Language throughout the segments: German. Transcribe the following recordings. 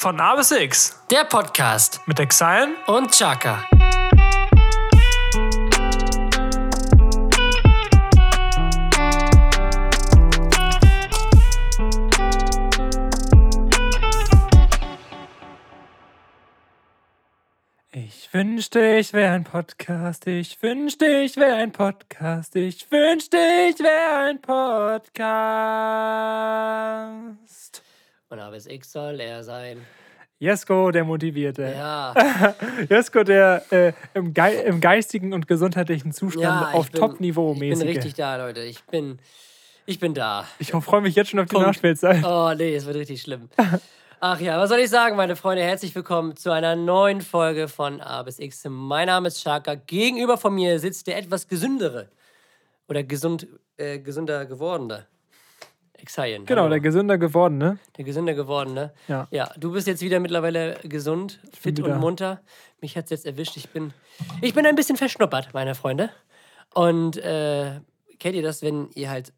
Von A bis X Der Podcast mit Exile und Chaka. Ich wünschte, ich wäre ein Podcast. Ich wünschte, ich wäre ein Podcast. Ich wünschte, ich wäre ein Podcast. Und A bis X soll er sein. Jesko, der Motivierte. Ja, Jesko, der äh, im, Gei im geistigen und gesundheitlichen Zustand ja auf Top-Niveau Ich bin mäßig. richtig da, Leute. Ich bin, ich bin da. Ich freue mich jetzt schon auf die. Nachspielzeit. Oh nee, es wird richtig schlimm. Ach ja, was soll ich sagen, meine Freunde? Herzlich willkommen zu einer neuen Folge von A bis X. Mein Name ist Chaka. Gegenüber von mir sitzt der etwas gesündere oder gesund, äh, gesünder gewordene. Exayen. Genau, hallo. der gesünder gewordene. Der gesünder gewordene. Ja. Ja, du bist jetzt wieder mittlerweile gesund, fit und munter. Mich hat es jetzt erwischt. Ich bin, ich bin ein bisschen verschnuppert, meine Freunde. Und äh, kennt ihr das, wenn ihr halt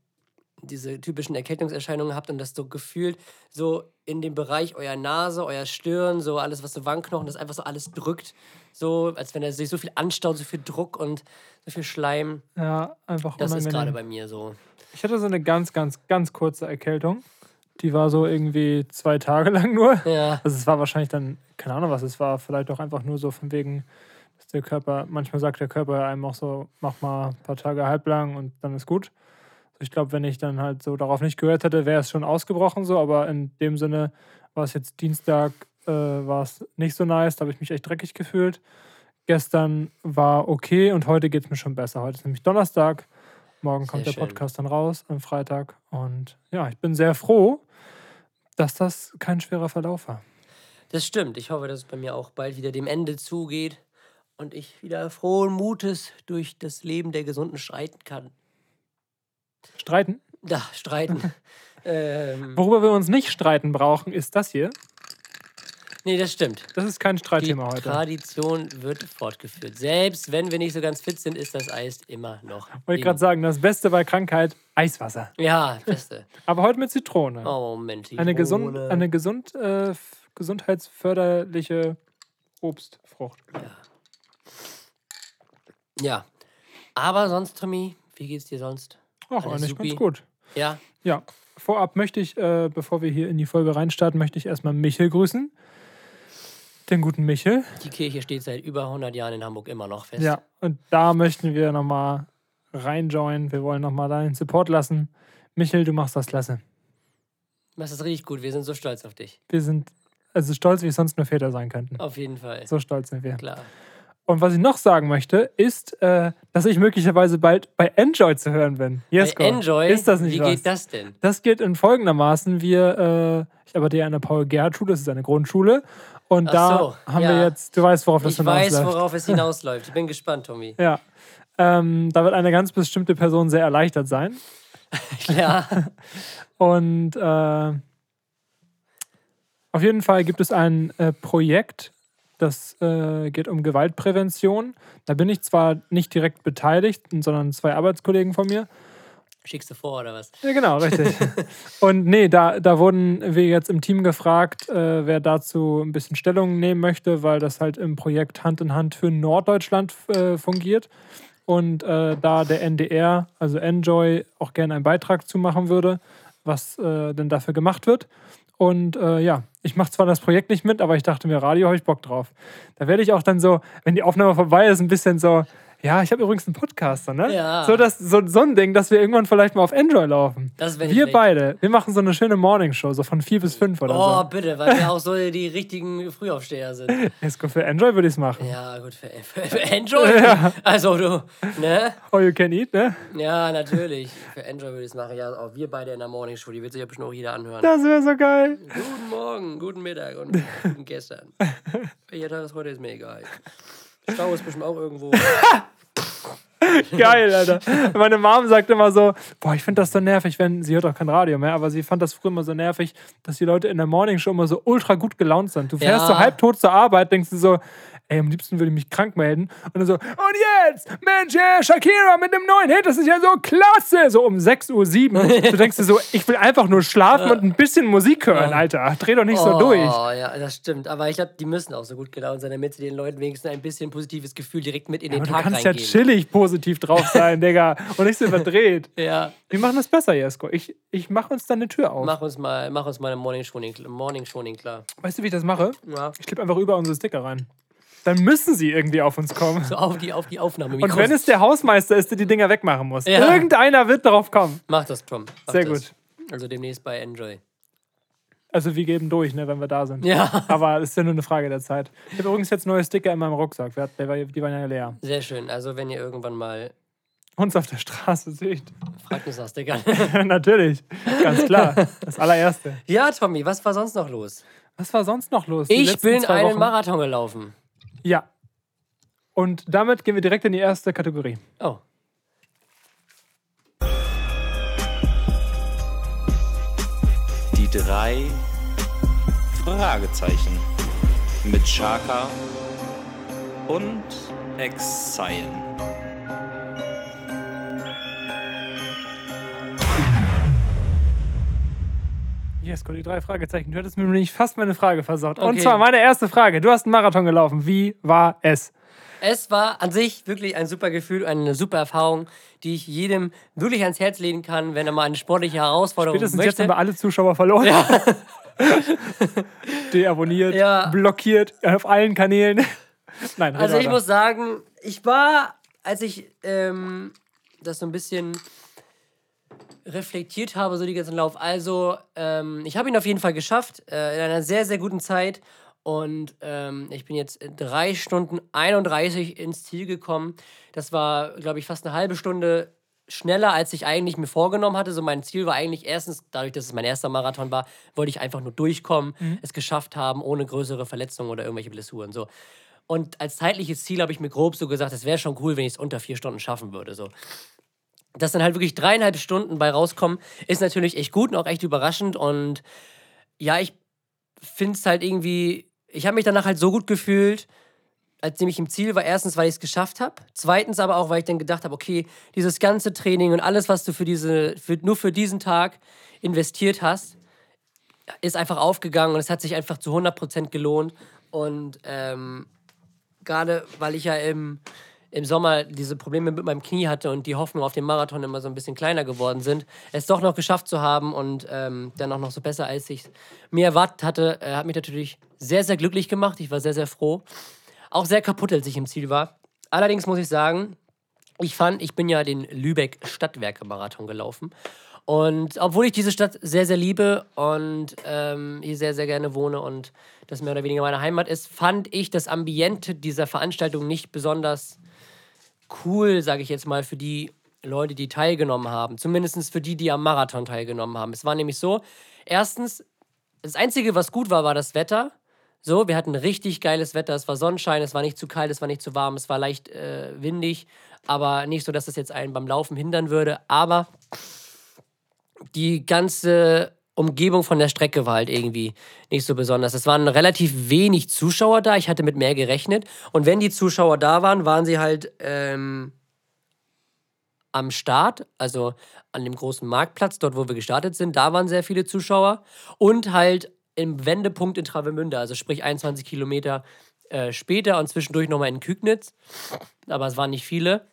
diese typischen Erkältungserscheinungen habt und das so gefühlt so in dem Bereich eurer Nase, euer Stirn, so alles, was so Wangenknochen, das einfach so alles drückt. So, als wenn er sich so viel anstaut, so viel Druck und so viel Schleim. Ja, einfach Das ist gerade bei mir so. Ich hatte so eine ganz, ganz, ganz kurze Erkältung. Die war so irgendwie zwei Tage lang nur. Ja. Also es war wahrscheinlich dann, keine Ahnung was es war, vielleicht auch einfach nur so von wegen, dass der Körper, manchmal sagt der Körper einem auch so, mach mal ein paar Tage halblang und dann ist gut. Ich glaube, wenn ich dann halt so darauf nicht gehört hätte, wäre es schon ausgebrochen so, aber in dem Sinne war es jetzt Dienstag, äh, war es nicht so nice, da habe ich mich echt dreckig gefühlt. Gestern war okay und heute geht es mir schon besser. Heute ist nämlich Donnerstag. Morgen kommt der schön. Podcast dann raus am Freitag. Und ja, ich bin sehr froh, dass das kein schwerer Verlauf war. Das stimmt. Ich hoffe, dass es bei mir auch bald wieder dem Ende zugeht und ich wieder frohen Mutes durch das Leben der Gesunden schreiten kann. Streiten? Da, streiten. ähm, Worüber wir uns nicht streiten brauchen, ist das hier. nee, das stimmt. Das ist kein Die Streitthema heute. Tradition wird fortgeführt. Selbst wenn wir nicht so ganz fit sind, ist das Eis immer noch. Wollte gerade sagen, das Beste bei Krankheit, Eiswasser. Ja, beste. Aber heute mit Zitrone. Oh, Moment. eine gesund, Zitrone. eine gesund, äh, gesundheitsförderliche Obstfrucht. Ja. Aber sonst, Tommy, wie geht's dir sonst? Ach, Alles eigentlich supi. ganz gut. Ja, Ja, vorab möchte ich, äh, bevor wir hier in die Folge reinstarten, möchte ich erstmal Michel grüßen. Den guten Michel. die Kirche steht seit über 100 Jahren in Hamburg immer noch fest. Ja, und da möchten wir nochmal reinjoinen. Wir wollen nochmal deinen Support lassen. Michel, du machst das klasse. Du machst das richtig gut. Wir sind so stolz auf dich. Wir sind also stolz, wie sonst nur Väter sein könnten. Auf jeden Fall. So stolz sind wir. Klar. Und was ich noch sagen möchte, ist, äh, dass ich möglicherweise bald bei Enjoy zu hören bin. Yes, Bei Enjoy, Ist das nicht wie was? geht das denn? Das geht in folgendermaßen. Wir, äh, ich arbeite ja an der Paul-Gerhardt-Schule, das ist eine Grundschule. Und Ach da so, haben wir ja. jetzt, du weißt, worauf das Ich weiß, hinausläuft. worauf es hinausläuft. Ich bin gespannt, Tommy. Ja. Ähm, da wird eine ganz bestimmte Person sehr erleichtert sein. Ja, Und äh, auf jeden Fall gibt es ein äh, Projekt, das äh, geht um Gewaltprävention. Da bin ich zwar nicht direkt beteiligt, sondern zwei Arbeitskollegen von mir. schickst du vor oder was? Ja, genau, richtig. Und nee, da, da wurden wir jetzt im Team gefragt, äh, wer dazu ein bisschen Stellung nehmen möchte, weil das halt im Projekt Hand in Hand für Norddeutschland äh, fungiert. Und äh, da der NDR, also Enjoy, auch gerne einen Beitrag zu machen würde, was äh, denn dafür gemacht wird. Und äh, ja, ich mache zwar das Projekt nicht mit, aber ich dachte mir, Radio habe ich Bock drauf. Da werde ich auch dann so, wenn die Aufnahme vorbei ist, ein bisschen so, ja, ich habe übrigens einen Podcaster, ne? Ja. So, das, so, so ein Ding, dass wir irgendwann vielleicht mal auf Enjoy laufen. Das wäre nicht Wir beide, wir machen so eine schöne Morningshow, so von vier bis fünf oder Oh, so. bitte, weil wir auch so die richtigen Frühaufsteher sind. Ist gut, für Enjoy würde ich es machen. Ja, gut, für, für, für Enjoy. Also du, ne? All you can eat, ne? Ja, natürlich. Für Enjoy würde ich es machen. Ja, auch wir beide in der Morning Show. Die wird sich ja bestimmt auch jeder anhören. Das wäre so geil. Guten Morgen, guten Mittag und guten gestern. Welcher Tag ist heute, ist mir egal. Stau ist bestimmt auch irgendwo. Geil, Alter. Meine Mom sagt immer so, boah, ich finde das so nervig, wenn, sie hört auch kein Radio mehr, aber sie fand das früher immer so nervig, dass die Leute in der Morningshow immer so ultra gut gelaunt sind. Du fährst Ja. so halbtot zur Arbeit, denkst du so, ey, am liebsten würde ich mich krank melden. Und dann so, und jetzt, Mensch, äh, Shakira mit einem neuen Hit, das ist ja so klasse. So um 6.07 Uhr. Du denkst dir so, ich will einfach nur schlafen und ein bisschen Musik hören, Alter. Dreh doch nicht so durch. Oh, ja, das stimmt. Aber ich glaube, die müssen auch so gut gelaunt sein, damit sie den Leuten wenigstens ein bisschen positives Gefühl direkt mit in den Aber du Tag kannst ja reingeben. chillig positiv drauf sein, Digga. Und nicht so überdreht. Ja, Wir machen das besser, Jesko. Ich, ich mache uns dann eine Tür auf. mach uns mal, mach uns mal eine Morning Shoning, Morning klar. Weißt du, wie ich das mache? Ja. Ich klippe einfach über unsere Sticker rein. Dann müssen sie irgendwie auf uns kommen. So auf die, auf die Aufnahme. Und wenn es der Hausmeister ist, der die Dinger wegmachen muss. Ja. Irgendeiner wird darauf kommen. Mach das, Tom. Mach Sehr das. gut. Also demnächst bei Enjoy. Also wir geben durch, ne, wenn wir da sind. Ja. Aber es ist ja nur eine Frage der Zeit. Ich habe übrigens jetzt neue Sticker in meinem Rucksack. Die waren ja leer. Sehr schön. Also wenn ihr irgendwann mal Uns auf der Straße seht. fragt uns nach Stickern. Natürlich. Ganz klar. Das allererste. ja, Tommy, was war sonst noch los? Was war sonst noch los? Ich bin einen? Marathon gelaufen. Ja. Und damit gehen wir direkt in die erste Kategorie. Oh. Die drei Fragezeichen mit Chaka und Exile. Jesko, die drei Fragezeichen. Du hättest mir nämlich fast meine Frage versaut. Und Okay. zwar meine erste Frage. Du hast einen Marathon gelaufen. Wie war es? Es war an sich wirklich ein super Gefühl, eine super Erfahrung, die ich jedem wirklich ans Herz legen kann, wenn er mal eine sportliche Herausforderung Spätestens jetzt möchte. haben wir alle Zuschauer verloren. Deabonniert, Ja. blockiert auf allen Kanälen. Nein, red Also ich weiter. muss sagen, ich war, als ich ähm, das so ein bisschen reflektiert habe, so die ganzen Lauf. Also ähm, ich habe ihn auf jeden Fall geschafft, äh, in einer sehr, sehr guten Zeit. Und ähm, ich bin jetzt drei Stunden 31 ins Ziel gekommen. Das war, glaube ich, fast eine halbe Stunde schneller, als ich eigentlich mir vorgenommen hatte. So mein Ziel war eigentlich erstens, dadurch, dass es mein erster Marathon war, wollte ich einfach nur durchkommen, es geschafft haben, ohne größere Verletzungen oder irgendwelche Blessuren. So. Und als zeitliches Ziel habe ich mir grob so gesagt, es wäre schon cool, wenn ich es unter vier Stunden schaffen würde. So. Dass dann halt wirklich dreieinhalb Stunden bei rauskommen, ist natürlich echt gut und auch echt überraschend. Und ja, ich finde es halt irgendwie, ich habe mich danach halt so gut gefühlt, als ich im Ziel war. Erstens, weil ich es geschafft habe. Zweitens aber auch, weil ich dann gedacht habe, okay, dieses ganze Training und alles, was du für diese, für, nur für diesen Tag investiert hast, ist einfach aufgegangen und es hat sich einfach zu 100% gelohnt. Und ähm, gerade weil ich ja im, im Sommer diese Probleme mit meinem Knie hatte und die Hoffnung auf den Marathon immer so ein bisschen kleiner geworden sind, es doch noch geschafft zu haben und ähm, dann auch noch so besser, als ich mir erwartet hatte, äh, hat mich natürlich sehr, sehr glücklich gemacht. Ich war sehr, sehr froh. Auch sehr kaputt, als ich im Ziel war. Allerdings muss ich sagen, ich fand, ich bin ja den Lübeck Stadtwerke-Marathon gelaufen. Und obwohl ich diese Stadt sehr, sehr liebe und ähm, hier sehr, sehr gerne wohne und das mehr oder weniger meine Heimat ist, fand ich das Ambiente dieser Veranstaltung nicht besonders cool, sage ich jetzt mal, für die Leute, die teilgenommen haben. Zumindest für die, die am Marathon teilgenommen haben. Es war nämlich so, erstens, das Einzige, was gut war, war das Wetter. So, wir hatten richtig geiles Wetter. Es war Sonnenschein, es war nicht zu kalt, es war nicht zu warm, es war leicht äh, windig, aber nicht so, dass es jetzt einen beim Laufen hindern würde. Aber die ganze Umgebung von der Strecke war halt irgendwie nicht so besonders. Es waren relativ wenig Zuschauer da. Ich hatte mit mehr gerechnet. Und wenn die Zuschauer da waren, waren sie halt ähm, am Start, also an dem großen Marktplatz, dort wo wir gestartet sind. Da waren sehr viele Zuschauer. Und halt im Wendepunkt in Travemünde, also sprich 21 Kilometer äh, später und zwischendurch nochmal in Kügnitz. Aber es waren nicht viele.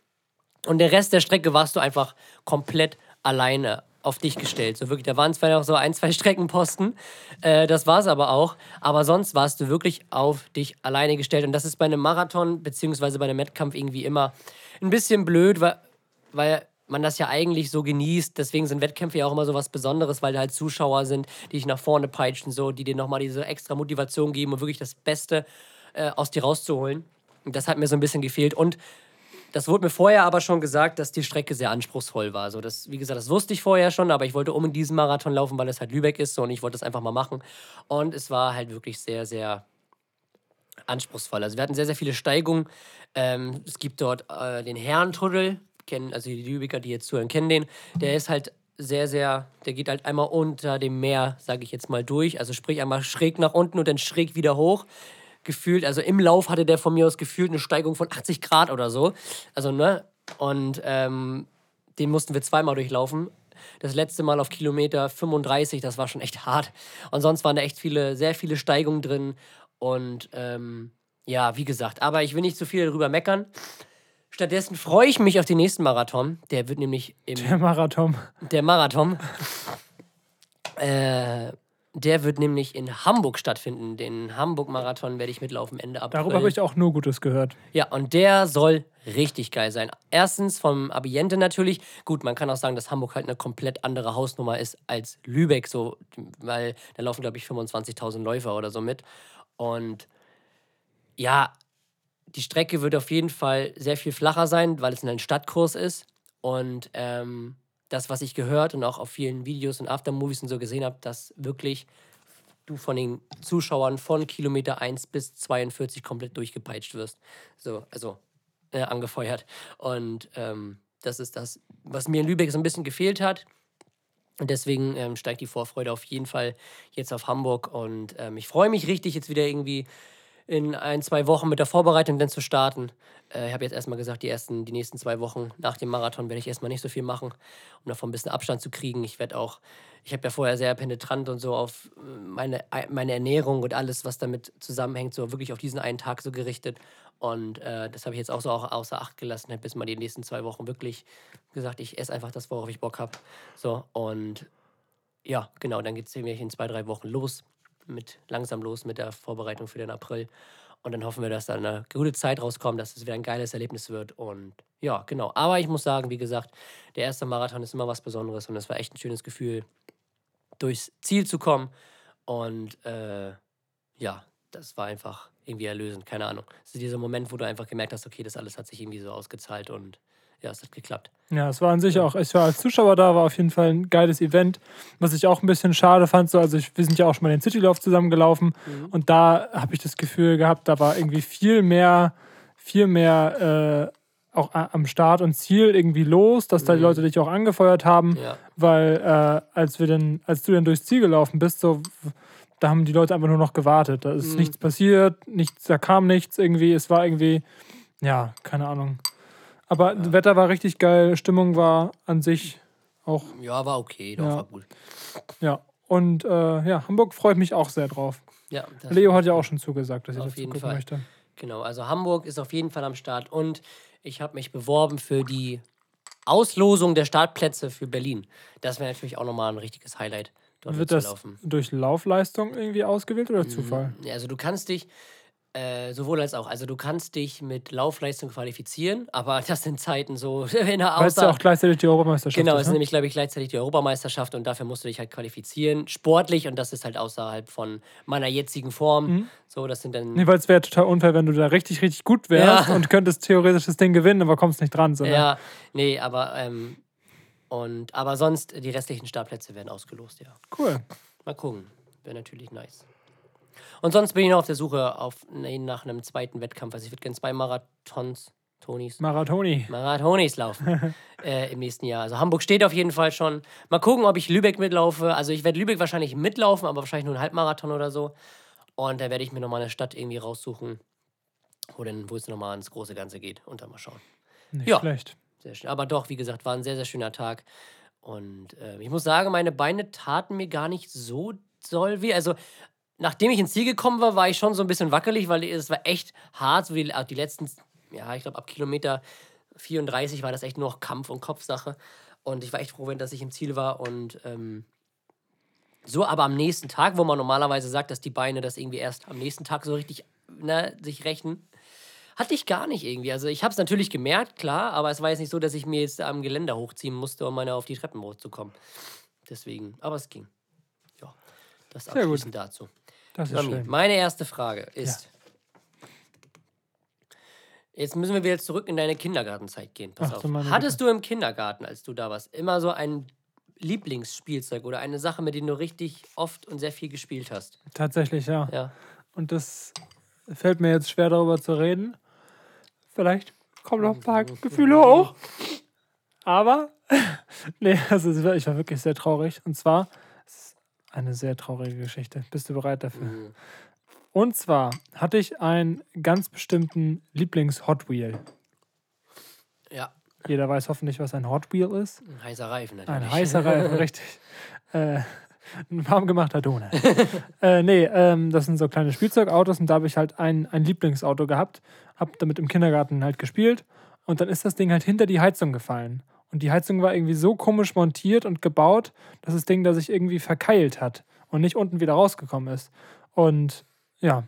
Und der Rest der Strecke warst du einfach komplett alleine auf dich gestellt. So wirklich, da waren zwar noch so ein, zwei Streckenposten, äh, das war es aber auch. Aber sonst warst du wirklich auf dich alleine gestellt. Und das ist bei einem Marathon beziehungsweise bei einem Wettkampf irgendwie immer ein bisschen blöd, weil, weil man das ja eigentlich so genießt. Deswegen sind Wettkämpfe ja auch immer so was Besonderes, weil da halt Zuschauer sind, die dich nach vorne peitschen, so, die dir nochmal diese extra Motivation geben und wirklich das Beste äh, aus dir rauszuholen. Und das hat mir so ein bisschen gefehlt. Und das wurde mir vorher aber schon gesagt, dass die Strecke sehr anspruchsvoll war. Also das, wie gesagt, das wusste ich vorher schon, aber ich wollte um in diesen Marathon laufen, weil es halt Lübeck ist so, und ich wollte das einfach mal machen. Und es war halt wirklich sehr, sehr anspruchsvoll. Also wir hatten sehr, sehr viele Steigungen. Ähm, es gibt dort äh, den Herrentunnel, kennen, also die Lübecker, die jetzt zuhören, kennen den. Der ist halt sehr, sehr, der geht halt einmal unter dem Meer, sage ich jetzt mal, durch. Also sprich einmal schräg nach unten und dann schräg wieder hoch. Gefühlt, also im Lauf hatte der von mir aus gefühlt eine Steigung von 80 Grad oder so. Also, ne? Und ähm, den mussten wir zweimal durchlaufen. Das letzte Mal auf Kilometer 35, das war schon echt hart. Und sonst waren da echt viele, sehr viele Steigungen drin. Und ähm, ja, wie gesagt, aber ich will nicht zu viel darüber meckern. Stattdessen freue ich mich auf den nächsten Marathon. Der wird nämlich im Der Marathon. der Marathon. Äh, der wird nämlich in Hamburg stattfinden. Den Hamburg-Marathon werde ich mitlaufen Ende April. Darüber habe ich auch nur Gutes gehört. Ja, und der soll richtig geil sein. Erstens vom Ambiente natürlich. Gut, man kann auch sagen, dass Hamburg halt eine komplett andere Hausnummer ist als Lübeck, so, weil da laufen, glaube ich, 25.000 Läufer oder so mit. Und ja, die Strecke wird auf jeden Fall sehr viel flacher sein, weil es ein Stadtkurs ist. Und ähm, das, was ich gehört und auch auf vielen Videos und Aftermovies und so gesehen habe, dass wirklich du von den Zuschauern von Kilometer 1 bis 42 komplett durchgepeitscht wirst. So, also äh, angefeuert. Und ähm, das ist das, was mir in Lübeck so ein bisschen gefehlt hat. Und deswegen ähm, steigt die Vorfreude auf jeden Fall jetzt auf Hamburg. Und ähm, ich freue mich richtig, jetzt wieder irgendwie in ein, zwei Wochen mit der Vorbereitung dann zu starten. Äh, ich habe jetzt erstmal gesagt, die, ersten, die nächsten zwei Wochen nach dem Marathon werde ich erstmal nicht so viel machen, um davon ein bisschen Abstand zu kriegen. Ich werde auch, ich habe ja vorher sehr penetrant und so auf äh, meine, meine Ernährung und alles, was damit zusammenhängt, so wirklich auf diesen einen Tag so gerichtet. Und äh, das habe ich jetzt auch so auch außer Acht gelassen, habe bis mal die nächsten zwei Wochen wirklich gesagt, ich esse einfach das, worauf ich Bock habe. So, und ja, genau, dann geht es nämlich in zwei, drei Wochen los mit langsam los mit der Vorbereitung für den April. Und dann hoffen wir, dass da eine gute Zeit rauskommt, dass es wieder ein geiles Erlebnis wird. Und ja, genau. Aber ich muss sagen, wie gesagt, der erste Marathon ist immer was Besonderes und es war echt ein schönes Gefühl, durchs Ziel zu kommen. Und äh, ja, das war einfach irgendwie erlösend, keine Ahnung. Es ist dieser Moment, wo du einfach gemerkt hast, okay, das alles hat sich irgendwie so ausgezahlt und ja, es hat geklappt. Ja, es war an sich auch, ich war als Zuschauer da, war auf jeden Fall ein geiles Event. Was ich auch ein bisschen schade fand, so, also ich, wir sind ja auch schon mal den Citylauf zusammengelaufen Mhm. und da habe ich das Gefühl gehabt, da war irgendwie viel mehr, viel mehr äh, auch am Start und Ziel irgendwie los, dass da die Mhm. Leute dich auch angefeuert haben, Ja. weil äh, als wir dann, als du dann durchs Ziel gelaufen bist, so da haben die Leute einfach nur noch gewartet. Da ist Mhm. nichts passiert, nichts, da kam nichts irgendwie. Es war irgendwie, ja, keine Ahnung. Aber das Wetter war richtig geil, Stimmung war an sich auch, ja, war okay, doch, Ja. war gut. ja. Und äh, ja, Hamburg freut mich auch sehr drauf. Ja, Leo hat ja auch schon zugesagt, dass er Auf dazu jeden gucken Fall. möchte. Genau, also Hamburg ist auf jeden Fall am Start und ich habe mich beworben für die Auslosung der Startplätze für Berlin. Das wäre natürlich auch nochmal ein richtiges Highlight, dort Wird das mitzulaufen. durch Laufleistung irgendwie ausgewählt oder Zufall? Ja, Also du kannst dich äh, sowohl als auch, also du kannst dich mit Laufleistung qualifizieren, aber das sind Zeiten so in der Weil es ja Außer auch gleichzeitig die Europameisterschaft Genau, es ist. Ne? nämlich, glaube ich, gleichzeitig die Europameisterschaft und dafür musst du dich halt qualifizieren, sportlich und das ist halt außerhalb von meiner jetzigen Form. So, das sind dann. Mhm. Nee, weil es wäre total unfair, wenn du da richtig, richtig gut wärst Ja. und könntest theoretisch das Ding gewinnen, aber kommst nicht dran. So, ne? Ja, nee, aber ähm, und aber sonst die restlichen Startplätze werden ausgelost, ja. Cool. Mal gucken, wäre natürlich nice. Und sonst bin ich noch auf der Suche auf nach einem zweiten Wettkampf. Also ich würde gerne zwei Marathons, Tonis, Marathoni. Marathonis laufen äh, im nächsten Jahr. Also Hamburg steht auf jeden Fall schon. Mal gucken, ob ich Lübeck mitlaufe. Also ich werde Lübeck wahrscheinlich mitlaufen, aber wahrscheinlich nur einen Halbmarathon oder so. Und da werde ich mir nochmal eine Stadt irgendwie raussuchen, wo, denn, wo es nochmal ans große Ganze geht. Und dann mal schauen. Nicht Ja. schlecht. Sehr schön. Aber doch, wie gesagt, war ein sehr, sehr schöner Tag. Und äh, ich muss sagen, meine Beine taten mir gar nicht so doll weh. Also, nachdem ich ins Ziel gekommen war, war ich schon so ein bisschen wackelig, weil es war echt hart. So die, die letzten, ja, ich glaube, ab Kilometer 34 war das echt nur noch Kampf- und Kopfsache. Und ich war echt froh, wenn dass ich im Ziel war. Und ähm, so, aber am nächsten Tag, wo man normalerweise sagt, dass die Beine das irgendwie erst am nächsten Tag so richtig ne, sich rächen, hatte ich gar nicht irgendwie. Also ich habe es natürlich gemerkt, klar, aber es war jetzt nicht so, dass ich mir jetzt am Geländer hochziehen musste, um meine auf die Treppen hochzukommen. Deswegen, aber es ging. Ja, das abschließend dazu. Das ist Rami, schön. meine erste Frage ist, jetzt müssen wir wieder zurück in deine Kindergartenzeit gehen. Pass Ach auf. du Hattest du im Kindergarten, als du da warst, immer so ein Lieblingsspielzeug oder eine Sache, mit der du richtig oft und sehr viel gespielt hast? Tatsächlich, ja. Ja. Und das fällt mir jetzt schwer darüber zu reden. Vielleicht kommen noch ein paar Gefühle hoch. Aber, nee, also ich war wirklich sehr traurig. Und zwar, eine sehr traurige Geschichte. Bist du bereit dafür? Mhm. Und zwar hatte ich einen ganz bestimmten Lieblings-Hot Wheel. Ja, Jeder weiß hoffentlich, was ein Hot Wheel ist. ein heißer Reifen natürlich. Ein heißer Reifen, richtig. Äh, ein warm gemachter Donut. äh, nee, ähm, das sind so kleine Spielzeugautos und da habe ich halt ein, ein Lieblingsauto gehabt, habe damit im Kindergarten halt gespielt und dann ist das Ding halt hinter die Heizung gefallen. Und die Heizung war irgendwie so komisch montiert und gebaut, dass das Ding da sich irgendwie verkeilt hat und nicht unten wieder rausgekommen ist. Und ja,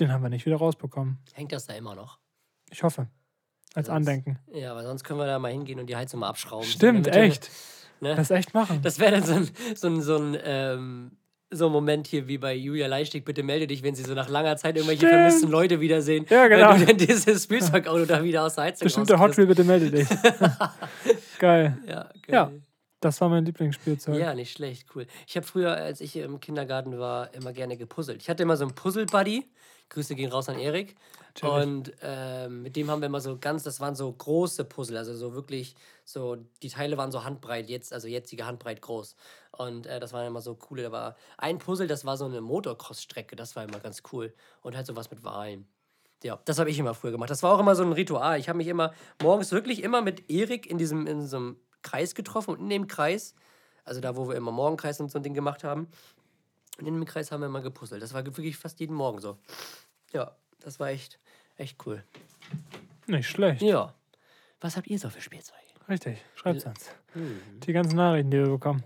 den haben wir nicht wieder rausbekommen. Hängt das da immer noch? Ich hoffe. Als Sonst- Andenken. Ja, aber sonst können wir da mal hingehen und die Heizung mal abschrauben. Stimmt, Damit wir- echt. Ne? Das echt machen. Das wäre dann so ein, so ein, so ein, ähm, so ein Moment hier wie bei Julia Leischtig, bitte melde dich, wenn sie so nach langer Zeit irgendwelche Stimmt. vermissten Leute wiedersehen. Ja, genau. Wenn du dann dieses Spielzeugauto da wieder aus der Heizung Bestimmter Hot. Wheel, bitte melde dich. Geil. Ja, Ja. geil. Das war mein Lieblingsspielzeug. Ja, nicht schlecht, cool. Ich habe früher, als ich im Kindergarten war, immer gerne gepuzzelt. Ich hatte immer so einen Puzzle-Buddy. Grüße gehen raus an Erik. Und ähm, mit dem haben wir immer so ganz, das waren so große Puzzle, also so wirklich, so, die Teile waren so handbreit, jetzt, also jetzige Handbreit groß. Und äh, das waren immer so coole, da war ein Puzzle, das war so eine Motocross-Strecke, das war immer ganz cool. Und halt sowas mit Wahlen. Ja, das habe ich immer früher gemacht. Das war auch immer so ein Ritual. Ich habe mich immer morgens wirklich immer mit Erik in diesem in so einem Kreis getroffen und in dem Kreis, also da, wo wir immer Morgenkreis und so ein Ding gemacht haben, und in dem Kreis haben wir immer gepuzzelt. Das war wirklich fast jeden Morgen so. Ja, das war echt, echt cool. Nicht schlecht. Ja. Was habt ihr so für Spielzeuge? Richtig. Schreibt's uns. Hm. Die ganzen Nachrichten, die wir bekommen.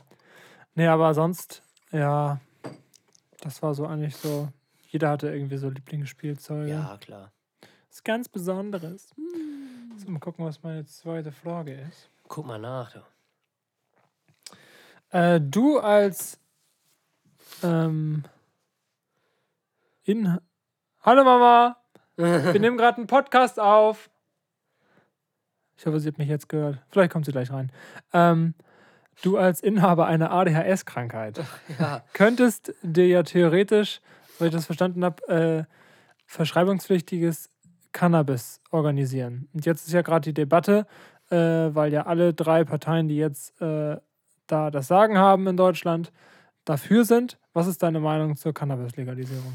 Nee, aber sonst, ja, das war so eigentlich so. Jeder hatte irgendwie so Lieblingsspielzeuge. Ja, klar. Das ist ganz Besonderes. So, mal gucken, was meine zweite Frage ist. Guck mal nach. Du. Äh, du als ähm, in Hallo Mama, wir nehmen gerade einen Podcast auf. Ich hoffe, sie hat mich jetzt gehört. Vielleicht kommt sie gleich rein. Ähm, du als Inhaber einer ADHS-Krankheit Ja. könntest dir ja theoretisch, weil ich das verstanden habe, äh, verschreibungspflichtiges Cannabis organisieren. Und jetzt ist ja gerade die Debatte, äh, weil ja alle drei Parteien, die jetzt äh, da das Sagen haben in Deutschland, dafür sind. Was ist deine Meinung zur Cannabis-Legalisierung?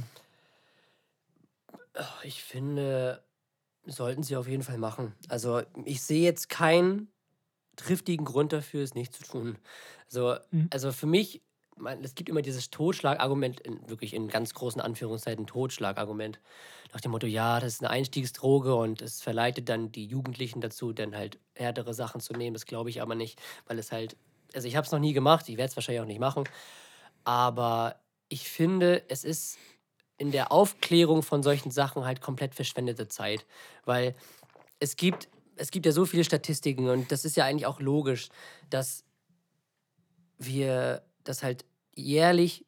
Ich finde, sollten sie auf jeden Fall machen. Also ich sehe jetzt keinen triftigen Grund dafür, es nicht zu tun. Also, Mhm. also für mich, man, es gibt immer dieses Totschlagargument, in, wirklich in ganz großen Anführungszeiten Totschlagargument. Nach dem Motto, ja, das ist eine Einstiegsdroge und es verleitet dann die Jugendlichen dazu, dann halt härtere Sachen zu nehmen. Das glaube ich aber nicht, weil es halt, also ich habe es noch nie gemacht, ich werde es wahrscheinlich auch nicht machen, aber ich finde, es ist in der Aufklärung von solchen Sachen halt komplett verschwendete Zeit, weil es gibt, es gibt ja so viele Statistiken und das ist ja eigentlich auch logisch, dass wir das halt jährlich,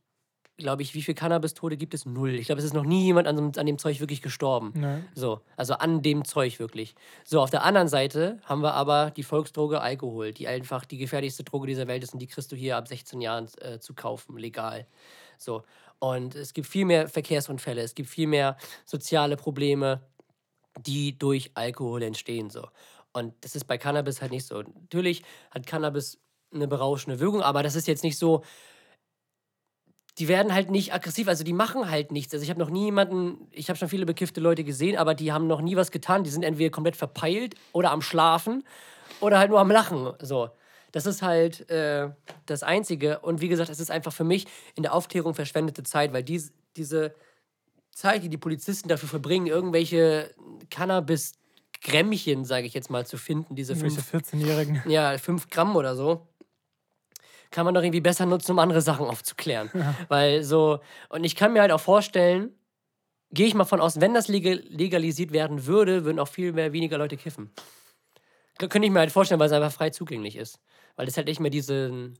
glaube ich, wie viele Cannabis-Tote gibt es? Null. Ich glaube, es ist noch nie jemand an, an dem Zeug wirklich gestorben. Nee. So, also an dem Zeug wirklich. So, auf der anderen Seite haben wir aber die Volksdroge Alkohol, die einfach die gefährlichste Droge dieser Welt ist und die kriegst du hier ab 16 Jahren äh, zu kaufen, legal. So, und es gibt viel mehr Verkehrsunfälle, es gibt viel mehr soziale Probleme, die durch Alkohol entstehen. So. Und das ist bei Cannabis halt nicht so. Natürlich hat Cannabis eine berauschende Wirkung, aber das ist jetzt nicht so, die werden halt nicht aggressiv, also die machen halt nichts. Also ich habe noch nie jemanden, ich habe schon viele bekiffte Leute gesehen, aber die haben noch nie was getan. Die sind entweder komplett verpeilt oder am Schlafen oder halt nur am Lachen. So. Das ist halt äh, das Einzige. Und wie gesagt, es ist einfach für mich in der Aufklärung verschwendete Zeit, weil dies, diese Zeit, die die Polizisten dafür verbringen, irgendwelche Cannabis-Grämmchen, sage ich jetzt mal, zu finden, diese Irgendwelche fünf 14-Jährigen. ja, 5 Gramm oder so, kann man doch irgendwie besser nutzen, um andere Sachen aufzuklären. Weil so, und ich kann mir halt auch vorstellen, gehe ich mal von aus, wenn das legal, legalisiert werden würde, würden auch viel mehr weniger Leute kiffen. Könnte ich mir halt vorstellen, weil es einfach frei zugänglich ist. Weil es halt nicht mehr diesen,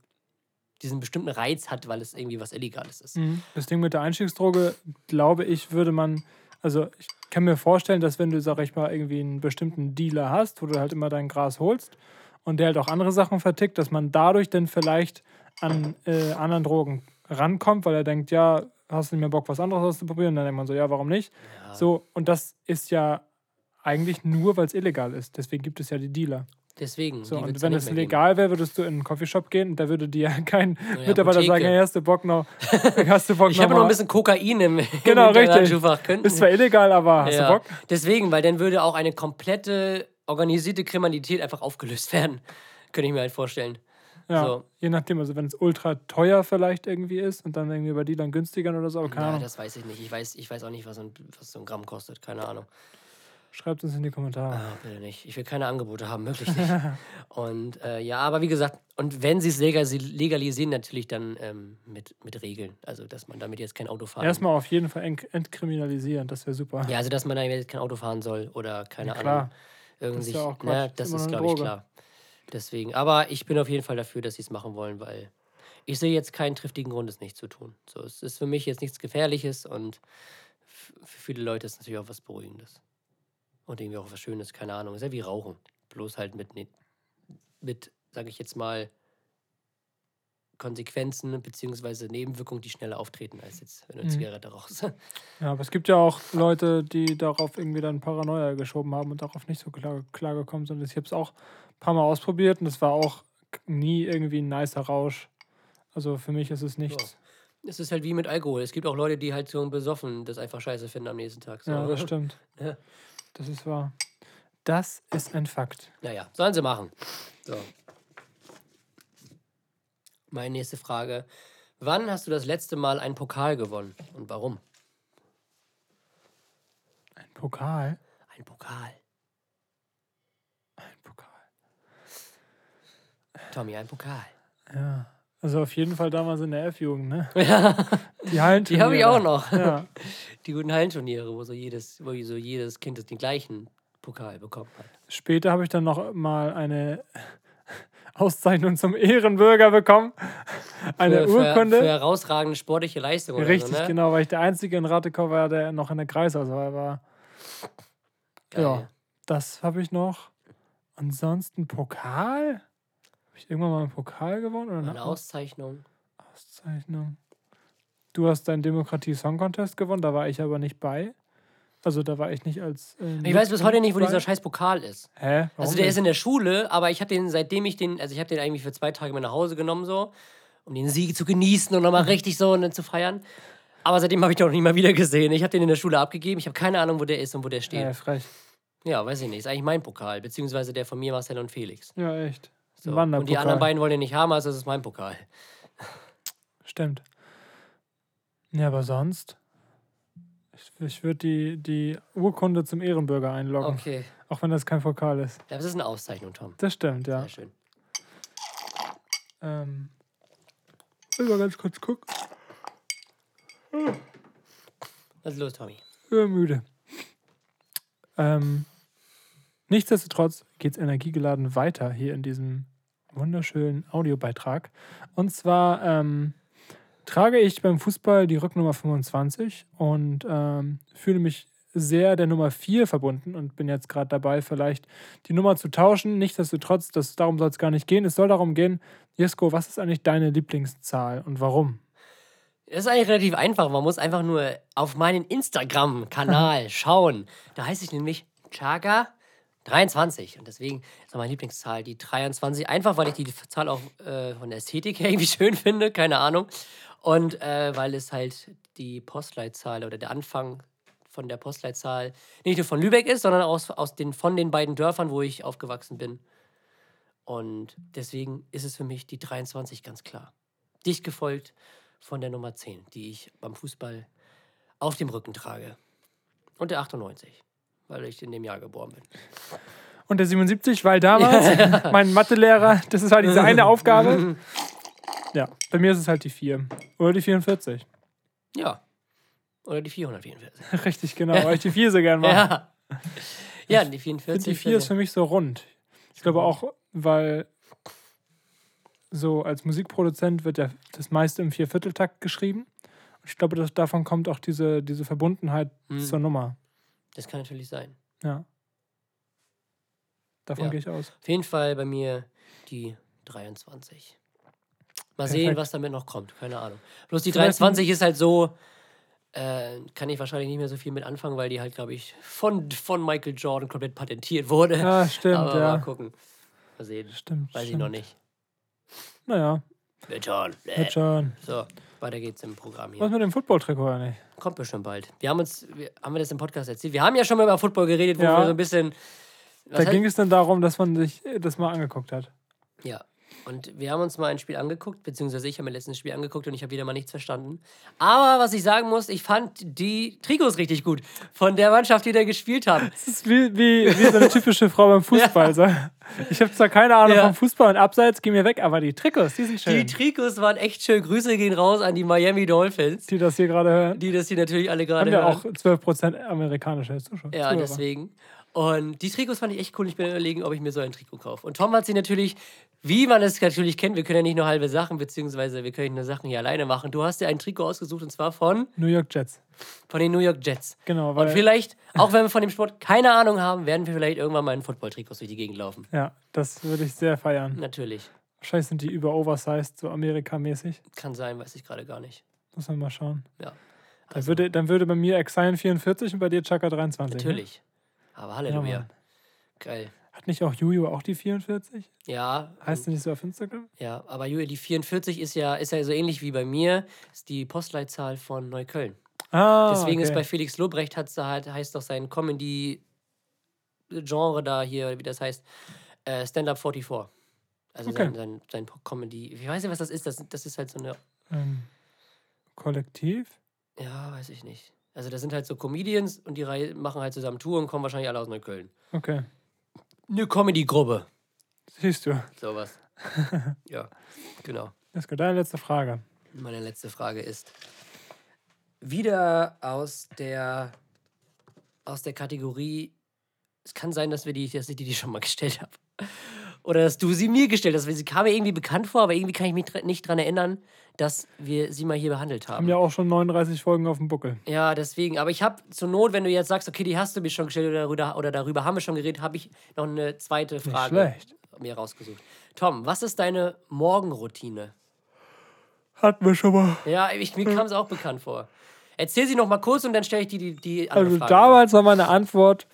diesen bestimmten Reiz hat, weil es irgendwie was Illegales ist. Mhm. Das Ding mit der Einstiegsdroge, glaube ich, würde man, also ich kann mir vorstellen, dass wenn du, sag ich mal, irgendwie einen bestimmten Dealer hast, wo du halt immer dein Gras holst und der halt auch andere Sachen vertickt, dass man dadurch dann vielleicht an äh, anderen Drogen rankommt, weil er denkt, ja, hast du nicht mehr Bock, was anderes auszuprobieren? Und dann denkt man so, ja, warum nicht? So, und das ist ja eigentlich nur, weil es illegal ist. Deswegen gibt es ja die Dealer. Deswegen. So, und wenn es legal wäre, würdest du in einen Coffeeshop gehen und da würde dir kein ja, Mitarbeiter Apotheke. sagen, hey, hast du Bock noch, hast du Bock Ich habe noch ein bisschen Kokain im, Genau, im richtig. Ist zwar illegal, aber hast ja. du Bock? Deswegen, weil dann würde auch eine komplette organisierte Kriminalität einfach aufgelöst werden. Könnte ich mir halt vorstellen. Ja, So. je nachdem, also wenn es ultra teuer vielleicht irgendwie ist und dann irgendwie bei dann günstigern oder so, aber keine Ja, Ahnung. das weiß ich nicht. Ich weiß, ich weiß auch nicht, was ein, was so ein Gramm kostet. Keine Ahnung. Schreibt uns in die Kommentare. Ah, bitte nicht. Ich will keine Angebote haben, wirklich nicht. und äh, ja, aber wie gesagt, und wenn sie es legal- legalisieren, natürlich dann ähm, mit, mit Regeln. Also, dass man damit jetzt kein Auto fahren Erstmal auf jeden Fall ent entkriminalisieren, das wäre super. Ja, also, dass man dann jetzt kein Auto fahren soll oder keine Ja, Ahnung. klar. Irgendwie. Das ist ja auch Quatsch. ne, Das ist glaube ich, klar. Deswegen. Aber ich bin auf jeden Fall dafür, dass sie es machen wollen, weil ich sehe jetzt keinen triftigen Grund, es nicht zu tun. So, es ist für mich jetzt nichts Gefährliches und für viele Leute ist es natürlich auch was Beruhigendes. Und irgendwie auch was Schönes, keine Ahnung. Ist ja wie Rauchen. Bloß halt mit, ne- mit sage ich jetzt mal, Konsequenzen bzw. Nebenwirkungen, die schneller auftreten, als jetzt, wenn du eine Mhm. Zigarette rauchst. Ja, aber es gibt ja auch Leute, die darauf irgendwie dann Paranoia geschoben haben und darauf nicht so klar, klar gekommen sind. Ich habe es auch ein paar Mal ausprobiert und es war auch nie irgendwie ein nicer Rausch. Also für mich ist es nichts. Es ist halt wie mit Alkohol. Es gibt auch Leute, die halt so besoffen das einfach scheiße finden am nächsten Tag. So. Ja, das stimmt. Ja. Das ist wahr. Das ist ein Fakt. Naja, sollen sie machen. So. Meine nächste Frage. Wann hast du das letzte Mal einen Pokal gewonnen und warum? Ein Pokal. Ein Pokal. Ein Pokal. Tommy, ein Pokal. Ja. Also auf jeden Fall damals in der F-Jugend, ne? Ja, Die Hallen. die habe ich auch noch. Ja. Die guten Hallenturniere, wo so jedes, wo so jedes Kind den gleichen Pokal bekommen hat. Später habe ich dann noch mal eine Auszeichnung zum Ehrenbürger bekommen. Eine für, Für, Urkunde. für herausragende sportliche Leistung. Richtig, so, ne? genau, weil ich der Einzige in Rattekau war, der noch in der Kreisauswahl war. Geil. Ja, das habe ich noch. Ansonsten Pokal? Habe ich irgendwann mal einen Pokal gewonnen? Oder Eine eine Auszeichnung. Auszeichnung? Du hast deinen Demokratie-Song Contest gewonnen, da war ich aber nicht bei. Also da war ich nicht als. äh, Ich weiß bis heute nicht, wo dieser scheiß Pokal ist. Hä? Warum Also der nicht? ist in der Schule, aber ich habe den, seitdem ich den, also ich habe den eigentlich für zwei Tage mit nach Hause genommen, so, um den Sieg zu genießen und nochmal richtig so ne, zu feiern. Aber seitdem habe ich den auch nicht mal wieder gesehen. Ich habe den in der Schule abgegeben. Ich habe keine Ahnung, wo der ist und wo der steht. Ja, frech. Ja, weiß ich nicht. Ist eigentlich mein Pokal, beziehungsweise der von mir, Marcel und Felix. Ja, echt. So. Und die anderen beiden wollen den nicht haben, also ist es mein Pokal. Stimmt. Ja, aber sonst. Ich, ich würde die, die Urkunde zum Ehrenbürger einloggen. Okay. Auch wenn das kein Pokal ist. Ja, das ist eine Auszeichnung, Tom. Das stimmt, ja. Sehr schön. Ähm, will mal ganz kurz gucken. Was ist los, Tommy? Ich bin müde. Ähm, nichtsdestotrotz geht es energiegeladen weiter hier in diesem wunderschönen Audiobeitrag. Und zwar ähm, trage ich beim Fußball die Rücknummer 25 und ähm, fühle mich sehr der Nummer 4 verbunden und bin jetzt gerade dabei, vielleicht die Nummer zu tauschen. Nichtsdestotrotz, das, darum soll es gar nicht gehen. Es soll darum gehen, Jesko, was ist eigentlich deine Lieblingszahl und warum? Das ist eigentlich relativ einfach. Man muss einfach nur auf meinen Instagram-Kanal schauen. Da heiße ich nämlich Chaga 23. Und deswegen ist meine Lieblingszahl die 23. Einfach, weil ich die Zahl auch äh, von der Ästhetik her irgendwie schön finde. Keine Ahnung. Und äh, weil es halt die Postleitzahl oder der Anfang von der Postleitzahl nicht nur von Lübeck ist, sondern aus, aus den, von den beiden Dörfern, wo ich aufgewachsen bin. Und deswegen ist es für mich die 23 ganz klar. Dicht gefolgt von der Nummer 10, die ich beim Fußball auf dem Rücken trage. Und der 98, weil ich in dem Jahr geboren bin. Und der 77, weil damals mein Mathelehrer, das ist halt diese eine Aufgabe. Ja, bei mir ist es halt die 4. Oder die 44. Ja. Oder die 444. Richtig, genau, weil ich die 4 so gern mag. Ja. Ja, die Ich finde 44. die 4 ist für mich so rund. Ich glaube auch, weil so als Musikproduzent wird ja das meiste im Viervierteltakt geschrieben. Und ich glaube, dass davon kommt auch diese, diese Verbundenheit Mhm. zur Nummer. Das kann natürlich sein. Ja. Davon Ja. gehe ich aus. Auf jeden Fall bei mir die 23. Mal Perfekt. sehen, was damit noch kommt. Keine Ahnung. Bloß die Vielleicht 23 ist halt so, äh, kann ich wahrscheinlich nicht mehr so viel mit anfangen, weil die halt, glaube ich, von, von Michael Jordan komplett patentiert wurde. Ja, stimmt, Aber ja. mal gucken. Mal sehen. Stimmt. Weiß ich stimmt. noch nicht. Naja, wird schon. So, weiter geht's im Programm Was hier. mit dem Football-Trikot eigentlich? Kommt bestimmt bald. Wir haben uns, wir, haben wir das im Podcast erzählt? Wir haben ja schon mal über Football geredet, wo Ja. wir so ein bisschen. Was Da heißt- ging es dann darum, dass man sich das mal angeguckt hat. Ja. Und wir haben uns mal ein Spiel angeguckt, beziehungsweise ich habe mir letztens ein Spiel angeguckt und ich habe wieder mal nichts verstanden. Aber was ich sagen muss, ich fand die Trikots richtig gut von der Mannschaft, die da gespielt haben. Das ist wie, wie, wie so eine typische Frau beim Fußball. So. Ich habe zwar keine Ahnung Ja. vom Fußball und Abseits, geh mir weg, aber die Trikots, die sind Die schön. Trikots waren echt schön. Grüße gehen raus an die Miami Dolphins, Die das hier gerade hören. die das hier natürlich alle Haben gerade ja hören. auch 12% amerikanische Zuschauer. Ja, deswegen. Und die Trikots fand ich echt cool. Ich bin überlegen, ob ich mir so ein Trikot kaufe. Und Tom hat sich natürlich, wie man es natürlich kennt, wir können ja nicht nur halbe Sachen, beziehungsweise wir können nicht nur Sachen hier alleine machen. Du hast dir ein Trikot ausgesucht und zwar von, New York Jets. von den New York Jets. Genau, weil Und vielleicht, auch wenn wir von dem Sport keine Ahnung haben, werden wir vielleicht irgendwann mal in Football-Trikots durch die Gegend laufen. ja, das würde ich sehr feiern. Natürlich. Wahrscheinlich sind die über oversized, so Amerika-mäßig. Kann sein, weiß ich gerade gar nicht. Muss man mal schauen. Ja. Dann, Also, würde, dann würde bei mir Exion 44 und bei dir Chaka 23. ne? Aber Halleluja. Mann. Geil. Hat nicht auch Juju auch die 44? Ja, Heißt du nicht so auf Instagram? ja, aber Julia, die 44 ist ja, ist ja so ähnlich wie bei mir, ist die Postleitzahl von Neukölln. Ah, Deswegen okay. ist bei Felix Lobrecht hat's da halt, heißt doch sein Comedy-Genre da hier, wie das heißt, äh, Stand-Up 44. Also Okay. sein, sein, sein Comedy. Ich weiß nicht, was das ist. Das, das ist halt so eine. Ähm, Kollektiv? Ja, weiß ich nicht. Also, das sind halt so Comedians und die Reihe machen halt zusammen Tour und kommen wahrscheinlich alle aus Neukölln. Okay. Eine Comedy-Gruppe. Siehst du. Sowas. ja, genau. Das ist deine letzte Frage. Meine letzte Frage ist: Wieder aus der, aus der Kategorie. Es kann sein, dass, wir die, dass ich die, die schon mal gestellt habe. Oder dass du sie mir gestellt hast. Sie kam mir irgendwie bekannt vor, aber irgendwie kann ich mich nicht daran erinnern, dass wir sie mal hier behandelt haben. Haben ja auch schon 39 Folgen auf dem Buckel. Ja, deswegen. Aber ich habe zur Not, wenn du jetzt sagst, okay, die hast du mir schon gestellt oder darüber, oder darüber haben wir schon geredet, habe ich noch eine zweite Nicht Frage schlecht. mir rausgesucht. Tom, was ist deine Morgenroutine? Hatten wir schon mal. Ja, ich, mir kam es auch bekannt vor. Erzähl sie noch mal kurz und dann stelle ich dir die, die andere Also Frage. damals war meine Antwort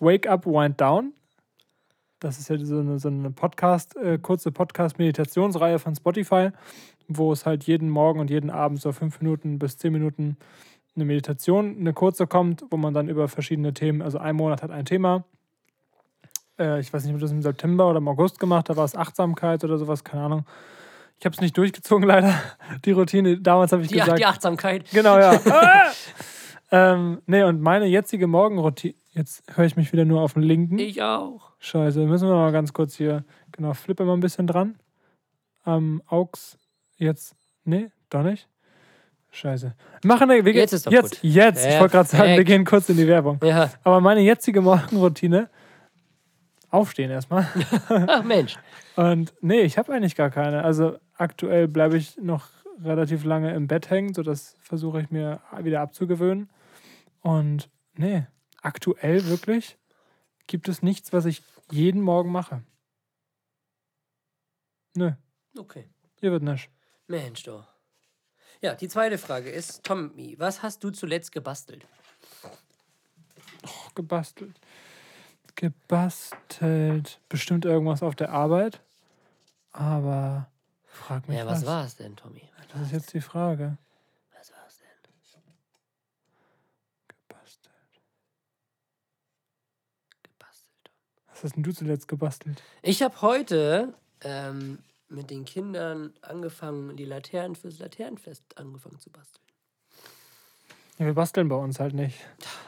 Wake Up, Wind Down. Das ist ja so eine, so eine Podcast, äh, kurze Podcast-Meditationsreihe von Spotify, wo es halt jeden Morgen und jeden Abend so fünf Minuten bis zehn Minuten eine Meditation, eine kurze kommt, wo man dann über verschiedene Themen, also ein Monat hat ein Thema. Äh, ich weiß nicht, ob das im September oder im August gemacht, da war es Achtsamkeit oder sowas, keine Ahnung. Ich habe es nicht durchgezogen, leider. Die Routine, damals habe ich die, gesagt. die Achtsamkeit. Genau, ja. Ähm, nee, und meine jetzige Morgenroutine. Jetzt höre ich mich wieder nur auf den linken. Ich auch. Scheiße, müssen wir mal ganz kurz hier. Genau, flippe mal ein bisschen dran. Am Aux. Jetzt. Nee, doch nicht. Scheiße. Machen wir. Jetzt ist doch jetzt, gut. Jetzt. Ich wollte gerade sagen, wir Perfekt. gehen kurz in die Werbung. Ja. Aber meine jetzige Morgenroutine. Aufstehen erstmal. Ach Mensch. Und nee, ich habe eigentlich gar keine. Also aktuell bleibe ich noch relativ lange im Bett hängen, so das versuche ich mir wieder abzugewöhnen. Und nee, aktuell wirklich gibt es nichts, was ich jeden Morgen mache. Nö, Okay. hier wird nicht. Mensch, doch. Ja, die zweite Frage ist, Tommy, was hast du zuletzt gebastelt? Oh, gebastelt. Gebastelt. Bestimmt irgendwas auf der Arbeit. Aber frag mich Ja, was was. war es denn, Tommy? Das ist jetzt die Frage. Was war es denn? Gebastelt. Gebastelt. Was hast denn du zuletzt gebastelt? Ich habe heute ähm, mit den Kindern angefangen, die Laternen fürs Laternenfest angefangen zu basteln. Ja, wir basteln bei uns halt nicht.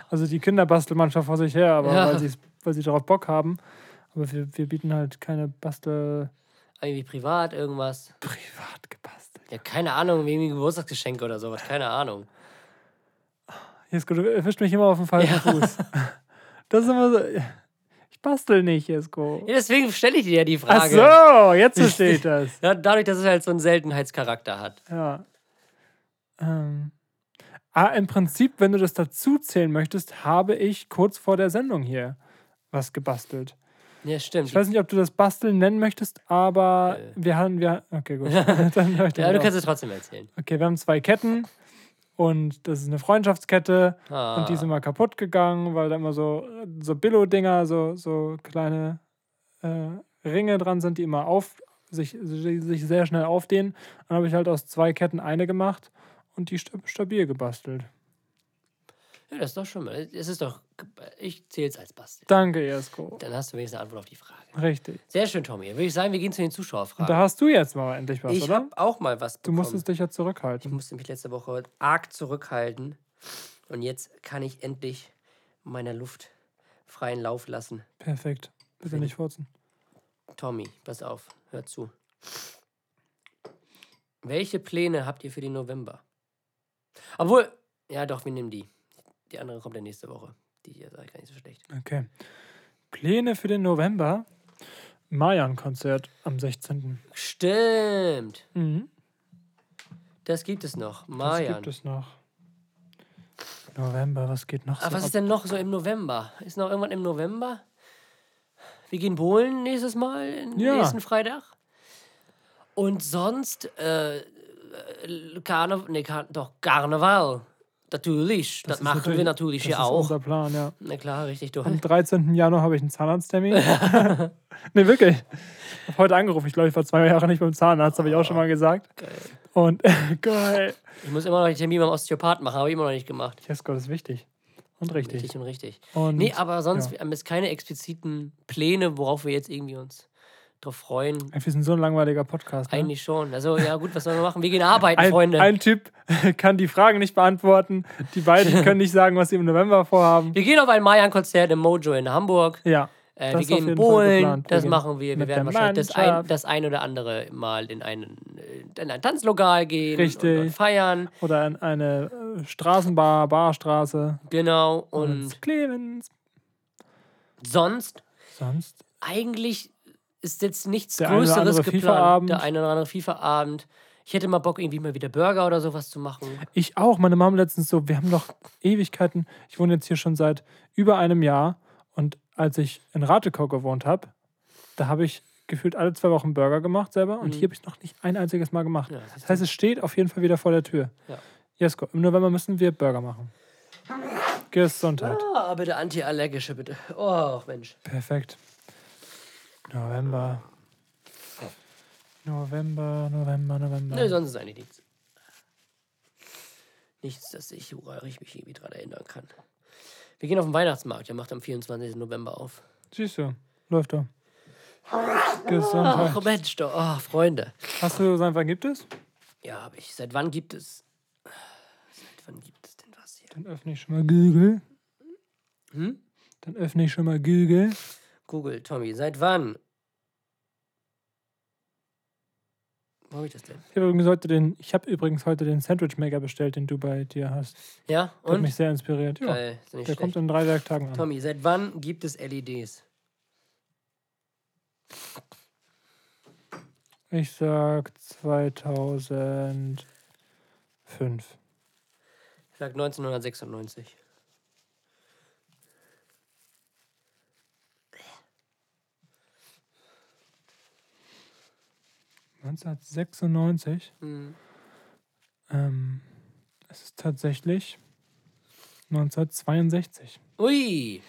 Also die Kinder basteln manchmal vor sich her, aber Ja. weil, weil sie darauf Bock haben. Aber wir, wir bieten halt keine Bastel... Irgendwie privat, irgendwas. Privat gebastelt. Ja, keine Ahnung, irgendwie ein Geburtstagsgeschenk oder sowas. Keine Ahnung. Jesko, du erwischt mich immer auf dem falschen Ja. Fuß. Das ist immer so... Ich bastel nicht, Jesko. Ja, deswegen stelle ich dir ja die Ach Frage. so, jetzt verstehe ich das. Ja, dadurch, dass es halt so einen Seltenheitscharakter hat. Ja. Ähm. Ah, im Prinzip, wenn du das dazu zählen möchtest, habe ich kurz vor der Sendung hier was gebastelt. Ja, stimmt. Ich weiß nicht, ob du das Basteln nennen möchtest, aber Äh. wir haben, wir, okay, gut. Ja, du kannst es trotzdem erzählen. Okay, wir haben zwei Ketten und das ist eine Freundschaftskette Ah. und die ist immer kaputt gegangen, weil da immer so, so Billo-Dinger, so, so kleine äh, Ringe dran sind, die immer auf, sich, sich sehr schnell aufdehnen. Dann habe ich halt aus zwei Ketten eine gemacht und die sta- stabil gebastelt. Ja, das ist doch schon mal. Es ist doch. Ich zähle es als Bastel. Danke, Jesko. Dann hast du wenigstens eine Antwort auf die Frage. Richtig. Sehr schön, Tommy. Würde ich sagen, wir gehen zu den Und da Zuschauerfragen. hast du jetzt mal endlich was, Ich oder? habe auch mal was Du bekommen. musstest dich ja Ich zurückhalten. musste mich letzte Woche arg zurückhalten. Und jetzt kann ich endlich meiner Luft freien Lauf lassen. Perfekt. Bitte nicht furzen. Tommy, pass auf, hör zu. Welche Pläne habt ihr für den November? Obwohl, ja doch, wir nehmen die. Die andere kommt ja nächste Woche. Die hier sei gar nicht so schlecht. Okay. Pläne für den November. Mayan-Konzert am 16. Stimmt. Mhm. Das gibt es noch. Mayan. gibt es noch? November, was geht noch Ah, so was ab? ist denn noch so im November? Ist noch irgendwann im November? Wir gehen bowlen nächstes Mal, Ja. nächsten Freitag. Und sonst, äh, äh, Karne nee, Kar doch, Karneval. Natürlich. Das, ist machen wir natürlich das hier ist auch. unser Plan, ja. Na klar, richtig. Du. Am 13. Januar habe ich einen Zahnarzttermin. nee, wirklich. Ich habe heute angerufen. Ich glaube, ich war zwei Jahre nicht beim Zahnarzt, habe ich auch schon mal gesagt. Geil. Und geil. Ich muss immer noch den Termin beim Osteopath machen, habe ich immer noch nicht gemacht. Yes, Gott ist wichtig. Und richtig. Richtig und richtig. Und Nee, aber sonst ja. wir haben jetzt keine expliziten Pläne, worauf wir jetzt irgendwie uns drauf freuen. wir sind so ein langweiliger Podcast. Ne? Eigentlich schon. Also, ja, gut, was sollen wir machen? Wir gehen arbeiten, Ein, Freunde. ein Typ kann die Fragen nicht beantworten. Die beiden können nicht sagen, was sie im November vorhaben. Wir gehen auf ein Mayan-Konzert im Mojo in Hamburg. Ja. Äh, Das wir gehen geplant. Wir Das gehen machen wir. Wir werden wahrscheinlich das ein, das ein oder andere Mal in, einen, äh, in ein Tanzlokal gehen. Und, Richtig. und feiern. Oder in eine äh, Straßenbar, Barstraße. Genau. Und Und Clemens. sonst, Sonst? eigentlich ist jetzt nichts Der Größeres geplant. Der eine oder andere FIFA-Abend. Ich hätte mal Bock, irgendwie mal wieder Burger oder sowas zu machen. Ich auch. Meine Mom letztens so, wir haben doch Ewigkeiten. Ich wohne jetzt hier schon seit über einem Jahr. Und als ich in Ratekau gewohnt habe, da habe ich gefühlt alle zwei Wochen Burger gemacht selber. Und hier habe ich noch nicht ein einziges Mal gemacht. Mhm. Ja, das heißt, es steht auf jeden Fall wieder vor der Tür. Ja. Jesko, im November müssen wir Burger machen. Gesundheit. Ah, bitte antiallergische, bitte. Oh, Mensch. Perfekt. November. November, November, November. Nö, sonst ist eigentlich nichts. Nichts, dass ich, ich mich irgendwie dran erinnern kann. Wir gehen auf den Weihnachtsmarkt. Der macht am 24. November auf. Siehst du, läuft doch. Gesundheit. Ach, Mensch, doch. Oh, Freunde. Hast du seit wann gibt es? Ja, aber ich. Seit wann gibt es. Seit wann gibt es denn was hier? Dann öffne ich schon mal Google. Hm? Dann öffne ich schon mal Google. Google, Tommy, seit wann? Wo habe ich das denn? Ich habe übrigens heute den, ich habe übrigens heute den Sandwich Maker bestellt, den du bei dir hast. Ja, Der hat und? mich sehr inspiriert. Ja, Geil, der schlecht. kommt in drei Werktagen an. Tommy, seit wann gibt es LEDs? Ich sag 2005. Ich sag 1996. 1996. Hm. Ähm, es ist tatsächlich 1962. Ui!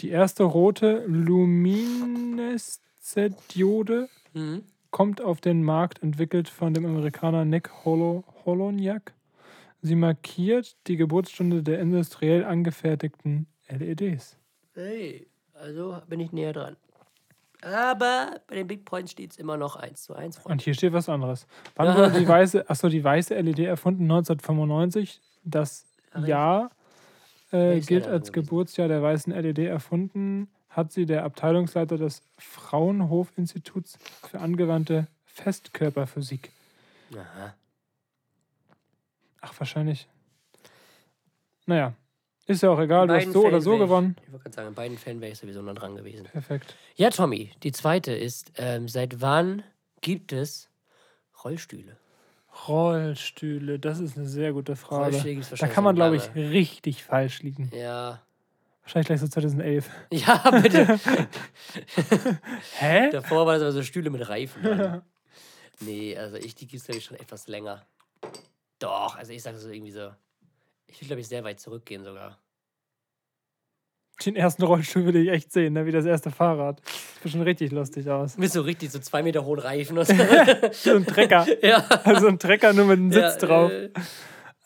Die erste rote Lumineszentdiode Hm. kommt auf den Markt, entwickelt von dem Amerikaner Nick Holo Holonyak. Sie markiert die Geburtsstunde der industriell angefertigten LEDs. Hey, also bin ich näher dran. Aber bei den Big Points steht es immer noch 1 zu 1, Freunde. Und hier steht was anderes. Wann wurde die weiße, achso, die weiße LED erfunden? 1995. Das Ach, Jahr äh, gilt Jahr als? Geburtsjahr der weißen LED erfunden. Hat sie der Abteilungsleiter des Fraunhofer-Instituts für angewandte Festkörperphysik. Aha. Ach, wahrscheinlich. Naja, ist ja auch egal. Du hast so oder so ich- gewonnen. Ich wollte gerade sagen, in beiden Fällen wäre ich sowieso noch dran gewesen. Perfekt. Ja, Tommy, die zweite ist, ähm, seit wann gibt es Rollstühle? Rollstühle, das ist eine sehr gute Frage. Da kann man, glaube ich, richtig falsch liegen. Ja. Wahrscheinlich gleich so 2011. Ja, bitte. Hä? Davor war das aber so Stühle mit Reifen. dran. nee, also ich, die gibt es, glaube ich, schon etwas länger. Doch, also ich sage so irgendwie so. Ich will, glaube ich, sehr weit zurückgehen sogar. Den ersten Rollstuhl will ich echt sehen, ne? wie das erste Fahrrad. Sieht schon richtig lustig aus. Mit so richtig so zwei Meter hohen Reifen. Und so. So ein Trecker. ja. Also ein Trecker nur mit einem Sitz ja, drauf. Äh,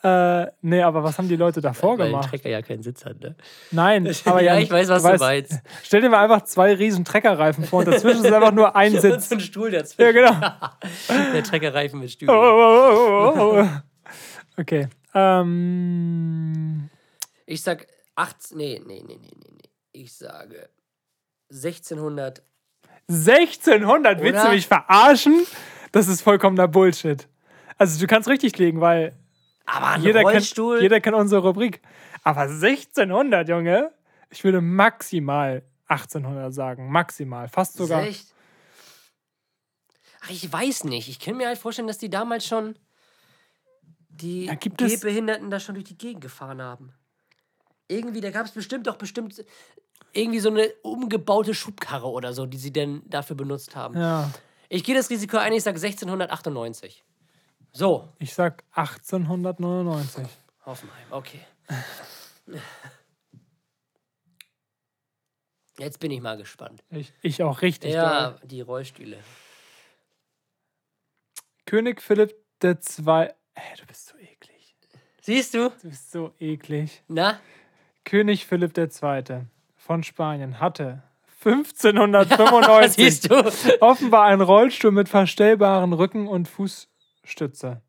Äh, nee, aber was haben die Leute davor weil ein gemacht? Trecker ja keinen Sitz hat, ne? Nein, aber ja, ja, ich weiß, was du meinst. Stell dir mal einfach zwei riesen Treckerreifen vor und dazwischen ist einfach nur ein Und Sitz. so ein Stuhl dazwischen. Ja, genau. Der Treckerreifen mit Oh, Stühlen. oh, oh, oh, oh. Okay. Ähm, Ich sag 18. Nee, nee, nee, nee, nee, nee. Ich sage 1600. 1600, willst du Oder? mich verarschen? Das ist vollkommener Bullshit. Also du kannst richtig liegen, weil Aber jeder Rollstuhl. kennt, jeder kennt unsere Rubrik. Aber 1600, Junge? Ich würde maximal 1800 sagen. Maximal. Fast sogar. Echt? Ach, ich weiß nicht. Ich kann mir halt vorstellen, dass die damals schon die Ja, Gehbehinderten da schon durch die Gegend gefahren haben. Irgendwie, da gab es bestimmt doch bestimmt irgendwie so eine umgebaute Schubkarre oder so, die sie denn dafür benutzt haben. Ja. Ich gehe das Risiko ein, ich sage 1698. So, Ich sag 1899. Hoffenheim, okay. Jetzt bin ich mal gespannt. Ich, ich auch richtig. Ja, doll. die Rollstühle. König Philipp II. Ey, du bist so eklig. Siehst du? Du bist so eklig. Na? König Philipp II. von Spanien hatte 1595 Siehst du? offenbar einen Rollstuhl mit verstellbaren Rücken- und Fußstütze.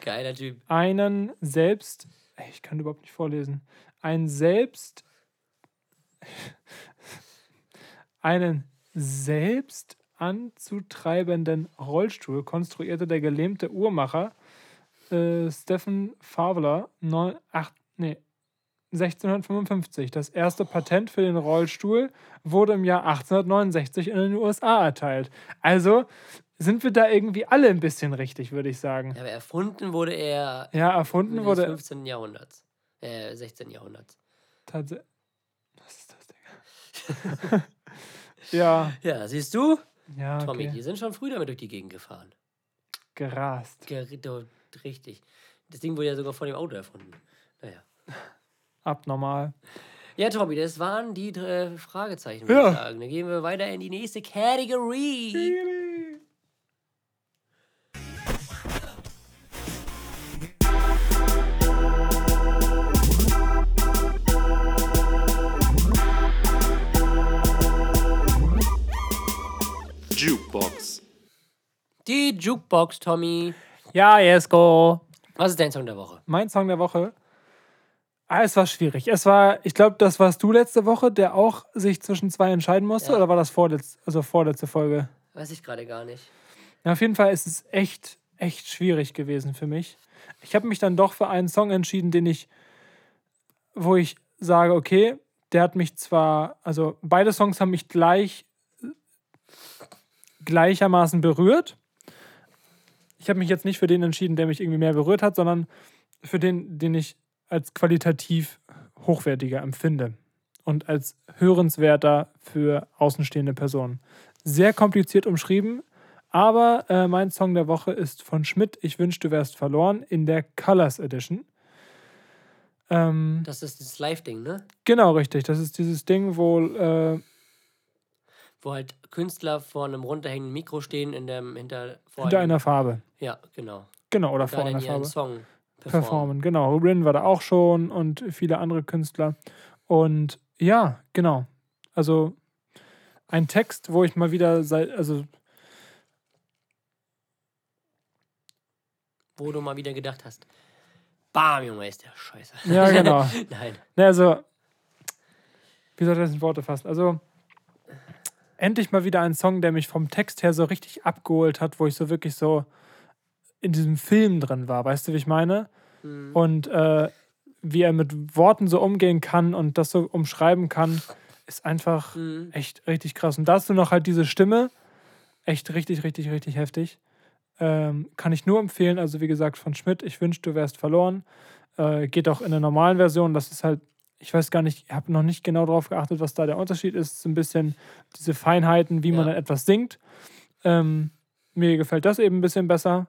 Geiler Typ. Einen selbst. Ey, ich kann überhaupt nicht vorlesen. Einen selbst. Einen selbst anzutreibenden Rollstuhl konstruierte der gelähmte Uhrmacher äh, Stephen Fowler neun, acht, nee, 1655. Das erste Patent für den Rollstuhl wurde im Jahr 1869 in den USA erteilt. Also sind wir da irgendwie alle ein bisschen richtig, würde ich sagen. Aber erfunden wurde er Ja, erfunden des wurde 15. Jahrhunderts. Äh, 16. Jahrhunderts. tatsächlich. Was ist das, Digga? ja, Ja, siehst du? ja, Tommy, die okay. sind schon früh damit durch die Gegend gefahren. Gerast. Ger richtig. Das Ding wurde ja sogar vor dem Auto erfunden. Naja. Abnormal. Ja, Tommy, das waren die drei Fragezeichen, Ja. würde ich sagen. Dann gehen wir weiter in die nächste Kategorie. Jukebox. Die Jukebox, Tommy. Ja, Jesko. Was ist dein Song der Woche? Mein Song der Woche. Ah, es war schwierig. Es war, ich glaube, das warst du letzte Woche, der auch sich zwischen zwei entscheiden musste, Ja. oder war das vorletz, also vorletzte Folge? Weiß ich gerade gar nicht. Ja, auf jeden Fall ist es echt, echt schwierig gewesen für mich. Ich habe mich dann doch für einen Song entschieden, den ich, wo ich sage, okay, der hat mich zwar, also beide Songs haben mich gleich, gleichermaßen berührt. Ich habe mich jetzt nicht für den entschieden, der mich irgendwie mehr berührt hat, sondern für den, den ich als qualitativ hochwertiger empfinde und als hörenswerter für außenstehende Personen. Sehr kompliziert umschrieben, aber äh, mein Song der Woche ist von Schmidt, Ich wünschte, du wärst verloren, in der Colors Edition. Ähm, Das ist das Live-Ding, ne? genau, richtig. Das ist dieses Ding, wo äh, Wo halt Künstler vor einem runterhängenden Mikro stehen in dem hinter vor hinter einem- einer Farbe. Ja, genau. Genau, oder vor einer Farbe. Song performen. Performen. Genau. Rin war da auch schon und viele andere Künstler. Und ja, genau. Also ein Text, wo ich mal wieder seit, also Wo du mal wieder gedacht hast. Bam, Junge, ist der scheiße. Ja, genau. Nein. Ne, also, wie soll ich das in Worte fassen? Also, endlich mal wieder ein Song, der mich vom Text her so richtig abgeholt hat, wo ich so wirklich so in diesem Film drin war. Weißt du, wie ich meine? Mhm. Und äh, wie er mit Worten so umgehen kann und das so umschreiben kann, ist einfach Mhm. echt richtig krass. Und dazu noch halt diese Stimme, echt richtig, richtig, richtig heftig. Ähm, kann ich nur empfehlen. Also wie gesagt, von Schmidt, ich wünschte, du wärst verloren. Äh, geht auch in der normalen Version. Das ist halt, ich weiß gar nicht, ich habe noch nicht genau darauf geachtet, was da der Unterschied ist. So ein bisschen diese Feinheiten, wie man Ja. dann etwas singt. Ähm, mir gefällt das eben ein bisschen besser.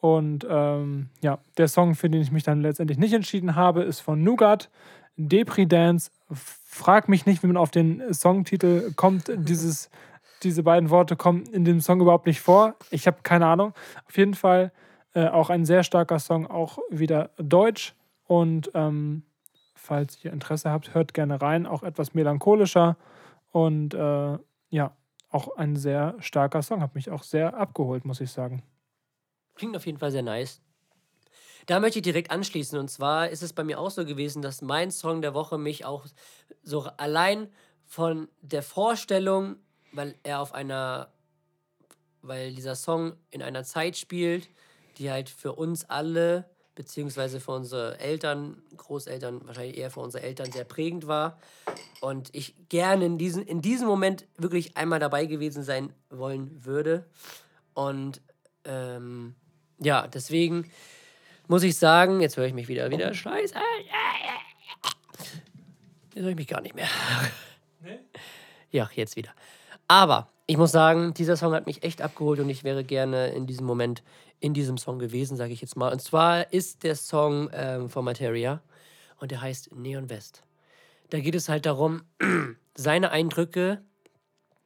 Und ähm, ja, der Song, für den ich mich dann letztendlich nicht entschieden habe, ist von Nougat, Depri Dance frag mich nicht, wie man auf den Songtitel kommt. Dieses, diese beiden Worte kommen in dem Song überhaupt nicht vor. Ich habe keine Ahnung. Auf jeden Fall äh, auch ein sehr starker Song, auch wieder deutsch. Und ähm, falls ihr Interesse habt, hört gerne rein. Auch etwas melancholischer und äh, ja, auch ein sehr starker Song. Hat mich auch sehr abgeholt, muss ich sagen. Klingt auf jeden Fall sehr nice. Da möchte ich direkt anschließen. Und zwar ist es bei mir auch so gewesen, dass mein Song der Woche mich auch so allein von der Vorstellung, weil er auf einer, weil dieser Song in einer Zeit spielt, die halt für uns alle, beziehungsweise für unsere Eltern, Großeltern, wahrscheinlich eher für unsere Eltern sehr prägend war. Und ich gerne in, diesen, in diesem Moment wirklich einmal dabei gewesen sein wollen würde. Und ähm, ja, deswegen muss ich sagen, jetzt höre ich mich wieder, wieder scheiße. Jetzt höre ich mich gar nicht mehr. Ja, jetzt wieder. Aber ich muss sagen, dieser Song hat mich echt abgeholt und ich wäre gerne in diesem Moment in diesem Song gewesen, sage ich jetzt mal. Und zwar ist der Song ähm, von Materia und der heißt Neon West. Da geht es halt darum, seine Eindrücke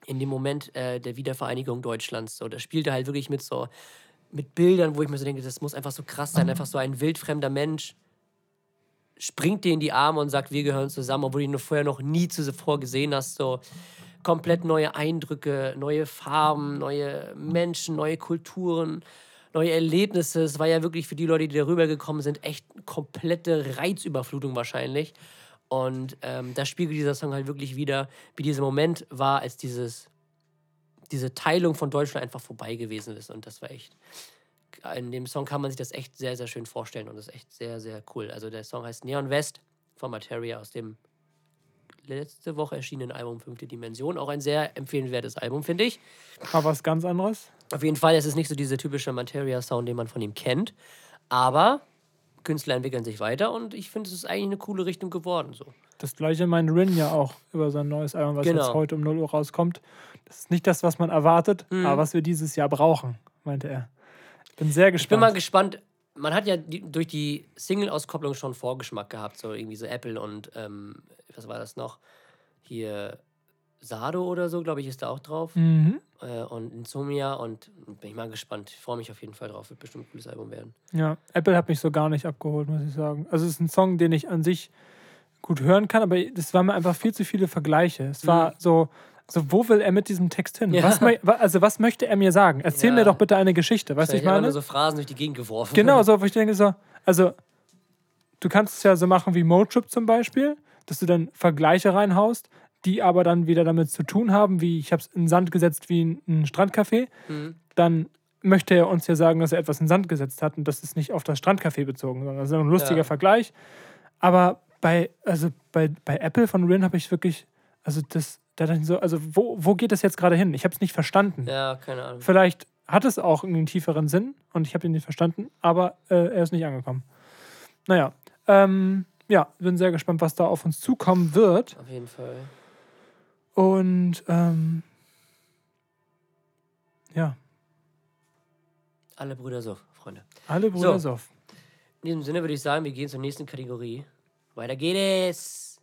in dem Moment äh, der Wiedervereinigung Deutschlands. So, da spielt er halt wirklich mit so mit Bildern, wo ich mir so denke, das muss einfach so krass sein. Einfach so ein wildfremder Mensch springt dir in die Arme und sagt, wir gehören zusammen, obwohl du ihn vorher noch nie zuvor gesehen hast. So komplett neue Eindrücke, neue Farben, neue Menschen, neue Kulturen, neue Erlebnisse. Es war ja wirklich für die Leute, die darüber gekommen sind, echt komplette Reizüberflutung wahrscheinlich. Und ähm, da spiegelt dieser Song halt wirklich wieder, wie dieser Moment war, als dieses diese Teilung von Deutschland einfach vorbei gewesen ist. Und das war echt. In dem Song kann man sich das echt sehr, sehr schön vorstellen und das ist echt sehr, sehr cool. Also der Song heißt Neon West von Materia aus dem letzte Woche erschienenen Album Fünfte Dimension. Auch ein sehr empfehlenswertes Album, finde ich. Aber was ganz anderes? Auf jeden Fall, es ist nicht so dieser typische Materia-Sound, den man von ihm kennt. Aber Künstler entwickeln sich weiter und ich finde, es ist eigentlich eine coole Richtung geworden. So. Das gleiche meint Rin ja auch über sein neues Album, was Genau. jetzt heute um 0 Uhr rauskommt. Das ist nicht das, was man erwartet, Mhm. aber was wir dieses Jahr brauchen, meinte er. Bin sehr gespannt. Ich bin mal gespannt. Man hat ja die, durch die Single-Auskopplung schon Vorgeschmack gehabt, so irgendwie so Apple und ähm, was war das noch? Hier Sado oder so, glaube ich, ist da auch drauf. mhm. Äh, und Insomnia und bin ich mal gespannt. Ich freue mich auf jeden Fall drauf. Wird bestimmt ein cooles Album werden. Ja, Apple hat mich so gar nicht abgeholt, muss ich sagen. Also es ist ein Song, den ich an sich gut hören kann, aber das waren mir einfach viel zu viele Vergleiche. Es war so, so wo will er mit diesem Text hin? Mhm. Ja. Was, also was möchte er mir sagen? Erzähl Ja. mir doch bitte eine Geschichte, weißt du, ich meine? nur so Phrasen durch die Gegend geworfen. Genau, so, wo ich denke so, also du kannst es ja so machen wie Motrip zum Beispiel, dass du dann Vergleiche reinhaust, die aber dann wieder damit zu tun haben, wie ich habe es in Sand gesetzt wie ein, Strandcafé, Mhm. dann möchte er uns ja sagen, dass er etwas in Sand gesetzt hat und das ist nicht auf das Strandcafé bezogen, sondern das ist ein lustiger Ja. Vergleich. Aber bei, also bei, bei Apple von Rin habe ich wirklich, also das, da ich so, also wo, wo geht das jetzt gerade hin? Ich habe es nicht verstanden. Ja, keine Ahnung. Vielleicht hat es auch einen tieferen Sinn und ich habe ihn nicht verstanden, aber äh, er ist nicht angekommen. Naja, ähm, ja, bin sehr gespannt, was da auf uns zukommen wird. Auf jeden Fall. Und ähm, ja, Alle Brüder so, Freunde. alle Brüder So. Soff. In diesem Sinne würde ich sagen, wir gehen zur nächsten Kategorie. Weiter geht es.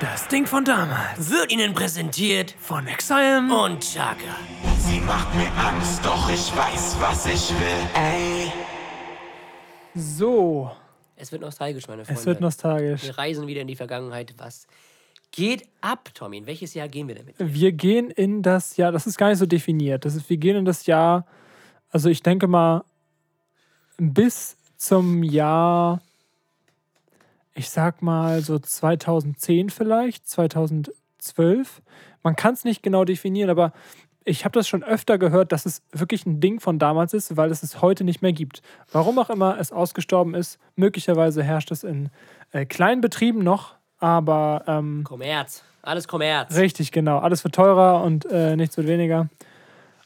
Das Ding von damals. Wird Ihnen präsentiert Von Exile. und Chaka. Sie macht mir Angst, doch ich weiß, was ich will. Ey. So, Es wird nostalgisch, meine Freunde. es wird nostalgisch. wir reisen wieder in die Vergangenheit. Was geht ab, Tommy? In welches Jahr gehen wir damit? Wir gehen in das Jahr, das ist gar nicht so definiert. Das ist, wir gehen in das Jahr, also ich denke mal, bis zum Jahr, ich sag mal so 2010 vielleicht, 2012. Man kann es nicht genau definieren, aber ich habe das schon öfter gehört, dass es wirklich ein Ding von damals ist, weil es es heute nicht mehr gibt. Warum auch immer es ausgestorben ist, möglicherweise herrscht es in äh, kleinen Betrieben noch, aber ähm, Kommerz. Alles Kommerz. Richtig, genau. Alles wird teurer und äh, nichts wird weniger.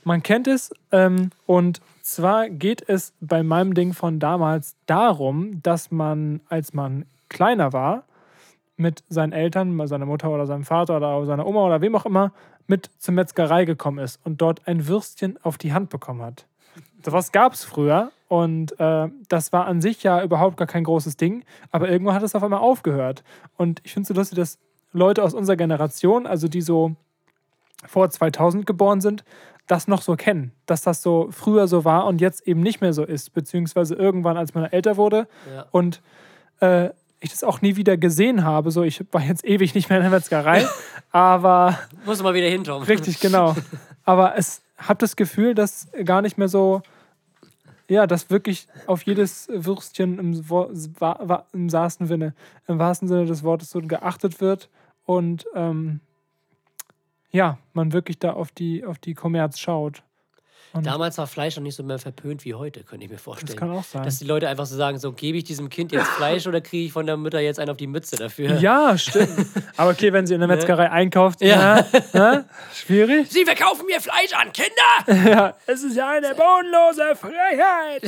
Man kennt es. Ähm, und zwar geht es bei meinem Ding von damals darum, dass man, als man kleiner war, mit seinen Eltern, seiner Mutter oder seinem Vater oder seiner Oma oder wem auch immer, mit zur Metzgerei gekommen ist und dort ein Würstchen auf die Hand bekommen hat. Sowas gab es früher und äh, das war an sich ja überhaupt gar kein großes Ding, aber irgendwann hat es auf einmal aufgehört. Und ich finde es so lustig, dass Leute aus unserer Generation, also die so vor 2000 geboren sind, das noch so kennen, dass das so früher so war und jetzt eben nicht mehr so ist, beziehungsweise irgendwann, als man älter wurde Ja. und äh, ich das auch nie wieder gesehen habe. So, ich war jetzt ewig nicht mehr in der Metzgerei, aber Muss mal wieder hin, Tom. Richtig, genau. Aber es habe das Gefühl, dass gar nicht mehr so, ja, dass wirklich auf jedes Würstchen im, im wahrsten Sinne, im wahrsten Sinne des Wortes so geachtet wird und ähm, ja, man wirklich da auf die, auf die Kommerz schaut. Und Damals war Fleisch noch nicht so mehr verpönt wie heute, könnte ich mir das vorstellen. kann auch sein. Dass die Leute einfach so sagen, so gebe ich diesem Kind jetzt Fleisch oder kriege ich von der Mutter jetzt einen auf die Mütze dafür? Ja, stimmt. Aber okay, wenn sie in der Metzgerei einkauft, Ne? Ja. ja. ja, schwierig. Sie verkaufen mir Fleisch an Kinder! Ja, es ist ja eine bodenlose Freiheit.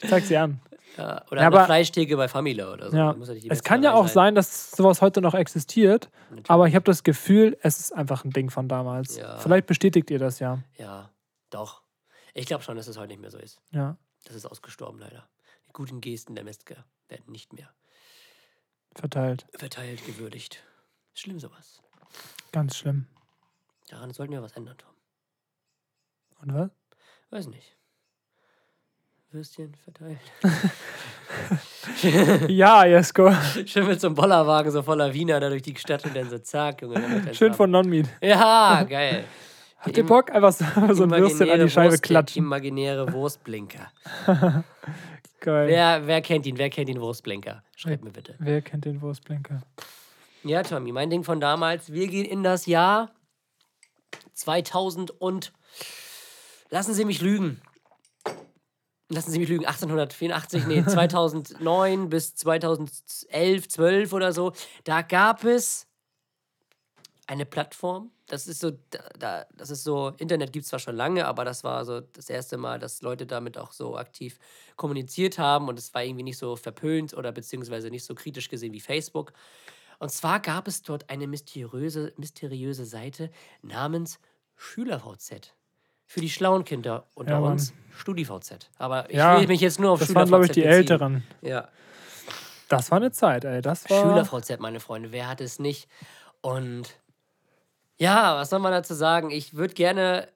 Ich zeig sie an. Ja, oder Ja, aber- Fleischtheke bei Famila oder so. Ja. Ja Es kann ja Metzgerei auch sein, dass sowas heute noch existiert, aber ich habe das Gefühl, es ist einfach ein Ding von damals. Ja. Vielleicht bestätigt ihr das ja. Ja, doch. Ich glaube schon, dass es heute nicht mehr so ist. Ja, Das ist ausgestorben leider. Die guten Gesten der Metzger werden nicht mehr verteilt. verteilt, gewürdigt. Schlimm sowas. Ganz schlimm. Daran sollten wir was ändern, Tom. Und was? Weiß nicht. Würstchen verteilt. Ja, Jesko. Schön mit so einem Bollerwagen so voller Wiener da durch die Stadt und dann so zack, Junge. dann Schön von Non-Meat. Ja, geil. Habt ihr Bock? Einfach so, so ein Würstchen an die Scheibe Wurst, klatschen. Imaginäre Wurstblinker. Geil. Wer, Wer, wer kennt ihn? Wer kennt den Wurstblinker? Schreibt mir bitte. kennt den Wurstblinker? Ja, Tommy, mein Ding von damals. Wir gehen in das Jahr 2000 und lassen Sie mich lügen. Lassen Sie mich lügen, 1884, nee, 2009 bis 2011, 12 oder so. Da gab es eine Plattform. Das ist so, da, da, das ist so, Internet gibt es zwar schon lange, aber das war so das erste Mal, dass Leute damit auch so aktiv kommuniziert haben und es war irgendwie nicht so verpönt oder beziehungsweise nicht so kritisch gesehen wie Facebook. Und zwar gab es dort eine mysteriöse, mysteriöse Seite namens SchülerVZ. Für die schlauen Kinder unter Ja, uns StudiVZ. Aber ich Ja, will mich jetzt nur auf Das SchülerVZ waren, glaube ich, die beziehen. Älteren. Ja. Das war eine Zeit, ey. Das war. SchülerVZ, meine Freunde, wer hat es nicht? Und ja, was soll man dazu sagen? Ich würde gerne,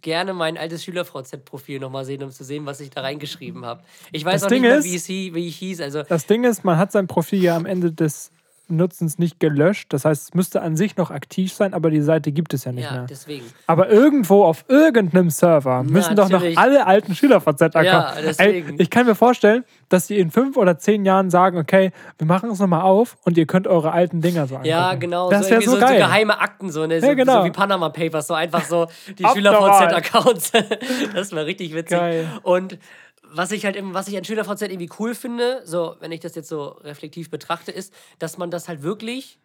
gerne mein altes SchülerVZ-Profil nochmal sehen, um zu sehen, was ich da reingeschrieben habe. Ich weiß Das auch Ding nicht mehr, wie, hie- wie ich hieß. Also, Das Ding ist, man hat sein Profil ja am Ende des Nutzens nicht gelöscht. Das heißt, es müsste an sich noch aktiv sein, aber die Seite gibt es ja nicht ja, mehr. deswegen. Aber irgendwo auf irgendeinem Server müssen doch noch alle alten SchülerVZ-Accounts. Ja, deswegen. Ey, ich kann mir vorstellen, dass sie in fünf oder zehn Jahren sagen, okay, wir machen es nochmal auf und ihr könnt eure alten Dinger so angucken. Ja, genau. Das so, wäre so so, so geil. geheime Akten, so, ne? so, Ja, genau. so wie Panama Papers, so einfach so die SchülerVZ-Accounts. das war richtig witzig. Geil. Und was ich halt im, was ich an SchülerVZ irgendwie cool finde, so wenn ich das jetzt so reflektiv betrachte, ist, dass man das halt wirklich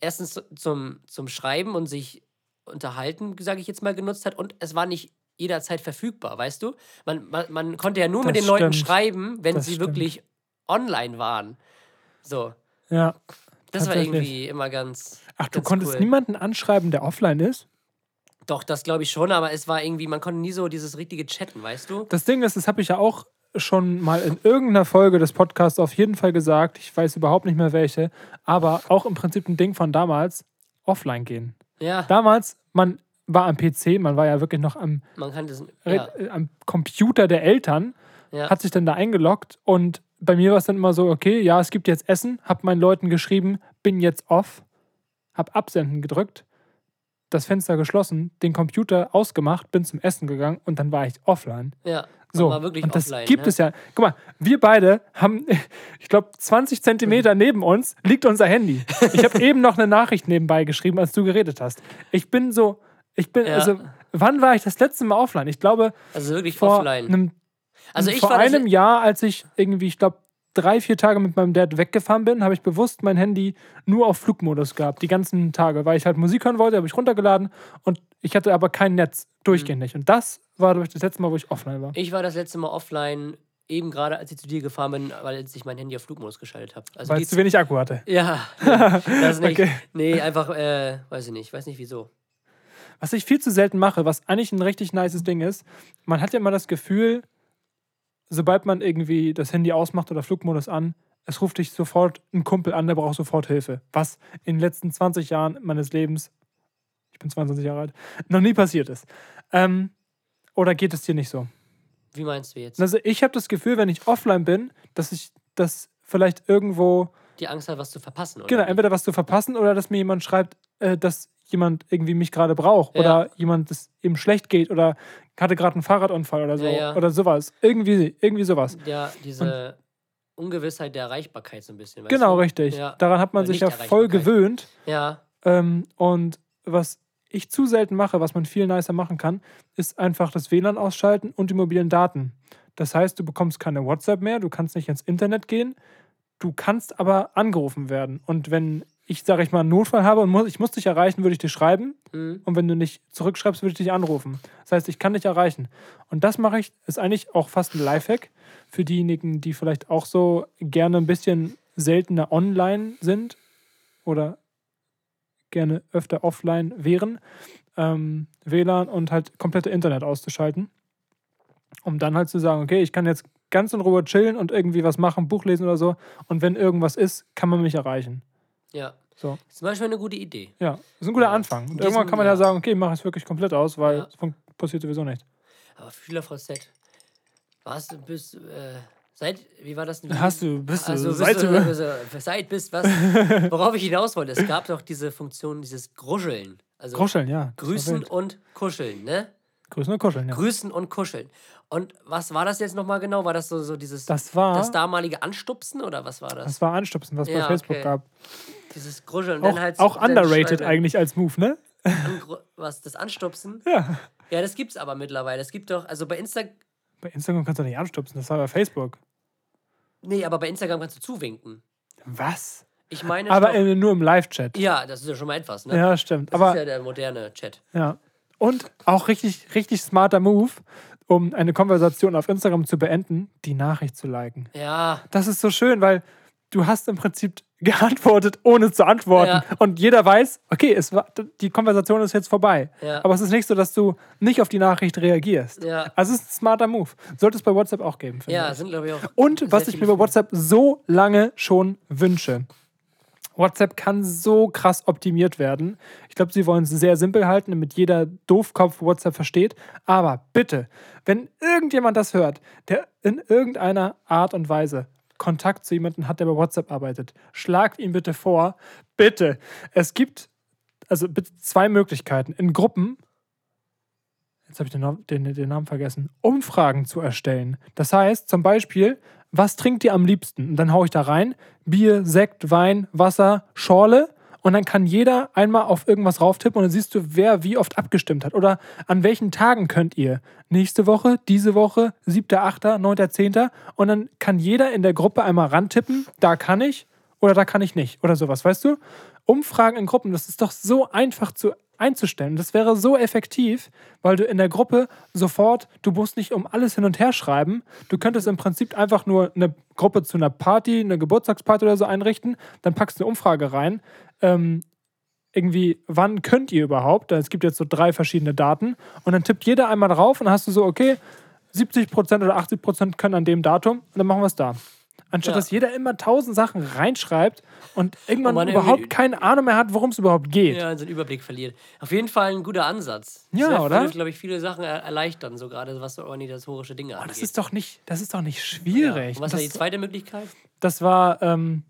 erstens zum, zum Schreiben und sich unterhalten, sage ich jetzt mal, genutzt hat und es war nicht jederzeit verfügbar, weißt du? Man, man, man konnte ja nur mit Das den Leuten stimmt. schreiben, wenn Das sie stimmt. wirklich online waren. So. Ja. Das war irgendwie immer ganz. Ach, du ganz konntest cool. niemanden anschreiben, der offline ist? Doch, das glaube ich schon, aber es war irgendwie, man konnte nie so dieses richtige Chatten, weißt du? Das Ding ist, das habe ich ja auch schon mal in irgendeiner Folge des Podcasts auf jeden Fall gesagt. Ich weiß überhaupt nicht mehr welche, aber auch im Prinzip ein Ding von damals, offline gehen. Ja, Damals, man war am PC, man war ja wirklich noch am, das. Re- Ja, äh, am Computer der Eltern, ja. hat sich dann da eingeloggt und bei mir war es dann immer so, okay, ja, es gibt jetzt Essen, hab meinen Leuten geschrieben, bin jetzt off, hab Absenden gedrückt, das Fenster geschlossen, den Computer ausgemacht, bin zum Essen gegangen und dann war ich offline. ja. So, war wirklich und das offline. gibt ne? es ja. Guck mal, wir beide haben, ich glaube, 20 Zentimeter neben uns liegt unser Handy. Ich habe eben noch eine Nachricht nebenbei geschrieben, als du geredet hast. Ich bin so, ich bin, Ja. also, wann war ich das letzte Mal offline? Ich glaube, Also wirklich vor offline. einem, also ich vor einem Jahr, als ich irgendwie, ich glaube, drei, vier Tage mit meinem Dad weggefahren bin, habe ich bewusst mein Handy nur auf Flugmodus gehabt, die ganzen Tage, weil ich halt Musik hören wollte, habe ich runtergeladen und ich hatte aber kein Netz, durchgehend Mhm. nicht. Und das war ich, das letzte Mal, wo ich offline war. Ich war das letzte Mal offline, eben gerade als ich zu dir gefahren bin, weil ich mein Handy auf Flugmodus geschaltet habe. Also weil es zu wenig Akku hatte. Ja, nee, das nicht. Okay. Nee, einfach, äh, weiß ich nicht, weiß nicht wieso. was ich viel zu selten mache, was eigentlich ein richtig nices Ding ist, man hat ja immer das Gefühl, sobald man irgendwie das Handy ausmacht oder Flugmodus an, es ruft dich sofort ein Kumpel an, der braucht sofort Hilfe. Was in den letzten 20 Jahren meines Lebens, ich bin 22 Jahre alt, noch nie passiert ist. Ähm, oder geht es dir nicht so? Wie meinst du jetzt? Also ich habe das Gefühl, wenn ich offline bin, dass ich das vielleicht irgendwo, Die Angst hat, was zu verpassen, oder? genau, entweder was zu verpassen oder dass mir jemand schreibt, äh, dass jemand irgendwie mich gerade braucht Ja. oder jemand das ihm schlecht geht oder hatte gerade einen Fahrradunfall oder so Ja, oder sowas. Irgendwie, irgendwie sowas. Ja, diese Ungewissheit der Erreichbarkeit so ein bisschen. Genau, du? richtig. Daran hat man Oder sich ja voll gewöhnt. Ja, Ähm, und was ich zu selten mache, was man viel nicer machen kann, ist einfach das WLAN ausschalten und die mobilen Daten. Das heißt, du bekommst keine WhatsApp mehr, du kannst nicht ins Internet gehen, du kannst aber angerufen werden. Und wenn ich, sage ich mal, einen Notfall habe und muss, ich muss dich erreichen, würde ich dir schreiben. Mhm. Und wenn du nicht zurückschreibst, würde ich dich anrufen. Das heißt, ich kann dich erreichen. Und das mache ich, ist eigentlich auch fast ein Lifehack für diejenigen, die vielleicht auch so gerne ein bisschen seltener online sind oder gerne öfter offline wären, ähm, WLAN und halt komplette Internet auszuschalten. Um dann halt zu sagen, okay, ich kann jetzt ganz in Ruhe chillen und irgendwie was machen, Buch lesen oder so. Und wenn irgendwas ist, kann man mich erreichen. ja. So. Zum Beispiel eine gute Idee. Ja, das ist ein guter Ja. Anfang. Und irgendwann kann man ja sagen, okay, mach es wirklich komplett aus, weil Ja. es passiert sowieso nicht. Aber SchülerVZ, warst du bis, äh, seit, wie war das denn? Hast du, bist du, also, bist seit du, du, also, seit bist was? Worauf ich hinaus wollte, es gab doch diese Funktion, dieses Gruscheln. Also Kuscheln, ja. das Grüßen und Kuscheln, ne? Grüßen und Kuscheln, ja. Grüßen und Kuscheln. Und was war das jetzt nochmal genau? War das so, so dieses Das war, das damalige Anstupsen oder was war das? das war Anstupsen, was bei Ja, Facebook okay. gab. Dieses Gruscheln und Auch, dann halt auch underrated schreiben- eigentlich als Move, ne? Was, das Anstupsen? Ja. Ja, das gibt's aber mittlerweile. Es gibt doch, also bei Insta, Bei Instagram kannst du nicht anstupsen, das war bei Facebook. nee, aber bei Instagram kannst du zuwinken. Was? Ich meine, Aber doch- nur im Live-Chat. ja, das ist ja schon mal etwas, ne? Ja, stimmt. das Aber ist ja der moderne Chat. Ja. Und auch richtig, richtig smarter Move, um eine Konversation auf Instagram zu beenden, die Nachricht zu liken. Ja, Das ist so schön, weil du hast im Prinzip geantwortet, ohne zu antworten. Ja. Und jeder weiß, okay, es war, die Konversation ist jetzt vorbei. Ja. Aber es ist nicht so, dass du nicht auf die Nachricht reagierst. Ja. Also es ist ein smarter Move. Sollte es bei WhatsApp auch geben, finde ja, ich. sind glaube ich auch. Und was ich mir bei WhatsApp so lange schon wünsche. WhatsApp kann so krass optimiert werden. Ich glaube, sie wollen es sehr simpel halten, damit jeder Doofkopf WhatsApp versteht. Aber bitte, wenn irgendjemand das hört, der in irgendeiner Art und Weise Kontakt zu jemandem hat, der bei WhatsApp arbeitet, schlagt ihm bitte vor, bitte, es gibt also zwei Möglichkeiten. In Gruppen jetzt habe ich den, den, den Namen vergessen, Umfragen zu erstellen. Das heißt zum Beispiel, was trinkt ihr am liebsten? Und dann haue ich da rein, Bier, Sekt, Wein, Wasser, Schorle. Und dann kann jeder einmal auf irgendwas rauftippen und dann siehst du, wer wie oft abgestimmt hat. Oder an welchen Tagen könnt ihr? Nächste Woche, diese Woche, 7., 8., 9., 10. Und dann kann jeder in der Gruppe einmal rantippen, da kann ich oder da kann ich nicht. Oder sowas, weißt du? Umfragen in Gruppen, das ist doch so einfach zu einzustellen. Das wäre so effektiv, weil du in der Gruppe sofort, du musst nicht um alles hin und her schreiben. Du könntest im Prinzip einfach nur eine Gruppe zu einer Party, eine Geburtstagsparty oder so einrichten, dann packst du eine Umfrage rein. Ähm, irgendwie, wann könnt ihr überhaupt? Es gibt jetzt so drei verschiedene Daten und dann tippt jeder einmal drauf und dann hast du so, okay, 70% oder 80% können an dem Datum und dann machen wir es da. Anstatt Ja. dass jeder immer tausend Sachen reinschreibt und irgendwann man überhaupt irgendwie- keine Ahnung mehr hat, worum es überhaupt geht. Ja, so einen Überblick verliert. Auf jeden Fall ein guter Ansatz. Ja, das oder? würde, glaube ich, viele Sachen er erleichtern, so gerade was so organisatorische Dinge Aber angeht. das ist doch nicht, das ist doch nicht ja. schwierig. Und was war die das, zweite Möglichkeit? das war ähm,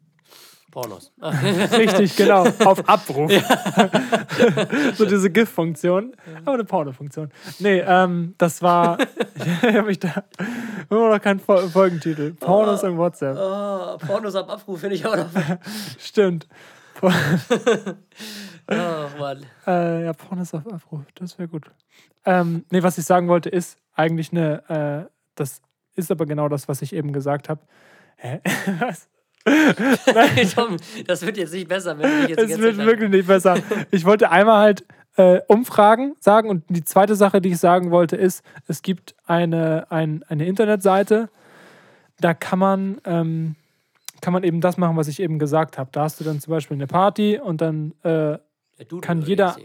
Pornos. richtig, genau, auf Abruf. so diese GIF-Funktion, aber eine Porno-Funktion. Nee, ähm, das war, ich habe mich da, immer noch kein Fol- Folgentitel. Pornos im WhatsApp. oh, Pornos am Abruf finde ich auch noch. Stimmt. Oh, Mann. Äh, ja, Pornos auf Abruf, das wäre gut. Ähm, nee, was ich sagen wollte, ist eigentlich eine, äh, das ist aber genau das, was ich eben gesagt habe. Hä? Was? Tom, das wird jetzt nicht besser, wenn du dich jetzt Es wird wirklich nicht besser. Ich wollte einmal halt äh, Umfragen sagen und die zweite Sache, die ich sagen wollte, ist, es gibt eine, ein, eine Internetseite, da kann man, ähm, kann man eben das machen, was ich eben gesagt habe. Da hast du dann zum Beispiel eine Party und dann, äh, Ja, kann jeder-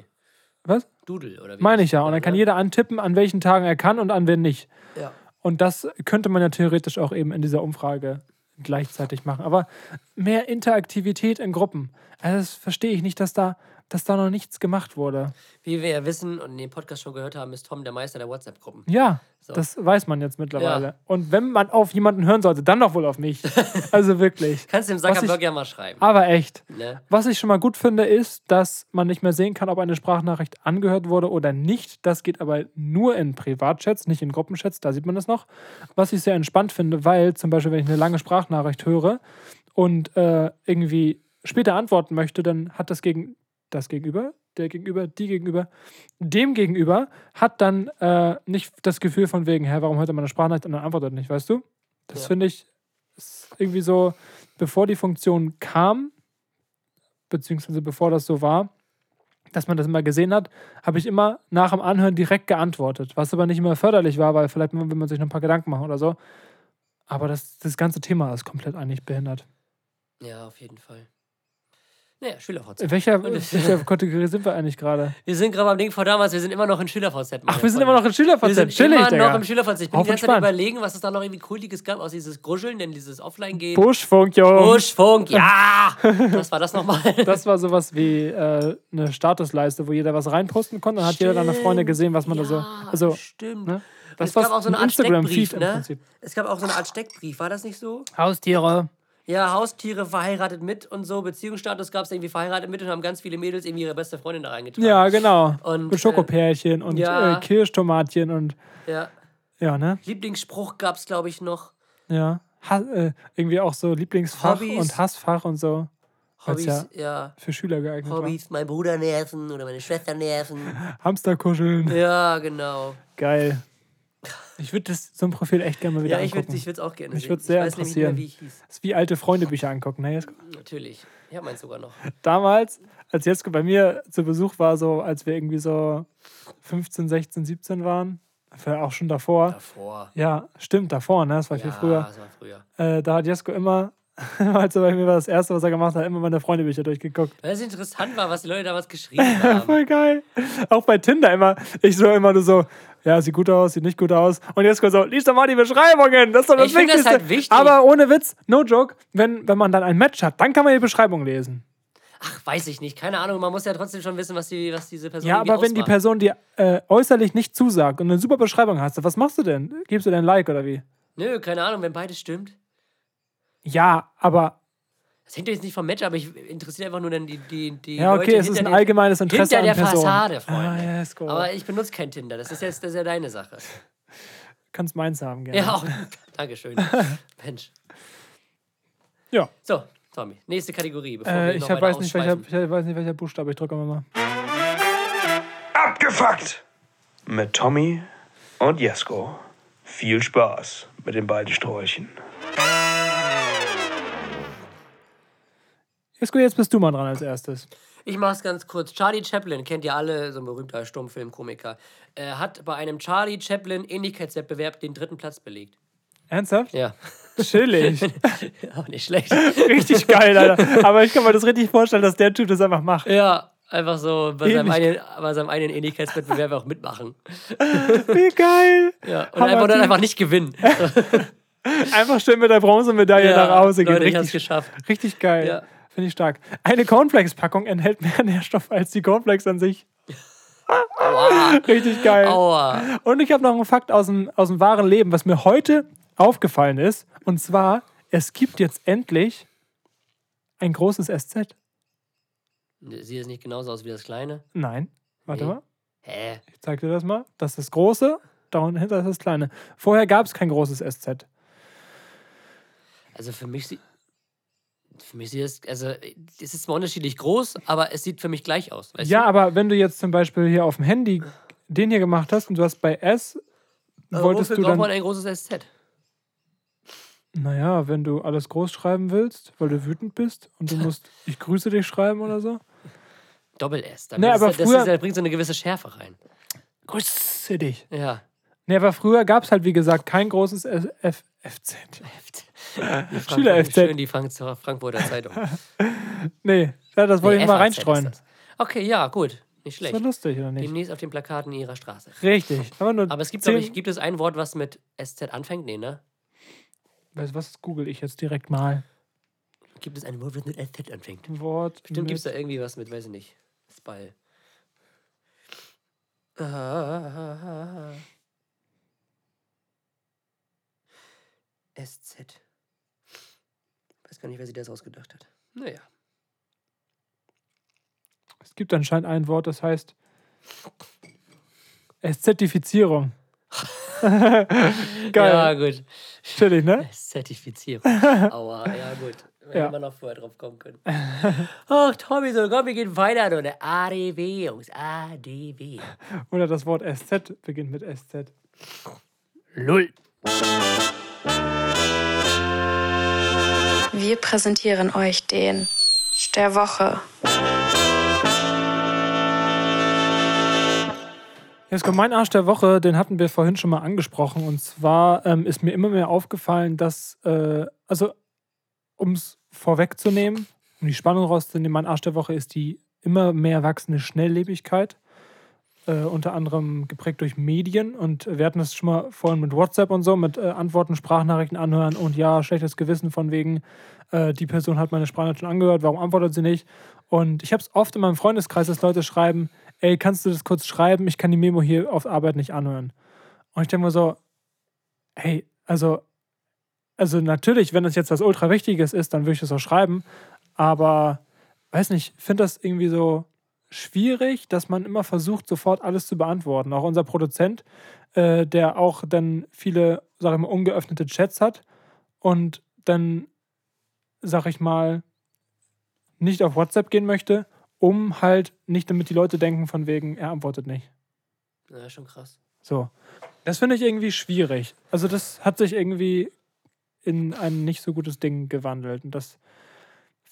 was? Doodle oder wie? Meine ich ja. Und dann kann ne? jeder antippen, an welchen Tagen er kann und an wen nicht. Ja. Und das könnte man ja theoretisch auch eben in dieser Umfrage gleichzeitig machen. Aber mehr Interaktivität in Gruppen. Also das verstehe ich nicht, dass da, dass da noch nichts gemacht wurde. Wie wir ja wissen und in dem Podcast schon gehört haben, ist Tom der Meister der WhatsApp-Gruppen. Ja, So. das weiß man jetzt mittlerweile. Ja. Und wenn man auf jemanden hören sollte, dann doch wohl auf mich. Also wirklich. Kannst du dem Zuckerberg ja mal schreiben. Aber echt. Ne? Was ich schon mal gut finde, ist, dass man nicht mehr sehen kann, ob eine Sprachnachricht angehört wurde oder nicht. Das geht aber nur in Privatchats, nicht in Gruppenchats, da sieht man das noch. Was ich sehr entspannt finde, weil zum Beispiel, wenn ich eine lange Sprachnachricht höre und äh, irgendwie später antworten möchte, dann hat das, gegen, das Gegenüber, der Gegenüber, die Gegenüber, dem Gegenüber hat dann äh, nicht das Gefühl von wegen, hä, warum hört er meine Sprachnachricht und dann antwortet nicht, weißt du? Das Ja. finde ich irgendwie so, bevor die Funktion kam, beziehungsweise bevor das so war, dass man das immer gesehen hat, habe ich immer nach dem Anhören direkt geantwortet. Was aber nicht immer förderlich war, weil vielleicht will man sich noch ein paar Gedanken machen oder so. Aber das, das ganze Thema ist komplett eigentlich behindert. Ja, auf jeden Fall. Naja, SchülerVZ. In welcher, welcher Kategorie sind wir eigentlich gerade? Wir sind gerade am Ding vor damals, wir sind immer noch in SchülerVZ. Ach, wir sind immer noch in Wir SchülerVZ. sind Chillig, immer noch im SchülerVZ. Ich bin die ganze Zeit überlegen, was es da noch irgendwie Kultiges gab, aus dieses Gruscheln, denn dieses Offline-Gehen. Buschfunk, Junge. Buschfunk, ja! Was war das nochmal? Das war sowas wie äh, eine Statusleiste, wo jeder was reinposten konnte. Dann hat jeder deine Freunde gesehen, was man da so. Ja, Also, stimmt. ne? Das es gab auch so eine ein Art Steckbrief, ne? Es gab auch so eine Art Steckbrief, war das nicht so? Haustiere. Ja, Haustiere verheiratet mit und so. Beziehungsstatus gab es irgendwie verheiratet mit und haben ganz viele Mädels irgendwie ihre beste Freundin da reingetragen. Ja, genau. Und, Mit Schokopärchen und ja. äh, Kirschtomatchen und ja. ja, ne? Lieblingsspruch gab es, glaube ich, noch. Ja. Ha äh, irgendwie auch so Lieblingsfach Hobbys. und Hassfach und so. Hobbys, ja ja. für Schüler geeignet Hobbys, mein Bruder nerven oder meine Schwester nerven. war. Hamsterkuscheln. Ja, genau. Geil. Ich würde so ein Profil echt gerne mal wieder Ja, ich würde angucken. es auch gerne Mich sehen. würd's sehr ich weiß nämlich nicht mehr, interessieren. wie ich hieß. das ist wie alte Freundebücher angucken. Ne? Natürlich. Ich habe meins sogar noch. Damals, als Jesko bei mir zu Besuch war, so als wir irgendwie so 15, 16, 17 waren, vielleicht auch schon davor. Davor. Ja, stimmt, davor, ne? Das war viel Ja, früher. das war früher. Äh, da hat Jesko immer, als er bei mir war, das erste, was er gemacht hat, immer meine Freundebücher durchgeguckt. Weil es interessant war, was die Leute damals geschrieben haben. Voll geil. Auch bei Tinder immer. Ich so immer nur so, ja, sieht gut aus, sieht nicht gut aus. Und jetzt kommt so, lies doch mal die Beschreibungen. Das ist doch das Ich find das Wichtigste. halt wichtig. Aber ohne Witz, no joke, wenn, wenn man dann ein Match hat, dann kann man die Beschreibung lesen. Ach, weiß ich nicht. Keine Ahnung. Man muss ja trotzdem schon wissen, was, die, was diese Person Ja, aber wenn die ausmacht. Person dir äh, äußerlich nicht zusagt und eine super Beschreibung hast, was machst du denn? Gibst du denn ein Like oder wie? Nö, keine Ahnung, wenn beides stimmt. Ja, aber Das hängt jetzt nicht vom Match, aber ich interessiere einfach nur dann die, die, die ja, okay, Leute es ist hinter ein den- allgemeines Interesse hinter an der Personen. Fassade, Freunde. Ah, ja, ist cool. Aber ich benutze kein Tinder. Das ist jetzt das ist ja deine Sache. kannst meins haben gerne. Ja, auch. Dankeschön. Mensch. Ja. So, Tommy, nächste Kategorie. Bevor Äh, wir ich noch hab, weiß, nicht, welcher, ich weiß nicht, welcher Buchstabe. Ich drücke mal. Abgefuckt! Mit Tommy und Jesko. Viel Spaß mit den beiden Sträuchen. Jesko, jetzt bist du mal dran als erstes. Ich mach's ganz kurz. Charlie Chaplin, kennt ihr alle, so ein berühmter Stummfilmkomiker, äh, hat bei einem Charlie Chaplin Ähnlichkeitswettbewerb den dritten Platz belegt. Ernsthaft? Ja. Chillig. Auch nicht schlecht. richtig geil, Alter. Aber ich kann mir das richtig vorstellen, dass der Typ das einfach macht. ja, einfach so bei seinem, einen, bei seinem einen Ähnlichkeitswettbewerb auch mitmachen. Wie geil. Ja. Und Hammer einfach, dann einfach nicht gewinnen. Einfach schön mit der Bronzemedaille nach Hause gehen. Leute, ich hab's Richtig, geschafft. richtig geil. Ja. Finde ich stark. Eine Cornflakes-Packung enthält mehr Nährstoff als die Cornflakes an sich. Aua. Richtig geil. Aua. Und ich habe noch einen Fakt aus dem, aus dem wahren Leben, was mir heute aufgefallen ist. Und zwar, es gibt jetzt endlich ein großes SZ. Sieht es nicht genauso aus wie das kleine? Nein. Warte Nee. mal. Hä? Ich zeig dir das mal. Das ist das große, dahinter ist das kleine. Vorher gab es kein großes SZ. Also für mich sieht. Für mich sieht es, also es ist zwar unterschiedlich groß, aber es sieht für mich gleich aus. Ja, du? aber wenn du jetzt zum Beispiel hier auf dem Handy den hier gemacht hast und du hast bei S, Aber wolltest wofür du braucht dann. man ein großes SZ? Naja, wenn du alles groß schreiben willst, weil du wütend bist und du musst Ich grüße dich schreiben oder so. Doppel S. Da Nee, aber das, früher- ist, das bringt so eine gewisse Schärfe rein. Grüße dich. Ja. Nee, aber früher gab es halt, wie gesagt, kein großes F F FZ. Schüler FZ. Schön die Frank Frankfurter Zeitung. Nee, ja, das wollte Nee, ich mal reinstreuen. das. Okay, ja, gut. Nicht schlecht. doch lustig, oder nicht? Demnächst auf den Plakaten ihrer Straße. Richtig. Aber nur Aber es gibt, glaube ich, gibt es ein Wort, was mit SZ anfängt? Nee, ne? Weißt du was google ich jetzt direkt mal? Gibt es ein Wort, was mit SZ anfängt? Ein Wort. Stimmt, gibt es da irgendwie was mit, weiß ich nicht. Spall. Ah, SZ. Weiß gar nicht, wer sich das ausgedacht hat. Naja. es gibt anscheinend ein Wort, das heißt Ästhetizierung. Geil. Ja, gut. Chillig, ne? Zertifizierung. Aua, ja, gut. Hätte Ja. man noch vorher drauf kommen können. Ach, Tommy, so, komm, wir gehen weiter, du. Der ADW, Jungs. ADW. Oder das Wort SZ beginnt mit SZ. Lull. Wir präsentieren euch den der Woche. Jetzt kommt mein Arsch der Woche, den hatten wir vorhin schon mal angesprochen. Und zwar ähm, ist mir immer mehr aufgefallen, dass, äh, also um es vorwegzunehmen, um die Spannung rauszunehmen, mein Arsch der Woche ist die immer mehr wachsende Schnelllebigkeit. Äh, unter anderem geprägt durch Medien. Und wir hatten das schon mal vorhin mit WhatsApp und so, mit äh, Antworten, Sprachnachrichten anhören und ja, schlechtes Gewissen von wegen, äh, die Person hat meine Sprachnachricht schon angehört, warum antwortet sie nicht? Und ich habe es oft in meinem Freundeskreis, dass Leute schreiben, ey, kannst du das kurz schreiben? Ich kann die Memo hier auf Arbeit nicht anhören. Und ich denke mir so, hey, also, also natürlich, wenn das jetzt was ultra Wichtiges ist, dann würde ich das auch schreiben. Aber, weiß nicht, finde das irgendwie so schwierig, dass man immer versucht, sofort alles zu beantworten. Auch unser Produzent, äh, der auch dann viele, sag ich mal, ungeöffnete Chats hat und dann, sag ich mal, nicht auf WhatsApp gehen möchte, um halt nicht, damit die Leute denken, von wegen, er antwortet nicht. Ja, schon krass. So. Das finde ich irgendwie schwierig. Also, das hat sich irgendwie in ein nicht so gutes Ding gewandelt. Und das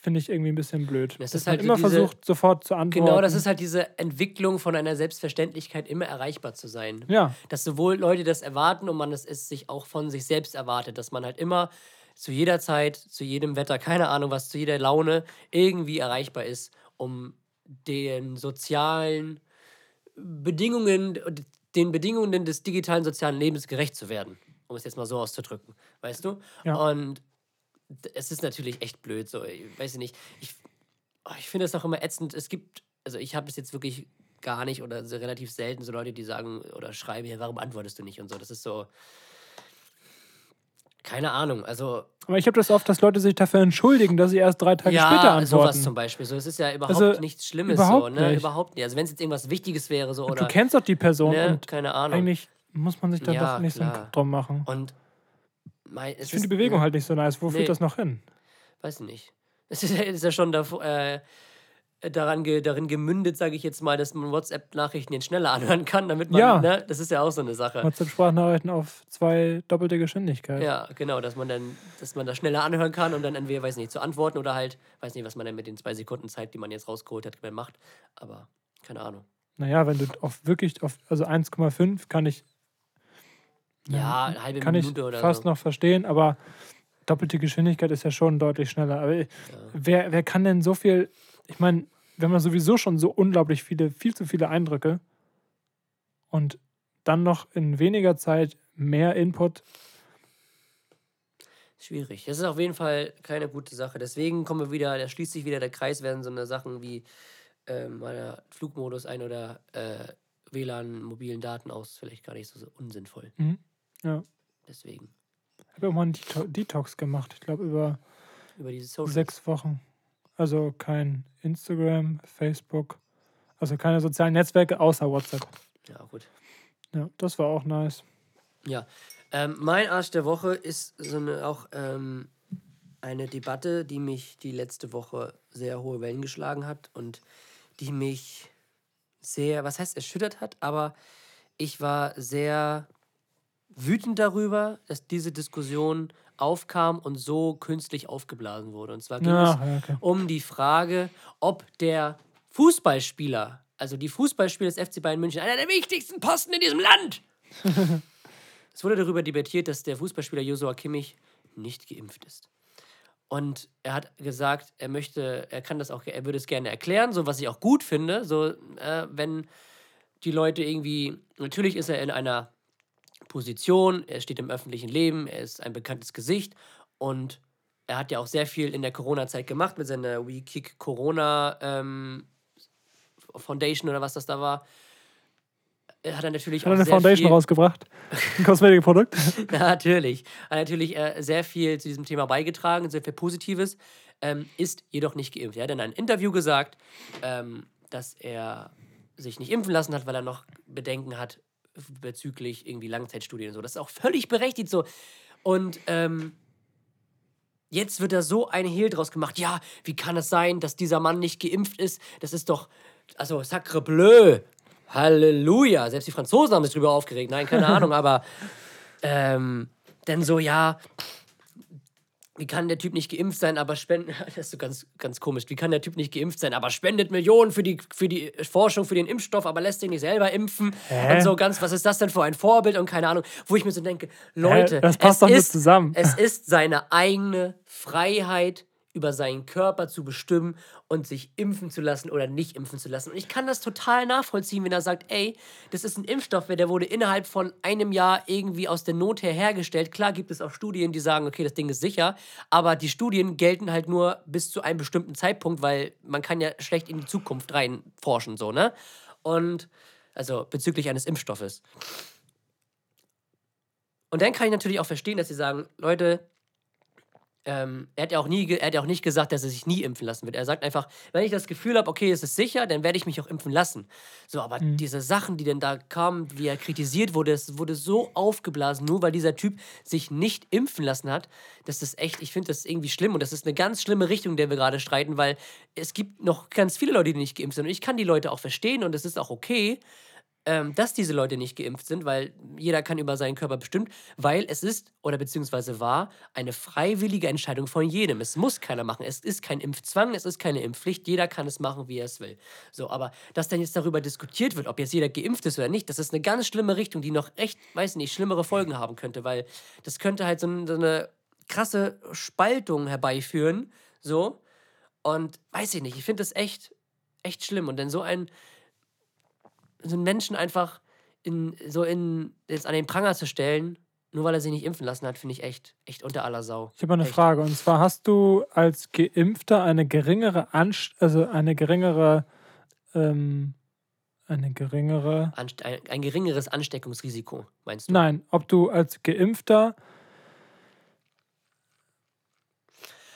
finde ich irgendwie ein bisschen blöd. Das ist man halt so immer diese- versucht, sofort zu antworten. Genau, das ist halt diese Entwicklung von einer Selbstverständlichkeit, immer erreichbar zu sein. Ja, Dass sowohl Leute das erwarten und man es sich auch von sich selbst erwartet, dass man halt immer zu jeder Zeit, zu jedem Wetter, keine Ahnung was, zu jeder Laune irgendwie erreichbar ist, um den sozialen Bedingungen, den Bedingungen des digitalen sozialen Lebens gerecht zu werden, um es jetzt mal so auszudrücken, weißt du? Ja. Und es ist natürlich echt blöd, so, ich weiß ich nicht. Ich, oh, ich finde es auch immer ätzend. Es gibt, also ich habe es jetzt wirklich gar nicht oder so relativ selten so Leute, die sagen oder schreiben, ja, warum antwortest du nicht und so. Das ist so. Keine Ahnung, also aber ich habe das oft, dass Leute sich dafür entschuldigen, dass sie erst drei Tage ja, später antworten. sowas zum Beispiel. So, es ist ja überhaupt Also, nichts Schlimmes überhaupt so, ne? nicht. Überhaupt nicht. Also wenn es jetzt irgendwas Wichtiges wäre, so oder. du kennst doch die Person ne? und Keine Ahnung. eigentlich muss man sich da Ja, doch nicht so einen klar. Kopf drum machen. Und mein, Ich finde die Bewegung halt nicht so nice. Wo Nee. führt das noch hin? Weiß nicht. Es ist, ja- ist ja schon davor, äh, daran ge, darin gemündet, sage ich jetzt mal, dass man WhatsApp-Nachrichten jetzt schneller anhören kann, damit man, Ja. ne? Das ist ja auch so eine Sache. WhatsApp-Sprachnachrichten auf zwei doppelte Geschwindigkeit. Ja, genau, dass man dann, dass man das schneller anhören kann und dann entweder, weiß nicht, zu antworten oder halt, weiß nicht, was man dann mit den zwei Sekunden Zeit, die man jetzt rausgeholt hat, macht. Aber keine Ahnung. Naja, wenn du auf wirklich auf, also 1,5 kann ich, Ja, eine halbe kann ich Minute oder fast so. noch verstehen, aber doppelte Geschwindigkeit ist ja schon deutlich schneller. Aber wer, wer kann denn so viel, ich meine, haben ja sowieso schon so unglaublich viele, viel zu viele Eindrücke und dann noch in weniger Zeit mehr Input. Schwierig. Das ist auf jeden Fall keine gute Sache. Deswegen kommen wir wieder, da schließt sich wieder der Kreis, werden so eine Sachen wie ähm, Flugmodus ein oder äh, WLAN, mobilen Daten aus, vielleicht gar nicht so, so unsinnvoll. Mhm. Ja. Deswegen. Ich habe auch mal einen Deto Detox gemacht, ich glaube über Über diese sechs Wochen. Also kein Instagram, Facebook, also keine sozialen Netzwerke außer WhatsApp. Ja, gut. Ja, das war auch nice. Ja. Ähm, mein Arsch der Woche ist so eine, auch ähm, eine Debatte, die mich die letzte Woche sehr hohe Wellen geschlagen hat und die mich sehr, was heißt erschüttert hat, aber ich war sehr wütend darüber, dass diese Diskussion aufkam und so künstlich aufgeblasen wurde. Und zwar ging es ja, okay. um die Frage, ob der Fußballspieler, also die Fußballspieler des FC Bayern München, einer der wichtigsten Posten in diesem Land. es wurde darüber debattiert, dass der Fußballspieler Josua Kimmich nicht geimpft ist. Und er hat gesagt, er möchte, er kann das auch, er würde es gerne erklären, so was ich auch gut finde, so äh, wenn die Leute irgendwie, natürlich ist er in einer Position, er steht im öffentlichen Leben, er ist ein bekanntes Gesicht und er hat ja auch sehr viel in der Corona-Zeit gemacht mit seiner We Kick Corona ähm, Foundation oder was das da war. Er hat er natürlich Hat auch eine sehr Foundation viel, rausgebracht? Ein Kosmetikprodukt? ja, natürlich. Hat natürlich äh, sehr viel zu diesem Thema beigetragen, sehr viel Positives, ähm, ist jedoch nicht geimpft. Er hat in einem Interview gesagt, ähm, dass er sich nicht impfen lassen hat, weil er noch Bedenken hat bezüglich irgendwie Langzeitstudien und so. Das ist auch völlig berechtigt so. Und ähm, jetzt wird da so ein Hehl draus gemacht. Ja, wie kann es sein, dass dieser Mann nicht geimpft ist? Das ist doch, also sacre bleu. Halleluja. Selbst die Franzosen haben sich drüber aufgeregt. Nein, keine Ahnung, aber ähm, denn so, ja, wie kann der Typ nicht geimpft sein, aber spenden. Das ist so ganz, ganz komisch. Wie kann der Typ nicht geimpft sein, aber spendet Millionen für die, für die Forschung, für den Impfstoff, aber lässt sich nicht selber impfen? Hä? Und so ganz, was ist das denn für ein Vorbild und keine Ahnung, wo ich mir so denke, Leute, das passt doch nicht zusammen. Es ist seine eigene Freiheit, über seinen Körper zu bestimmen und sich impfen zu lassen oder nicht impfen zu lassen. Und ich kann das total nachvollziehen, wenn er sagt, ey, das ist ein Impfstoff, der wurde innerhalb von einem Jahr irgendwie aus der Not her hergestellt. Klar gibt es auch Studien, die sagen, okay, das Ding ist sicher, aber die Studien gelten halt nur bis zu einem bestimmten Zeitpunkt, weil man kann ja schlecht in die Zukunft rein forschen, so, ne? Und, also bezüglich eines Impfstoffes. Und dann kann ich natürlich auch verstehen, dass sie sagen, Leute, ähm, er, hat ja auch nie, er hat ja auch nicht gesagt, dass er sich nie impfen lassen wird. Er sagt einfach, wenn ich das Gefühl habe, okay, es ist sicher, dann werde ich mich auch impfen lassen. So, aber diese Sachen, die denn da kamen, wie er kritisiert wurde, es wurde so aufgeblasen, nur weil dieser Typ sich nicht impfen lassen hat. Das ist echt, ich finde das irgendwie schlimm und das ist eine ganz schlimme Richtung, in der wir gerade streiten, weil es gibt noch ganz viele Leute, die nicht geimpft sind. Und ich kann die Leute auch verstehen und es ist auch okay ähm, dass diese Leute nicht geimpft sind, weil jeder kann über seinen Körper bestimmt, weil es ist oder beziehungsweise war eine freiwillige Entscheidung von jedem. Es muss keiner machen. Es ist kein Impfzwang, es ist keine Impfpflicht. Jeder kann es machen, wie er es will. So, aber dass dann jetzt darüber diskutiert wird, ob jetzt jeder geimpft ist oder nicht, das ist eine ganz schlimme Richtung, die noch echt, weiß nicht, schlimmere Folgen haben könnte, weil das könnte halt so, ein- so eine krasse Spaltung herbeiführen. So. Und weiß ich nicht, ich finde das echt, echt schlimm. Und dann so ein so einen Menschen einfach in, so in, jetzt an den Pranger zu stellen, nur weil er sich nicht impfen lassen hat, finde ich echt, echt unter aller Sau. Ich habe eine Echt. Frage. Und zwar hast du als Geimpfter eine geringere Anst also eine geringere, ähm, eine geringere. Anst ein, ein geringeres Ansteckungsrisiko, meinst du? Nein, ob du als Geimpfter.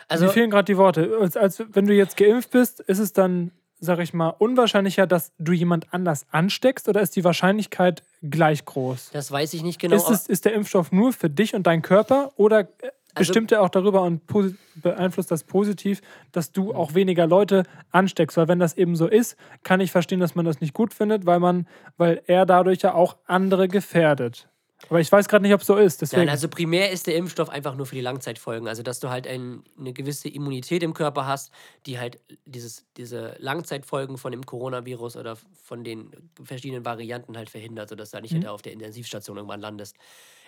Also, mir fehlen gerade die Worte. Als, als wenn du jetzt geimpft bist, ist es dann, sag ich mal, unwahrscheinlicher, dass du jemand anders ansteckst oder ist die Wahrscheinlichkeit gleich groß? das weiß ich nicht genau. ist, es, ist der Impfstoff nur für dich und deinen Körper oder äh, Also- bestimmt er auch darüber und beeinflusst das positiv, dass du auch weniger Leute ansteckst? Weil wenn das eben so ist, kann ich verstehen, dass man das nicht gut findet, weil man, weil er dadurch ja auch andere gefährdet. Aber ich weiß gerade nicht, ob es so ist. Deswegen. Nein, also primär ist der Impfstoff einfach nur für die Langzeitfolgen. Also, dass du halt ein, eine gewisse Immunität im Körper hast, die halt dieses, diese Langzeitfolgen von dem Coronavirus oder von den verschiedenen Varianten halt verhindert, sodass du halt nicht halt auf der Intensivstation irgendwann landest.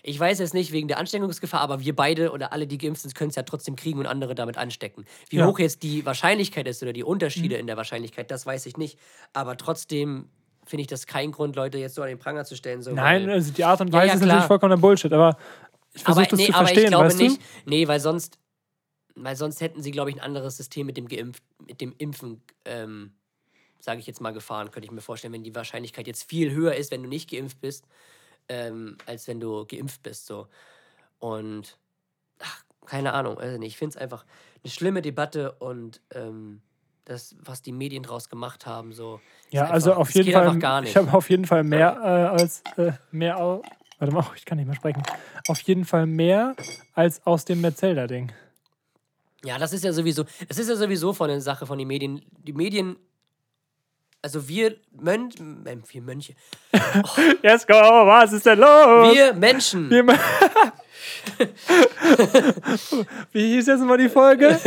Ich weiß jetzt nicht wegen der Ansteckungsgefahr, aber wir beide oder alle, die geimpft sind, können es ja trotzdem kriegen und andere damit anstecken. Wie Ja. hoch jetzt die Wahrscheinlichkeit ist oder die Unterschiede in der Wahrscheinlichkeit, das weiß ich nicht. Aber trotzdem finde ich das kein Grund, Leute jetzt so an den Pranger zu stellen. So, Nein, weil- also die Art und Ja, Weise ja, ist natürlich vollkommener Bullshit, aber ich versuche aber, das nee, zu aber verstehen, ich glaube weißt nicht. du? Nee, weil sonst, weil sonst hätten sie, glaube ich, ein anderes System mit dem Geimpft, mit dem Impfen, ähm, sage ich jetzt mal, gefahren, könnte ich mir vorstellen, wenn die Wahrscheinlichkeit jetzt viel höher ist, wenn du nicht geimpft bist, ähm, als wenn du geimpft bist. So. Und ach, keine Ahnung, also nicht. Ich finde es einfach eine schlimme Debatte und ähm, das, was die Medien draus gemacht haben, so. Ja, einfach- also auf das jeden Fall. Einfach gar nicht. Ich habe auf jeden Fall mehr äh, als äh, mehr. Warte mal, ich kann nicht mehr sprechen. Auf jeden Fall mehr als aus dem Metzelder-Ding. Ja, das ist ja sowieso, es ist ja sowieso von der Sache von den Medien. Die Medien, also wir Mönch, äh, wir Mönche, Jetzt go, was ist denn los? wir Menschen, Wir ma- Wie hieß jetzt nochmal die Folge?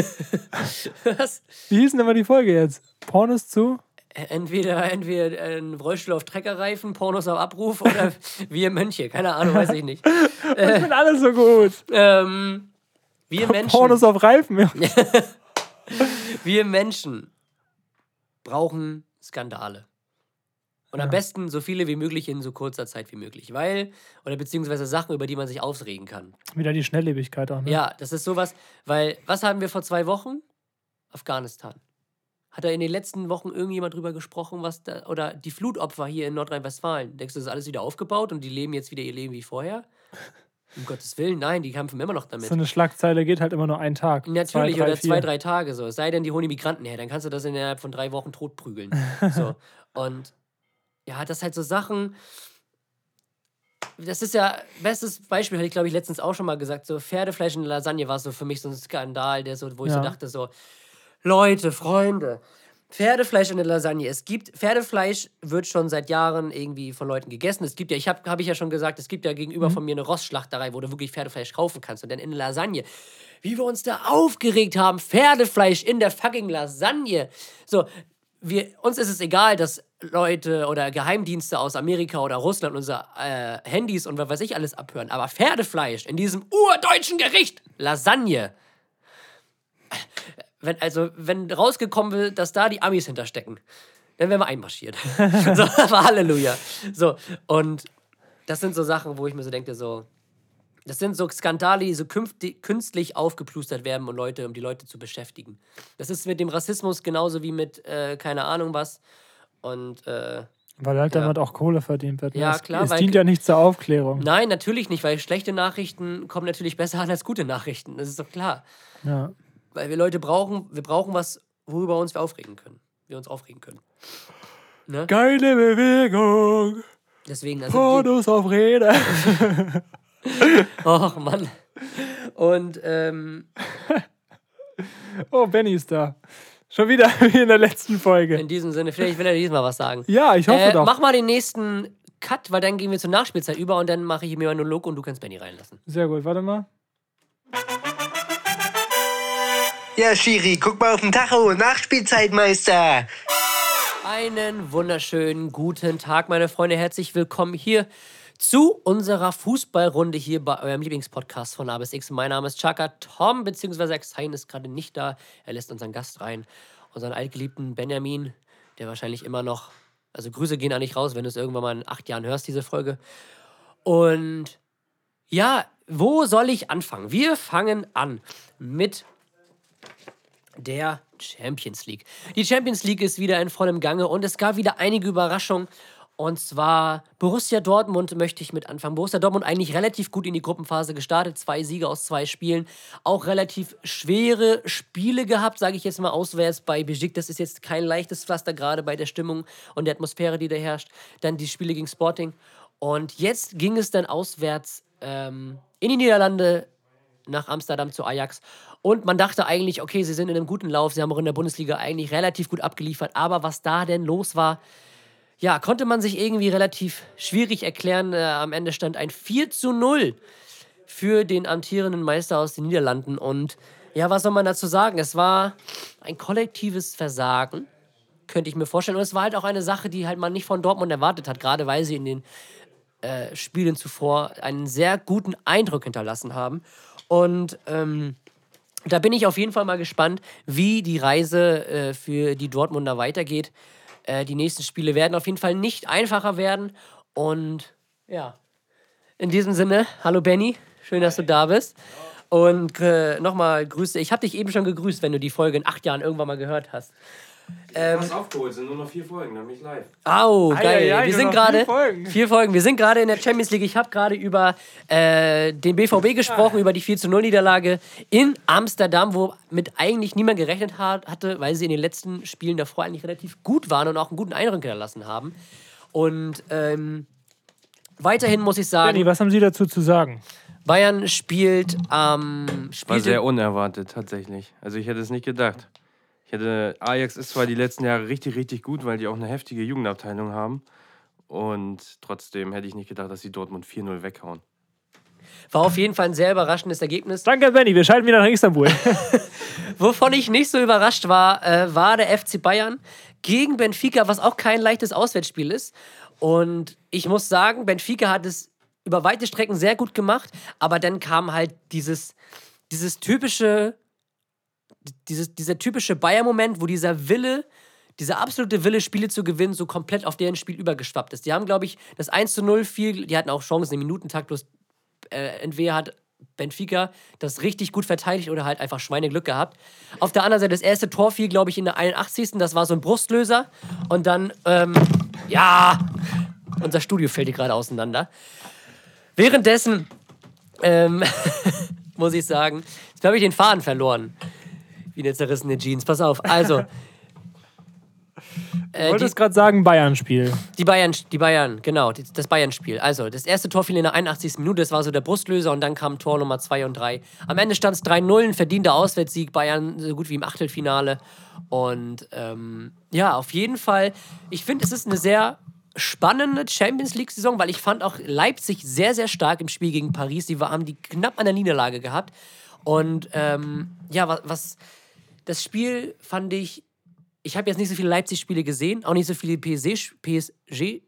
was? Wie hieß denn immer die Folge jetzt? Pornos zu? entweder, entweder ein Rollstuhl auf Treckerreifen, Pornos auf Abruf oder wir Mönche, keine Ahnung, weiß ich nicht. Ich bin alles so gut. Ähm, Wir Menschen, Pornos auf Reifen. Ja. wir Menschen brauchen Skandale. Und am Ja. besten so viele wie möglich in so kurzer Zeit wie möglich. Weil, oder beziehungsweise Sachen, über die man sich aufregen kann. Wieder die Schnelllebigkeit auch. Ne? Ja, das ist sowas, weil, was haben wir vor zwei Wochen? Afghanistan. Hat da in den letzten Wochen irgendjemand drüber gesprochen, was da, oder die Flutopfer hier in Nordrhein-Westfalen? Denkst du, das ist alles wieder aufgebaut und die leben jetzt wieder ihr Leben wie vorher? Um Gottes Willen, nein, die kämpfen immer noch damit. So eine Schlagzeile geht halt immer nur einen Tag. Natürlich, zwei, drei, oder zwei, vier. drei Tage so. Es sei denn, die holen die Migranten her, dann kannst du das innerhalb von drei Wochen totprügeln. so. Und ja, das halt so Sachen. Das ist ja, bestes Beispiel, hatte ich glaube ich letztens auch schon mal gesagt, so Pferdefleisch in Lasagne war so für mich so ein Skandal, der so, wo ich so Ja. dachte, so, Leute, Freunde, Pferdefleisch in der Lasagne. Es gibt, Pferdefleisch wird schon seit Jahren irgendwie von Leuten gegessen. Es gibt ja, ich habe hab ich ja schon gesagt, es gibt ja gegenüber von mir eine Rossschlachterei, wo du wirklich Pferdefleisch kaufen kannst. Und dann in Lasagne. Wie wir uns da aufgeregt haben, Pferdefleisch in der fucking Lasagne. So, wir, uns ist es egal, dass Leute oder Geheimdienste aus Amerika oder Russland unsere äh, Handys und was weiß ich alles abhören. Aber Pferdefleisch in diesem urdeutschen Gericht, Lasagne. Wenn, also, wenn rausgekommen wird, dass da die Amis hinterstecken, dann wären wir einmarschiert. so, aber Halleluja. So, und das sind so Sachen, wo ich mir so denke, so, das sind so Skandale, die so künstlich aufgeplustert werden, um Leute, um die Leute zu beschäftigen. Das ist mit dem Rassismus genauso wie mit, äh, keine Ahnung was. Und äh, Weil halt Ja. damit auch Kohle verdient wird. ne? Ja, es, klar, Es weil- dient ja nicht zur Aufklärung. nein, natürlich nicht, weil schlechte Nachrichten kommen natürlich besser an als gute Nachrichten. Das ist doch klar. Ja. Weil wir Leute brauchen, wir brauchen was, worüber uns wir aufregen können. Wir uns aufregen können. Ne? Geile Bewegung. Deswegen, also. Pornos auf Rede. Oh Mann. Und ähm, Oh, Benny ist da. Schon wieder wie in der letzten Folge. in diesem Sinne, vielleicht will er diesmal was sagen. Ja, ich hoffe Äh, doch. mach mal den nächsten Cut, weil dann gehen wir zur Nachspielzeit über und dann mache ich mir einen Monolog und du kannst Benny reinlassen. Sehr gut, warte mal. Ja, Schiri, guck mal auf den Tacho. Nachspielzeitmeister. Einen wunderschönen guten Tag, meine Freunde. Herzlich willkommen hier zu unserer Fußballrunde hier bei eurem Lieblingspodcast von A bis X. Mein Name ist Chaka Tom, beziehungsweise Xain ist gerade nicht da. Er lässt unseren Gast rein, unseren altgeliebten Benjamin, der wahrscheinlich immer noch, also Grüße gehen an dich raus, wenn du es irgendwann mal in acht Jahren hörst, diese Folge. Und ja, wo soll ich anfangen? Wir fangen an mit der Champions League. Die Champions League ist wieder in vollem Gange und es gab wieder einige Überraschungen. Und zwar Borussia Dortmund möchte ich mit anfangen. Borussia Dortmund eigentlich relativ gut in die Gruppenphase gestartet. Zwei Siege aus zwei Spielen. Auch relativ schwere Spiele gehabt, sage ich jetzt mal auswärts bei Besiktas. Das ist jetzt kein leichtes Pflaster, gerade bei der Stimmung und der Atmosphäre, die da herrscht. Dann die Spiele gegen Sporting. Und jetzt ging es dann auswärts ähm, in die Niederlande nach Amsterdam zu Ajax. Und man dachte eigentlich, okay, sie sind in einem guten Lauf, sie haben auch in der Bundesliga eigentlich relativ gut abgeliefert. Aber was da denn los war, ja, konnte man sich irgendwie relativ schwierig erklären. Äh, am Ende stand ein 4 zu 0 für den amtierenden Meister aus den Niederlanden. Und ja, was soll man dazu sagen? Es war ein kollektives Versagen, könnte ich mir vorstellen. Und es war halt auch eine Sache, die halt man nicht von Dortmund erwartet hat, gerade weil sie in den äh, Spielen zuvor einen sehr guten Eindruck hinterlassen haben. Und ähm, da bin ich auf jeden Fall mal gespannt, wie die Reise äh, für die Dortmunder weitergeht. Äh, die nächsten Spiele werden auf jeden Fall nicht einfacher werden. Und ja, in diesem Sinne, hallo Benny, schön, dass du da bist. Und äh, nochmal Grüße. Ich habe dich eben schon gegrüßt, wenn du die Folge in acht Jahren irgendwann mal gehört hast. Ähm, hast aufgeholt, sind nur noch vier Folgen, dann bin ich live. Au, geil. ei, wir nur sind gerade vier Folgen. vier Folgen. Wir sind gerade in der Champions League. Ich habe gerade über äh, den BVB gesprochen, über die 4 zu 0 Niederlage in Amsterdam, wo mit eigentlich niemand gerechnet hat, hatte, weil sie in den letzten Spielen davor eigentlich relativ gut waren und auch einen guten Eindruck hinterlassen haben. Und ähm, weiterhin muss ich sagen, Benny, was haben Sie dazu zu sagen? Bayern spielt am War spielte, sehr unerwartet, tatsächlich. Also ich hätte es nicht gedacht. Hätte, Ajax ist zwar die letzten Jahre richtig, richtig gut, weil die auch eine heftige Jugendabteilung haben. Und trotzdem hätte ich nicht gedacht, dass sie Dortmund 4-0 weghauen. war auf jeden Fall ein sehr überraschendes Ergebnis. Danke, Benny. Wir schalten wieder nach Istanbul. Wovon ich nicht so überrascht war, äh, war der FC Bayern gegen Benfica, was auch kein leichtes Auswärtsspiel ist. Und ich muss sagen, Benfica hat es über weite Strecken sehr gut gemacht, aber dann kam halt dieses, dieses typische, dieses, dieser typische Bayern-Moment, wo dieser Wille, dieser absolute Wille, Spiele zu gewinnen, so komplett auf deren Spiel übergeschwappt ist. Die haben, glaube ich, das 1 zu 0 viel, die hatten auch Chancen im Minutentakt, bloß äh, entweder hat Benfica das richtig gut verteidigt oder halt einfach Schweineglück gehabt. Auf der anderen Seite, das erste Tor fiel, glaube ich, in der 81. Das war so ein Brustlöser. Und dann, ähm, ja, unser Studio fällt hier gerade auseinander. Währenddessen, ähm, muss ich sagen, jetzt habe ich den Faden verloren. Wie eine zerrissene Jeans. Pass auf. Also, Du äh, wolltest gerade sagen, Bayern-Spiel. die Bayern, die Bayern, genau, die, das Bayern-Spiel. Also, das erste Tor fiel in der 81. Minute, das war so der Brustlöser und dann kam Tor Nummer 2 und 3. Am Ende stand es 3-0, ein verdienter Auswärtssieg, Bayern so gut wie im Achtelfinale. Und ähm, ja, auf jeden Fall, ich finde, es ist eine sehr spannende Champions League-Saison, weil ich fand auch Leipzig sehr, sehr stark im Spiel gegen Paris. Die war, haben die knapp an der Niederlage gehabt. Und ähm, ja, was, was das Spiel fand ich ich habe jetzt nicht so viele Leipzig-Spiele gesehen, auch nicht so viele PSG-Spiele,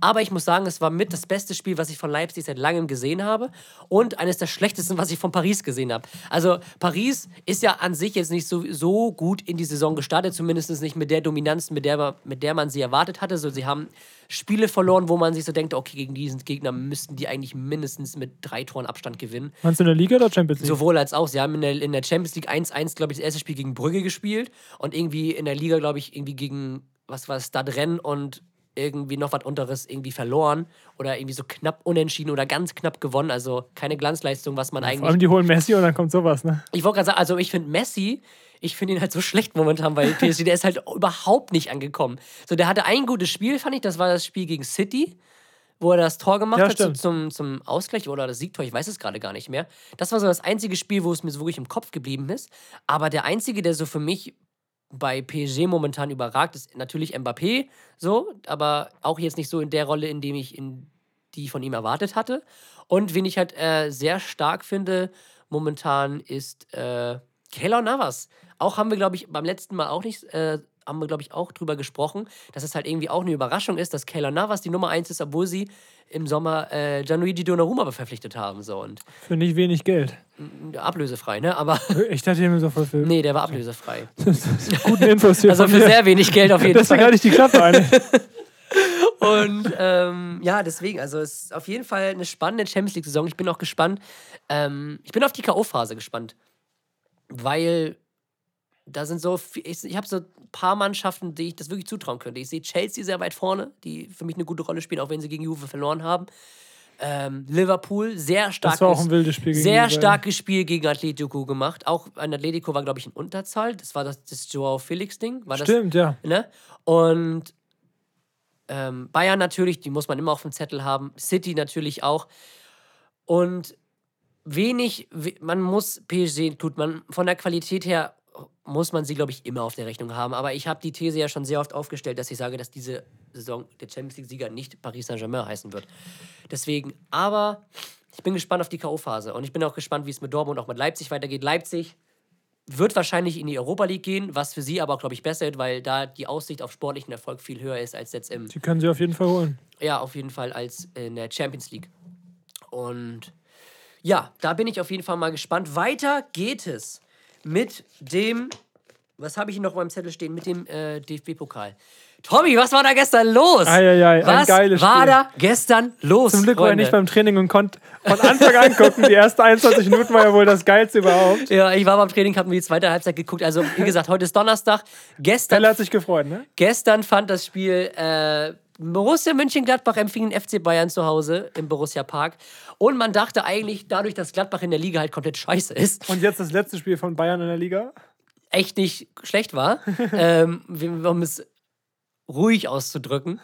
aber ich muss sagen, es war mit das beste Spiel, was ich von Leipzig seit langem gesehen habe und eines der schlechtesten, was ich von Paris gesehen habe. Also Paris ist ja an sich jetzt nicht so, so gut in die Saison gestartet, zumindest nicht mit der Dominanz, mit der, man- mit der man sie erwartet hatte. So, sie haben Spiele verloren, wo man sich so denkt, okay, gegen diesen Gegner müssten die eigentlich mindestens mit drei Toren Abstand gewinnen. Meinst du in der Liga oder Champions League? Sowohl als auch. Sie haben in der, in der Champions League 1-1, glaube ich, das erste Spiel gegen Brügge gespielt und irgendwie in der Liga, glaube ich, irgendwie gegen, was war es, Stadrenn und irgendwie noch was unteres irgendwie verloren oder irgendwie so knapp unentschieden oder ganz knapp gewonnen. Also keine Glanzleistung, was man Vor eigentlich allem die holen Messi und dann kommt sowas, ne? ich wollte gerade sagen, also ich finde Messi, ich finde ihn halt so schlecht momentan bei PSG. Der ist halt überhaupt nicht angekommen. So, der hatte ein gutes Spiel, fand ich. Das war das Spiel gegen City, wo er das Tor gemacht Ja, hat stimmt. zum, zum Ausgleich oder das Siegtor. Ich weiß es gerade gar nicht mehr. Das war so das einzige Spiel, wo es mir so wirklich im Kopf geblieben ist. Aber der einzige, der so für mich bei PSG momentan überragt, ist natürlich Mbappé. So, aber auch jetzt nicht so in der Rolle, in dem ich in die von ihm erwartet hatte. Und wen ich halt äh, sehr stark finde momentan ist äh, Keylor Navas. Auch haben wir, glaube ich, beim letzten Mal auch nicht, äh, haben wir, glaube ich, auch drüber gesprochen, dass es halt irgendwie auch eine Überraschung ist, dass Keylor Navas die Nummer 1 ist, obwohl sie im Sommer äh, Gianluigi Donnarumma verpflichtet haben. So, und Für nicht wenig Geld. ablösefrei, ne? Aber Ich dachte so voll viel. nee, der war ablösefrei. Guten Infos hier Also für mir. sehr wenig Geld auf jeden Deswegen Fall. hatte ich die Klappe ein. Und ähm, ja, deswegen, also es ist auf jeden Fall eine spannende Champions League-Saison. Ich bin auch gespannt. Ähm, ich bin auf die K.O.-Phase gespannt. Weil da sind so, ich, ich habe so ein paar Mannschaften, die ich das wirklich zutrauen könnte. Ich sehe Chelsea sehr weit vorne, die für mich eine gute Rolle spielen, auch wenn sie gegen Juve verloren haben. Ähm, Liverpool, sehr stark. Das war auch ein wildes Spiel Sehr starkes Spiel gegen Atletico gemacht. Auch ein Atletico war, glaube ich, in Unterzahl. Das war das, das Joao Felix-Ding. Das, Stimmt, ja. Ne? Und ähm, Bayern natürlich, die muss man immer auf dem Zettel haben. City natürlich auch. Und wenig, we- man muss PSG, tut man von der Qualität her, muss man sie, glaube ich, immer auf der Rechnung haben. Aber ich habe die These ja schon sehr oft aufgestellt, dass ich sage, dass diese Saison der Champions League-Sieger nicht Paris Saint-Germain heißen wird. Deswegen, aber ich bin gespannt auf die K.O.-Phase. Und ich bin auch gespannt, wie es mit Dortmund und auch mit Leipzig weitergeht. Leipzig wird wahrscheinlich in die Europa League gehen, was für sie aber, glaube ich, besser ist, weil da die Aussicht auf sportlichen Erfolg viel höher ist als jetzt im, Die können sie auf jeden Fall holen. ja, auf jeden Fall als in der Champions League. Und ja, da bin ich auf jeden Fall mal gespannt. Weiter geht es mit dem, was habe ich noch meinem Zettel stehen, mit dem äh, DFB-Pokal. Tommy, was war da gestern los? Eieiei, ein was geiles war Spiel. da gestern los? Zum Glück war er Freunde? nicht beim Training und konnte von Anfang an gucken. Die ersten 21 Minuten war ja wohl das Geilste überhaupt. Ja, ich war beim Training, habe mir die zweite Halbzeit geguckt. Also, wie gesagt, heute ist Donnerstag. Gestern Pelle hat sich gefreut, ne? Gestern fand das Spiel äh, Borussia Mönchengladbach empfing den FC Bayern zu Hause im Borussia Park. Und man dachte eigentlich, dadurch, dass Gladbach in der Liga halt komplett scheiße ist, Und jetzt das letzte Spiel von Bayern in der Liga. echt nicht schlecht war, ähm, um es ruhig auszudrücken,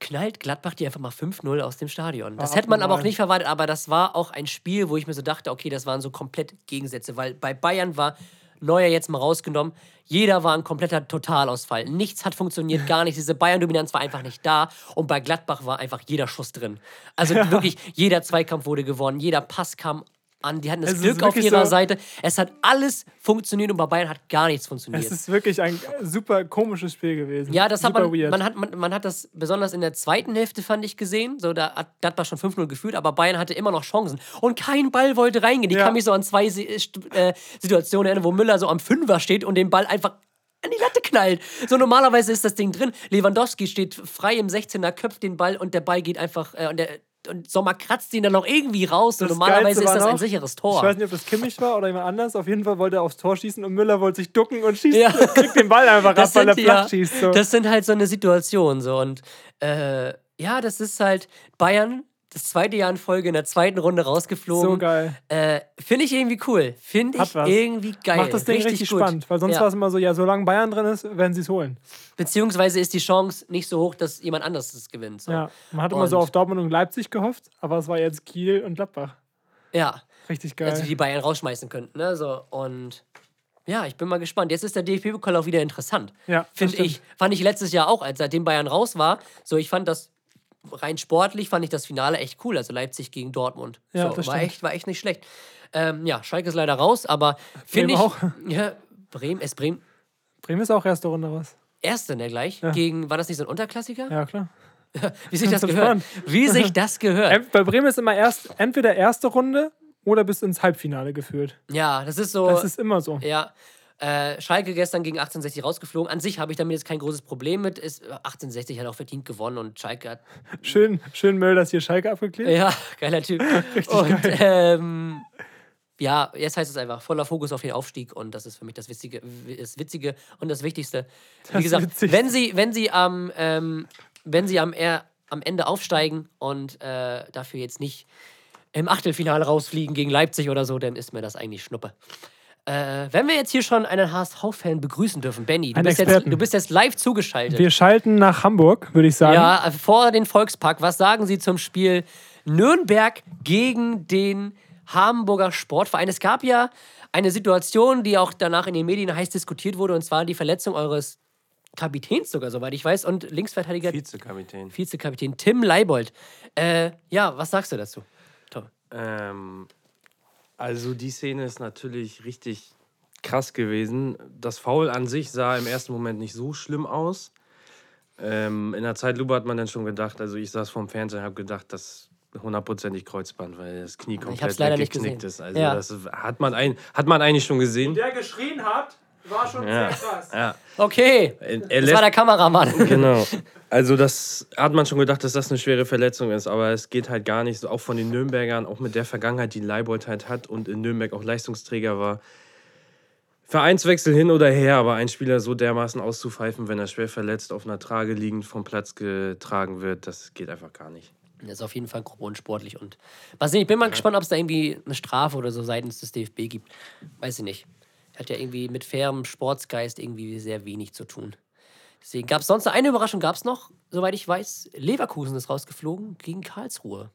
knallt Gladbach die einfach mal 5-0 aus dem Stadion. Das War hätte man aber auch nicht verwartet, aber das war auch ein Spiel, wo ich mir so dachte, okay, das waren so komplett Gegensätze, weil bei Bayern war Neuer jetzt mal rausgenommen, jeder war ein kompletter Totalausfall. Nichts hat funktioniert, gar nicht. Diese Bayern-Dominanz war einfach nicht da und bei Gladbach war einfach jeder Schuss drin. Also wirklich, jeder Zweikampf wurde gewonnen, jeder Pass kam an, die hatten das Es Glück auf ihrer so- Seite. Es hat alles funktioniert und bei Bayern hat gar nichts funktioniert. Es ist wirklich ein super komisches Spiel gewesen. Ja, das hat super man, weird. man hat, man, man hat das besonders in der zweiten Hälfte, fand ich, gesehen. So, da hat Gladbach schon 5-0 geführt, aber Bayern hatte immer noch Chancen. Und kein Ball wollte reingehen. Ich Ja. kann mich so an zwei St- äh, Situationen erinnern, wo Müller so am Fünfer steht und den Ball einfach an die Latte knallt. So normalerweise ist das Ding drin. Lewandowski steht frei im 16er, köpft den Ball und der Ball geht einfach, äh, und, der, und Sommer kratzt ihn dann noch irgendwie raus. Und normalerweise Geilste ist das ein noch, sicheres Ich Tor. weiß nicht, ob das Kimmich war oder jemand anders. Auf jeden Fall wollte er aufs Tor schießen und Müller wollte sich ducken und schießt, Ja. kriegt den Ball einfach ab, weil er flach ja, schießt. So. Das sind halt so eine Situation. So. Und äh, ja, das ist halt Bayern, das zweite Jahr in Folge in der zweiten Runde rausgeflogen. so geil. Äh, Finde ich irgendwie cool. Finde ich was. irgendwie geil. Macht das Ding richtig, gut. spannend, weil sonst ja. war es immer so, ja, solange Bayern drin ist, werden sie es holen. Beziehungsweise ist die Chance nicht so hoch, dass jemand anderes es gewinnt. So. Ja, man hat immer so Und- auf Dortmund und Leipzig gehofft, aber es war jetzt Kiel und Gladbach. ja. Richtig geil. Also die Bayern rausschmeißen könnten. Ne? So, und ja, ich bin mal gespannt. Jetzt ist der DFB-Pokal auch wieder interessant. Ja, Finde ich. Fand ich letztes Jahr auch, als seitdem Bayern raus war. So, ich fand das rein sportlich, fand ich das Finale echt cool. Also Leipzig gegen Dortmund. Ja, so, war, stimmt. echt, war echt nicht schlecht. Ähm, ja, Schalke ist leider raus, aber finde ich. Bremen auch. Ja, Bremen, ist Bremen Bremen ist auch erste Runde raus. Erste, ne, gleich? Gegen, war das nicht so ein Unterklassiker? Ja, klar. Wie sich das gehört. Wie sich das gehört. Bei Bremen ist immer erst entweder erste Runde oder bis ins Halbfinale geführt. Ja, das ist so. Das ist immer so. Ja. Äh, Schalke gestern gegen 1860 rausgeflogen. An sich habe ich damit jetzt kein großes Problem mit. Ist, 1860 hat auch verdient gewonnen und Schalke hat. Schön, schön dass hier Schalke abgeklebt. Ja, geiler Typ. und ähm, ja, jetzt heißt es einfach voller Fokus auf den Aufstieg und das ist für mich das Witzige, das Witzige und das Wichtigste. Wie Das gesagt, Witzigste. wenn sie, wenn sie am, ähm, wenn sie am, er, am Ende aufsteigen und äh, dafür jetzt nicht im Achtelfinale rausfliegen gegen Leipzig oder so, dann ist mir das eigentlich Schnuppe. Äh, wenn wir jetzt hier schon einen HSV-Fan begrüßen dürfen, Benny, du bist, jetzt, du bist jetzt live zugeschaltet. Wir schalten nach Hamburg, würde ich sagen. Ja, vor den Volkspark. Was sagen Sie zum Spiel Nürnberg gegen den Hamburger Sportverein? Es gab ja eine Situation, die auch danach in den Medien heiß diskutiert wurde, und zwar die Verletzung eures Kapitäns sogar, soweit ich weiß, und Linksverteidiger Vizekapitän. Vizekapitän Tim Leibold. Äh, ja, was sagst du dazu? Tom? Ähm, also die Szene ist natürlich richtig krass gewesen. Das Foul an sich sah im ersten Moment nicht so schlimm aus. Ähm, in der Zeitlupe hat man dann schon gedacht, also ich saß vorm Fernseher und habe gedacht, das hundertprozentig Kreuzband, weil das Knie komplett hab's leider nicht weggeknickt gesehen. ist. Also Ja. das hat man, ein, hat man eigentlich schon gesehen. Der geschrien hat, war schon Ja. krass. Ja. Okay, Er, er das war der Kameramann. genau. Also das hat man schon gedacht, dass das eine schwere Verletzung ist, aber es geht halt gar nicht so, auch von den Nürnbergern, auch mit der Vergangenheit, die Leibold halt hat und in Nürnberg auch Leistungsträger war. Vereinswechsel hin oder her, aber ein Spieler so dermaßen auszupfeifen, wenn er schwer verletzt auf einer Trage liegend vom Platz getragen wird, das geht einfach gar nicht. Das ist auf jeden Fall grob und sportlich. Und sehen, ich bin mal gespannt, ob es da irgendwie eine Strafe oder so seitens des DFB gibt. Weiß ich nicht. Hat ja irgendwie mit fairem Sportsgeist irgendwie sehr wenig zu tun. Deswegen gab es sonst eine Überraschung, gab es noch, soweit ich weiß. Leverkusen ist rausgeflogen gegen Karlsruhe.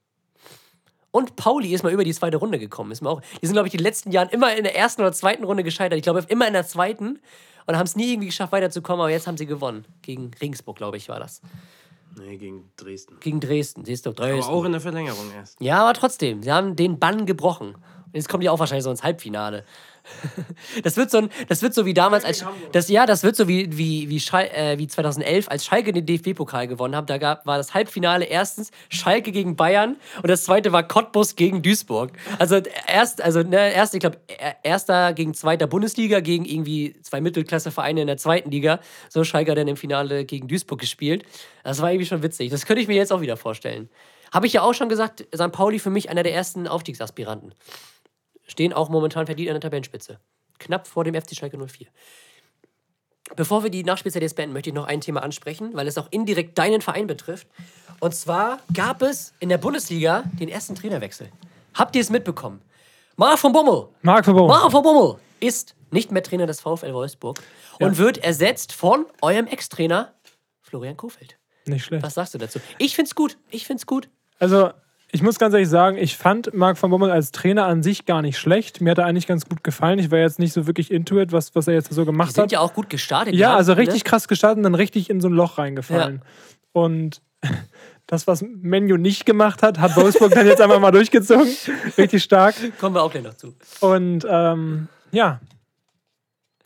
Und Pauli ist mal über die zweite Runde gekommen. Ist mir auch, die sind, glaube ich, in den letzten Jahren immer in der ersten oder zweiten Runde gescheitert. Ich glaube, immer in der zweiten. Und haben es nie irgendwie geschafft, weiterzukommen. Aber jetzt haben sie gewonnen. Gegen Regensburg, glaube ich, war das. Nee, gegen Dresden. Gegen Dresden. Siehst du, Dresden. Aber auch in der Verlängerung erst. Ja, aber trotzdem, sie haben den Bann gebrochen. Und jetzt kommen die auch wahrscheinlich so ins Halbfinale. Das wird so, ein, das wird so wie damals, als das, ja, das wird so wie, wie, wie, Schal, äh, wie 2011, als Schalke den DFB-Pokal gewonnen hat. Da gab, war das Halbfinale erstens Schalke gegen Bayern und das zweite war Cottbus gegen Duisburg. Also erst, also ne, erst, ich glaube, erster gegen zweiter Bundesliga gegen irgendwie zwei Mittelklassevereine in der zweiten Liga. So Schalke hat dann im Finale gegen Duisburg gespielt. Das war irgendwie schon witzig. Das könnte ich mir jetzt auch wieder vorstellen. Habe ich ja auch schon gesagt, St. Pauli für mich einer der ersten Aufstiegsaspiranten. Stehen auch momentan verdient an der Tabellenspitze. Knapp vor dem FC Schalke 04. Bevor wir die Nachspielzeit jetzt beenden, möchte ich noch ein Thema ansprechen, weil es auch indirekt deinen Verein betrifft. Und zwar gab es in der Bundesliga den ersten Trainerwechsel. Habt ihr es mitbekommen? Marc von Bommel. Marc von Bommel. Marc von Bommel ist nicht mehr Trainer des VfL Wolfsburg und wird ersetzt von eurem Ex-Trainer Florian Kofeld. Nicht schlecht. Was sagst du dazu? Ich find's gut. Ich find's gut. Also, ich muss ganz ehrlich sagen, ich fand Marc van Bommel als Trainer an sich gar nicht schlecht. Mir hat er eigentlich ganz gut gefallen. Ich war jetzt nicht so wirklich into it, was, was er jetzt so Die gemacht sind hat. ja auch gut gestartet. Die Ja, also ne? richtig krass gestartet und dann richtig in so ein Loch reingefallen. Und das, was Menu nicht gemacht hat, hat Wolfsburg dann jetzt einfach mal durchgezogen. Richtig stark. Kommen wir auch gleich noch zu. Und ähm, ja,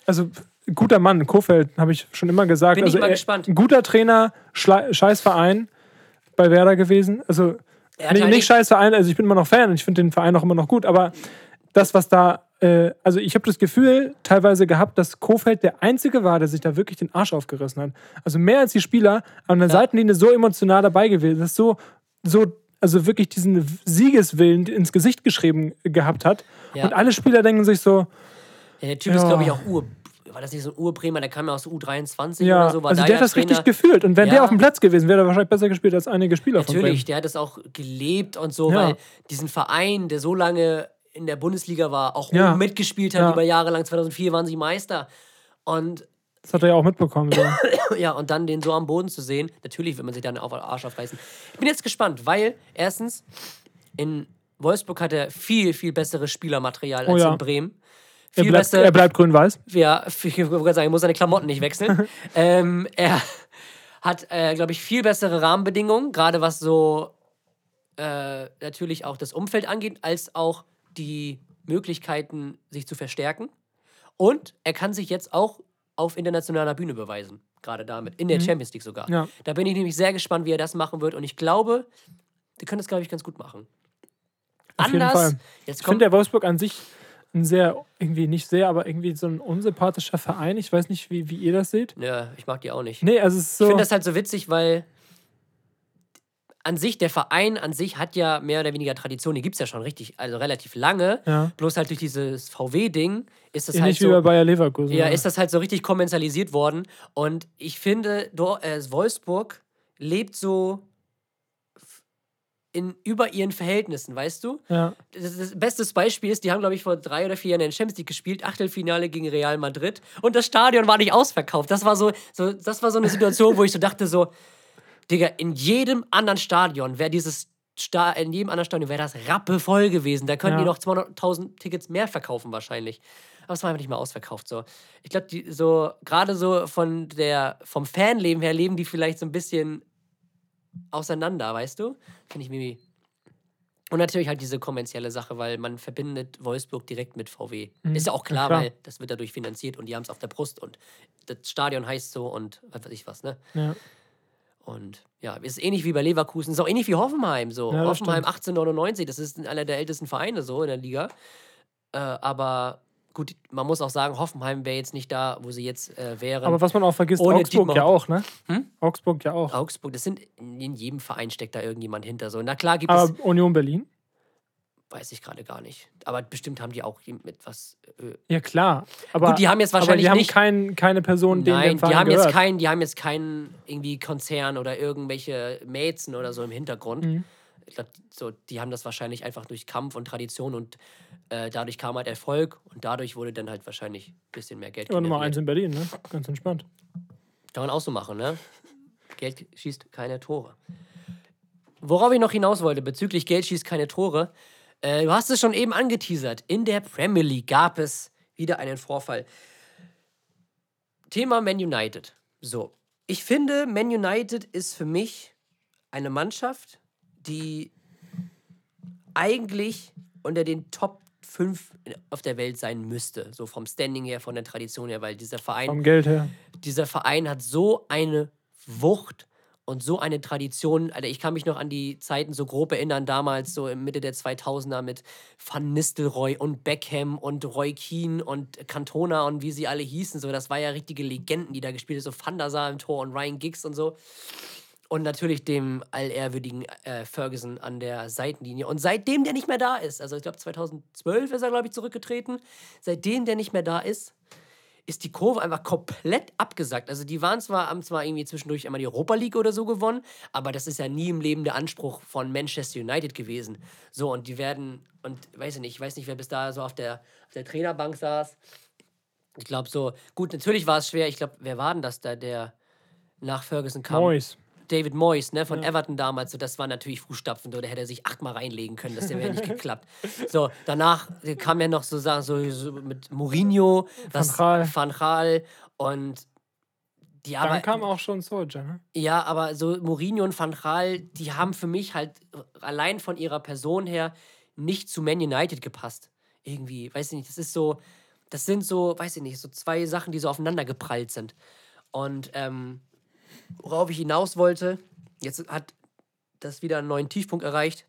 also guter Mann, Kofeld, habe ich schon immer gesagt. Bin ich also, mal er- gespannt. Guter Trainer, scheiß Verein bei Werder gewesen. Also hat nee, halt nicht nicht- scheiß Verein, also ich bin immer noch Fan und ich finde den Verein auch immer noch gut, aber das, was da, äh, also ich habe das Gefühl teilweise gehabt, dass Kofeld der Einzige war, der sich da wirklich den Arsch aufgerissen hat. Also mehr als die Spieler an der Seitenlinie so emotional dabei gewesen ist, so, so, also wirklich diesen Siegeswillen ins Gesicht geschrieben gehabt hat. Ja. Und alle Spieler denken sich so, Ja, der Typ ist, Ja. glaube ich, auch Ur. War das nicht so ein Urbremer? Der kam ja aus der U23 ja, oder so. War also der ja hat das Trainer. richtig gefühlt. Und wenn Ja. der auf dem Platz gewesen wäre, wäre er wahrscheinlich besser gespielt als einige Spieler von Natürlich, der hat es auch gelebt und so, Ja. weil diesen Verein, der so lange in der Bundesliga war, auch Ja. mitgespielt hat, Ja. über Jahre lang. 2004 waren sie Meister. Und Das hat er ja auch mitbekommen. So. ja, und dann den so am Boden zu sehen, natürlich wird man sich dann auf den Arsch aufreißen. Ich bin jetzt gespannt, weil erstens in Wolfsburg hat er viel, viel besseres Spielermaterial Oh als ja. in Bremen. Er, Viel bleibt, besser. er bleibt grün-weiß. Ja, ich wollte gerade sagen, er muss seine Klamotten nicht wechseln. ähm, er hat, äh, glaube ich, viel bessere Rahmenbedingungen, gerade was so äh, natürlich auch das Umfeld angeht, als auch die Möglichkeiten, sich zu verstärken. Und er kann sich jetzt auch auf internationaler Bühne beweisen, gerade damit, in der Champions League sogar. Mhm. Ja. Da bin ich nämlich sehr gespannt, wie er das machen wird. Und ich glaube, die können das, glaube ich, ganz gut machen. Auf Fall. jetzt Ich kommt finde der Wolfsburg an sich ein sehr, irgendwie nicht sehr, aber irgendwie so ein unsympathischer Verein. Ich weiß nicht, wie, wie ihr das seht. Ja, ich mag die auch nicht. Nee, also es ist so. Ich finde das halt so witzig, weil an sich, der Verein an sich hat ja mehr oder weniger Tradition. Die gibt es ja schon richtig, also relativ lange. Ja. Bloß halt durch dieses VW-Ding ist das halt ähnlich wie bei so. Bayer Leverkusen. Ja, ist das halt so richtig kommerzialisiert worden. Und ich finde, äh, Wolfsburg lebt so in, über ihren Verhältnissen, weißt du? ja. Das, das beste Beispiel ist, die haben, glaube ich, vor drei oder vier Jahren in Champions League gespielt, Achtelfinale gegen Real Madrid und das Stadion war nicht ausverkauft. Das war so, so, das war so eine Situation, wo ich so dachte, so, Digga, in jedem anderen Stadion wäre dieses Sta in jedem anderen Stadion wäre das rappevoll gewesen. Da könnten Ja. die noch 200.000 Tickets mehr verkaufen wahrscheinlich. Aber es war einfach nicht mehr ausverkauft. So. Ich glaube, die so gerade so von der vom Fanleben her leben die vielleicht so ein bisschen auseinander, weißt du? Finde ich irgendwie. Und natürlich halt diese kommerzielle Sache, weil man verbindet Wolfsburg direkt mit VW. Ist ja auch klar, klar. weil das wird dadurch finanziert und die haben es auf der Brust und das Stadion heißt so und was weiß ich was, ne? Ja. Und ja, ist ähnlich wie bei Leverkusen, ist auch ähnlich wie Hoffenheim so. Ja, Hoffenheim stimmt. 1899, das ist einer der ältesten Vereine so in der Liga. Äh, aber gut, man muss auch sagen, Hoffenheim wäre jetzt nicht da, wo sie jetzt äh, wären. Aber was man auch vergisst, Ohne Augsburg Dietmar ja auch, ne? Augsburg ja auch. Augsburg, das sind in jedem Verein steckt da irgendjemand hinter so. Na klar gibt Aber es, Union Berlin? weiß ich gerade gar nicht. Aber bestimmt haben die auch mit was. Äh, Ja, klar. Aber, Gut, die haben jetzt aber wahrscheinlich die haben nicht- kein, keine Person, der Nein, die haben, gehört. jetzt kein, die haben jetzt keinen irgendwie Konzern oder irgendwelche Mäzen oder so im Hintergrund. Mhm. Ich glaube, so, die haben das wahrscheinlich einfach durch Kampf und Tradition und äh, dadurch kam halt Erfolg und dadurch wurde dann halt wahrscheinlich ein bisschen mehr Geld Ja, Nummer eins in Berlin, ne? Ganz entspannt. Kann man auch so machen, ne? Geld schießt keine Tore. Worauf ich noch hinaus wollte, bezüglich Geld schießt keine Tore, äh, du hast es schon eben angeteasert. In der Premier League gab es wieder einen Vorfall. Thema Man United. So, ich finde, Man United ist für mich eine Mannschaft, die eigentlich unter den Top 5 auf der Welt sein müsste. So vom Standing her, von der Tradition her, weil dieser Verein Vom Geld her. dieser Verein hat so eine Wucht und so eine Tradition. Alter, ich kann mich noch an die Zeiten so grob erinnern, damals so in Mitte der 2000er mit Van Nistelrooy und Beckham und Roy Keane und Cantona und wie sie alle hießen. So, das war ja richtige Legenden, die da gespielt haben. So Van der Sar im Tor und Ryan Giggs und so. Und natürlich dem allehrwürdigen äh, Ferguson an der Seitenlinie. Und seitdem der nicht mehr da ist, also ich glaube 2012 ist er, glaube ich, zurückgetreten, seitdem der nicht mehr da ist, ist die Kurve einfach komplett abgesackt. Also die waren zwar, haben zwar irgendwie zwischendurch einmal die Europa League oder so gewonnen, aber das ist ja nie im Leben der Anspruch von Manchester United gewesen. So, und die werden, und weiß ich nicht, ich weiß nicht, wer bis da so auf der, auf der Trainerbank saß. Ich glaube so, gut, natürlich war es schwer. Ich glaube, wer war denn das da, der nach Ferguson kam? Mois. David Moyes, ne, von Everton damals, so, das war natürlich Fußstapfen, so, da hätte er sich achtmal reinlegen können, das wäre nicht geklappt. So, danach kam ja noch so Sachen, so, so mit Mourinho, das. Van Gaal und Die Dann aber, kam auch schon Soldier, ne? Ja, aber so Mourinho und Van Gaal, die haben für mich halt allein von ihrer Person her nicht zu Man United gepasst. Irgendwie, weiß ich nicht, das ist so, das sind so, weiß ich nicht, so zwei Sachen, die so aufeinander geprallt sind. Und ähm, worauf ich hinaus wollte, jetzt hat das wieder einen neuen Tiefpunkt erreicht.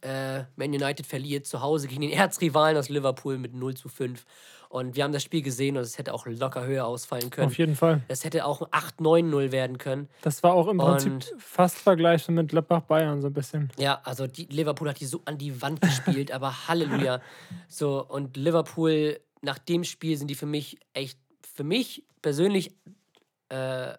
Äh, Man United verliert zu Hause gegen den Erzrivalen aus Liverpool mit 0 zu 5. Und wir haben das Spiel gesehen und es hätte auch locker höher ausfallen können. Auf jeden Fall. Es hätte auch ein 8-9-0 werden können. Das war auch im Prinzip Und- fast vergleichbar mit Gladbach-Bayern so ein bisschen. Ja, also die, Liverpool hat die so an die Wand gespielt, aber Halleluja. So, und Liverpool, nach dem Spiel sind die für mich echt, für mich persönlich äh,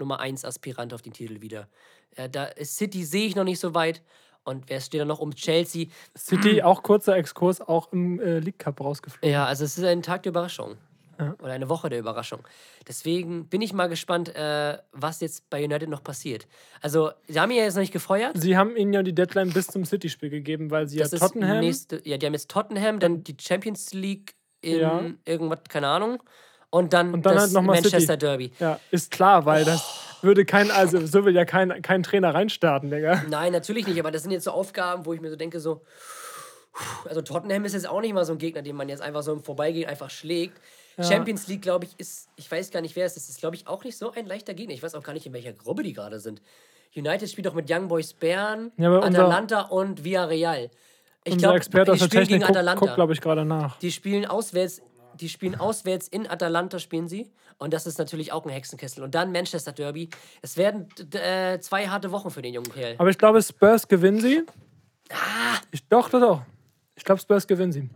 Nummer 1 Aspirant auf den Titel wieder. Äh, da ist City sehe ich noch nicht so weit. Und wer steht da noch um Chelsea? City, auch kurzer Exkurs, auch im äh, League Cup rausgeflogen. Ja, also es ist ein Tag der Überraschung. Ja. Oder eine Woche der Überraschung. Deswegen bin ich mal gespannt, äh, was jetzt bei United noch passiert. Also, sie haben ihn ja jetzt noch nicht gefeuert. Sie haben ihnen ja die Deadline bis zum City-Spiel gegeben, weil sie Das ja Tottenham. nächste, ja, die haben jetzt Tottenham, dann die Champions League in Ja. irgendwas, keine Ahnung. Und dann, Und dann das halt noch mal Manchester City. Derby. Ja, ist klar, weil das würde kein, also so will ja kein, kein Trainer reinstarten, Digga. Nein, natürlich nicht, aber das sind jetzt so Aufgaben, wo ich mir so denke, so. Also Tottenham ist jetzt auch nicht mal so ein Gegner, den man jetzt einfach so im Vorbeigehen einfach schlägt. Champions League, glaube ich, ist, ich weiß gar nicht, wer es ist, ist, glaube ich, auch nicht so ein leichter Gegner. Ich weiß auch gar nicht, in welcher Gruppe die gerade sind. United spielt doch mit Young Boys Bern, Ja, unser- Atalanta und Villarreal. Ich glaube, Experte aus die spielen gegen guckt, Atalanta. guckt glaube ich, gerade nach. Die spielen auswärts, die spielen auswärts in Atalanta spielen sie und das ist natürlich auch ein Hexenkessel und dann Manchester Derby. Es werden äh, zwei harte Wochen für den jungen Kerl. Aber ich glaube, Spurs gewinnen sie. Ah! Ich, doch, doch, doch. Ich glaube, Spurs gewinnen sie.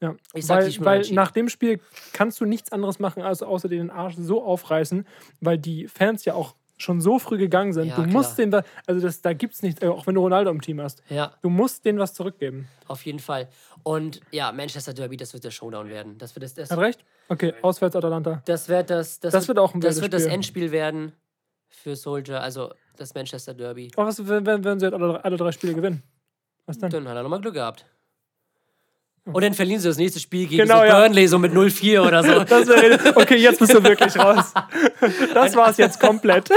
Ja. Ich sag, weil spielen weil unentschieden. nach dem Spiel kannst du nichts anderes machen, als außer den Arsch so aufreißen, weil die Fans ja auch schon so früh gegangen sind. Ja, du klar. musst denen, wa- also das, da gibt es nichts, äh, auch wenn du Ronaldo im Team hast. Ja, Du musst denen was zurückgeben. auf jeden Fall. Und ja, Manchester Derby, das wird der Showdown werden. Das wird das, das, Hat recht? Okay, auswärts Atalanta. das wird das, das, Das wird auch ein das wird das Spiel. Endspiel werden für Soldier, also das Manchester Derby. Aber was, wenn, wenn wenn sie jetzt alle, alle drei Spiele gewinnen? Was dann? Dann hat er nochmal Glück gehabt. Und dann verlieren sie das nächste Spiel gegen Genau, so ja. Burnley so mit 0-4 oder so. Wäre, okay, jetzt bist du wirklich raus. Das war's jetzt komplett.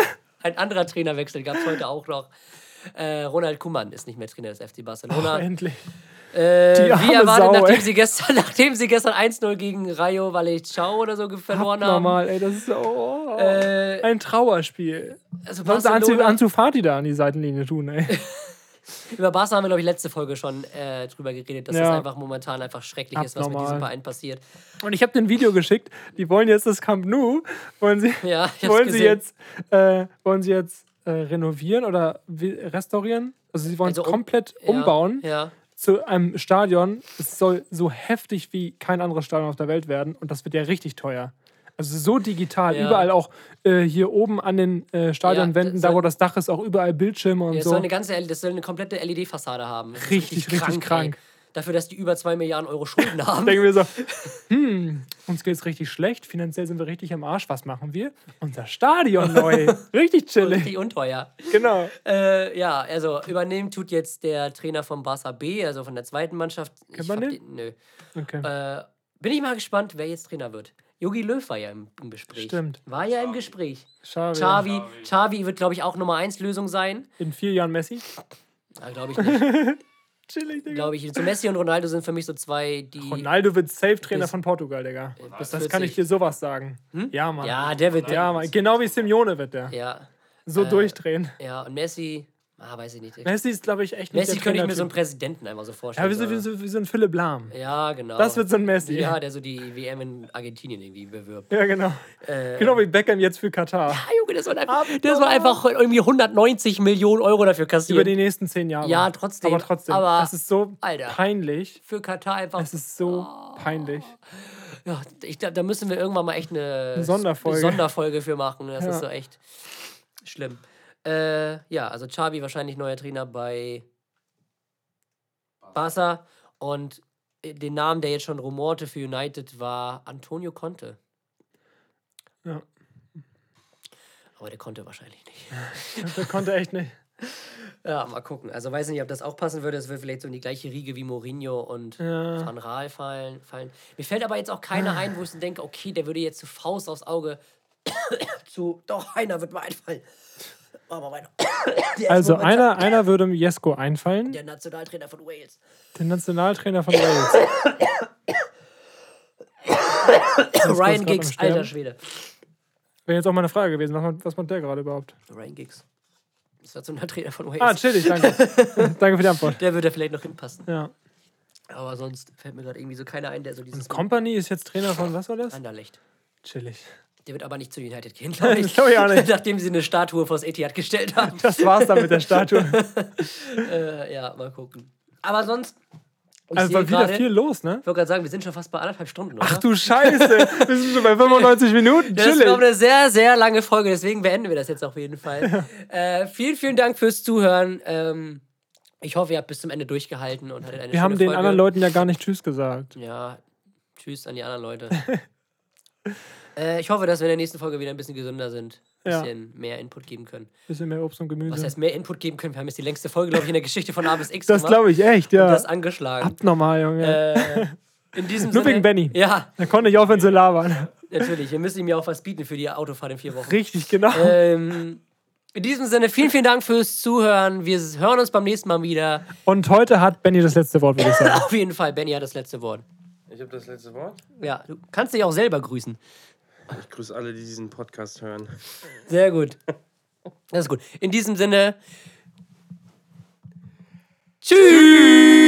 Ein anderer Trainerwechsel gab es heute auch noch. Äh, Ronald Koeman ist nicht mehr Trainer des FC Barcelona. Oh, endlich. Äh, wie erwartet, Sau, nachdem, ey. sie gestern, nachdem sie gestern 1-0 gegen Rayo Vallecao oder so verloren haben. Normal, ey, das ist so, oh, Äh, ein Trauerspiel. also Anzu, Barcelona, Anzu Fati da an die Seitenlinie tun, ey. über Barca haben wir, glaube ich, letzte Folge schon äh, drüber geredet, dass Ja. das einfach momentan einfach schrecklich ist, was mit Abnormal. diesem Verein passiert. Und ich habe dir ein Video geschickt. Die wollen jetzt das Camp Nou, wollen sie, Ja, wollen sie jetzt, äh, wollen sie jetzt äh, renovieren oder restaurieren? Also sie wollen es Also um- komplett Ja, umbauen Ja. zu einem Stadion. Es soll so heftig wie kein anderes Stadion auf der Welt werden und das wird ja richtig teuer. Also so digital, Ja. überall auch äh, hier oben an den äh, Stadionwänden, das da wo das Dach ist, auch überall Bildschirme und Ja, es so. soll eine ganze, das soll eine komplette LED-Fassade haben. Ist Richtig, richtig krank. ey. Dafür, dass die über 2 Milliarden Euro Schulden haben. denken wir so, hm, uns geht's richtig schlecht, finanziell sind wir richtig am Arsch, was machen wir? Unser Stadion neu. richtig chillig. Richtig unteuer. Genau. Äh, ja, also übernehmen tut jetzt der Trainer vom Barca B, also von der zweiten Mannschaft. Ich man den? Nö. Okay. Äh, bin ich mal gespannt, wer jetzt Trainer wird. Jogi Löw war ja im, im Gespräch. Stimmt. War ja im Gespräch. Schade. Xavi, Xavi wird, glaube ich, auch Nummer 1 Lösung sein. In vier Jahren Messi. Ja, glaube ich nicht. Chillig, Digga. glaube ich. So Messi und Ronaldo sind für mich so zwei, die. Ronaldo wird Safe-Trainer von Portugal, Digga. bis Das kann ich 40. dir sowas sagen. Ja, Mann. Ja, der wird. Ja, Mann. Genau wie Simeone wird der. Ja, So durchdrehen. ja, und Messi. Ah, weiß ich nicht. Messi ist, glaube ich, echt nicht Messi könnte ich mir so einen. Präsidenten einfach so Ja, vorstellen. wie so, wie, so, wie so ein Philipp Lahm. ja genau. Das wird so ein Messi. Ja, der so die WM in Argentinien irgendwie bewirbt. Ja, genau. Äh, Genau wie Beckham jetzt für Katar. Ah, Junge, das soll einfach, das soll einfach irgendwie 190 Millionen Euro dafür kassieren. Über die nächsten zehn Jahre. Ja, trotzdem. Aber trotzdem. Aber, es ist so Alter. peinlich. für Katar einfach. Es ist so Oh. peinlich. Ja, ich glaube, da müssen wir irgendwann mal echt eine, Eine Sonderfolge. Sonderfolge für machen. Das Ja. ist so echt schlimm. Äh, ja, also Xavi wahrscheinlich neuer Trainer bei Barca und äh, den Namen, der jetzt schon rumorte für United, war Antonio Conte. Ja. Aber der konnte wahrscheinlich nicht. Der konnte echt nicht. Ja, mal gucken. Also weiß nicht, ob das auch passen würde. Es würde vielleicht so in die gleiche Riege wie Mourinho und Ja. Van Raal fallen, fallen. Mir fällt aber jetzt auch keiner ein, wo ich denke, okay, der würde jetzt zu Faust aufs Auge zu. Doch, einer wird mir einfallen. Aber. Also einer, einer würde Jesko einfallen, Der Nationaltrainer von Wales. der Nationaltrainer von Wales. Ryan Giggs, alter Schwede. Wäre jetzt auch meine Frage gewesen. Was macht- Was macht der gerade überhaupt? Ryan Giggs. Das Nationaltrainer von Wales. Ah, chillig, danke. danke für die Antwort. der würde vielleicht noch hinpassen. Ja. Aber sonst fällt mir gerade irgendwie so keiner ein, der so dieses. Company ist jetzt Trainer von, was war das? Anderlecht. Chillig. Der wird aber nicht zu United gehen, glaube ich. Glaub ich auch nicht. Nachdem sie eine Statue vors Etihad gestellt haben. Das war's dann mit der Statue. Äh, ja, mal gucken. Aber sonst. Ich Also war wieder gerade- viel los, ne? Ich wollte gerade sagen, wir sind schon fast bei anderthalb Stunden, oder? Ach du Scheiße, wir sind schon bei 95 Minuten. Das ist, glaube eine sehr, sehr lange Folge, deswegen beenden wir das jetzt auf jeden Fall. äh, vielen, vielen Dank fürs Zuhören. Ähm, ich hoffe, ihr habt bis zum Ende durchgehalten und hattet eine Wir haben den Folge. anderen Leuten ja gar nicht Tschüss gesagt. Ja, tschüss an die anderen Leute. Äh, ich hoffe, dass wir in der nächsten Folge wieder ein bisschen gesünder sind. Ein Ja. bisschen mehr Input geben können. Bisschen mehr Obst und Gemüse. Was heißt mehr Input geben können? Wir haben jetzt die längste Folge, glaube ich, in der Geschichte von A bis X das glaube ich echt, ja. Und das angeschlagen. Abnormal, Junge. Äh, in diesem Nur Sinne. wegen Benny. Ja, Da konnte ich aufhören zu labern. natürlich. Wir müssen ihm ja auch was bieten für die Autofahrt in vier Wochen. Richtig, genau. Ähm, in diesem Sinne, vielen, vielen Dank fürs Zuhören. Wir hören uns beim nächsten Mal wieder. Und heute hat Benny das letzte Wort, würde ich sagen. Auf jeden Fall, Benny hat das letzte Wort. Ich habe das letzte Wort. Ja, du kannst dich auch selber grüßen. Ich grüße alle, die diesen Podcast hören. Sehr gut. Das ist gut. In diesem Sinne. Tschüss!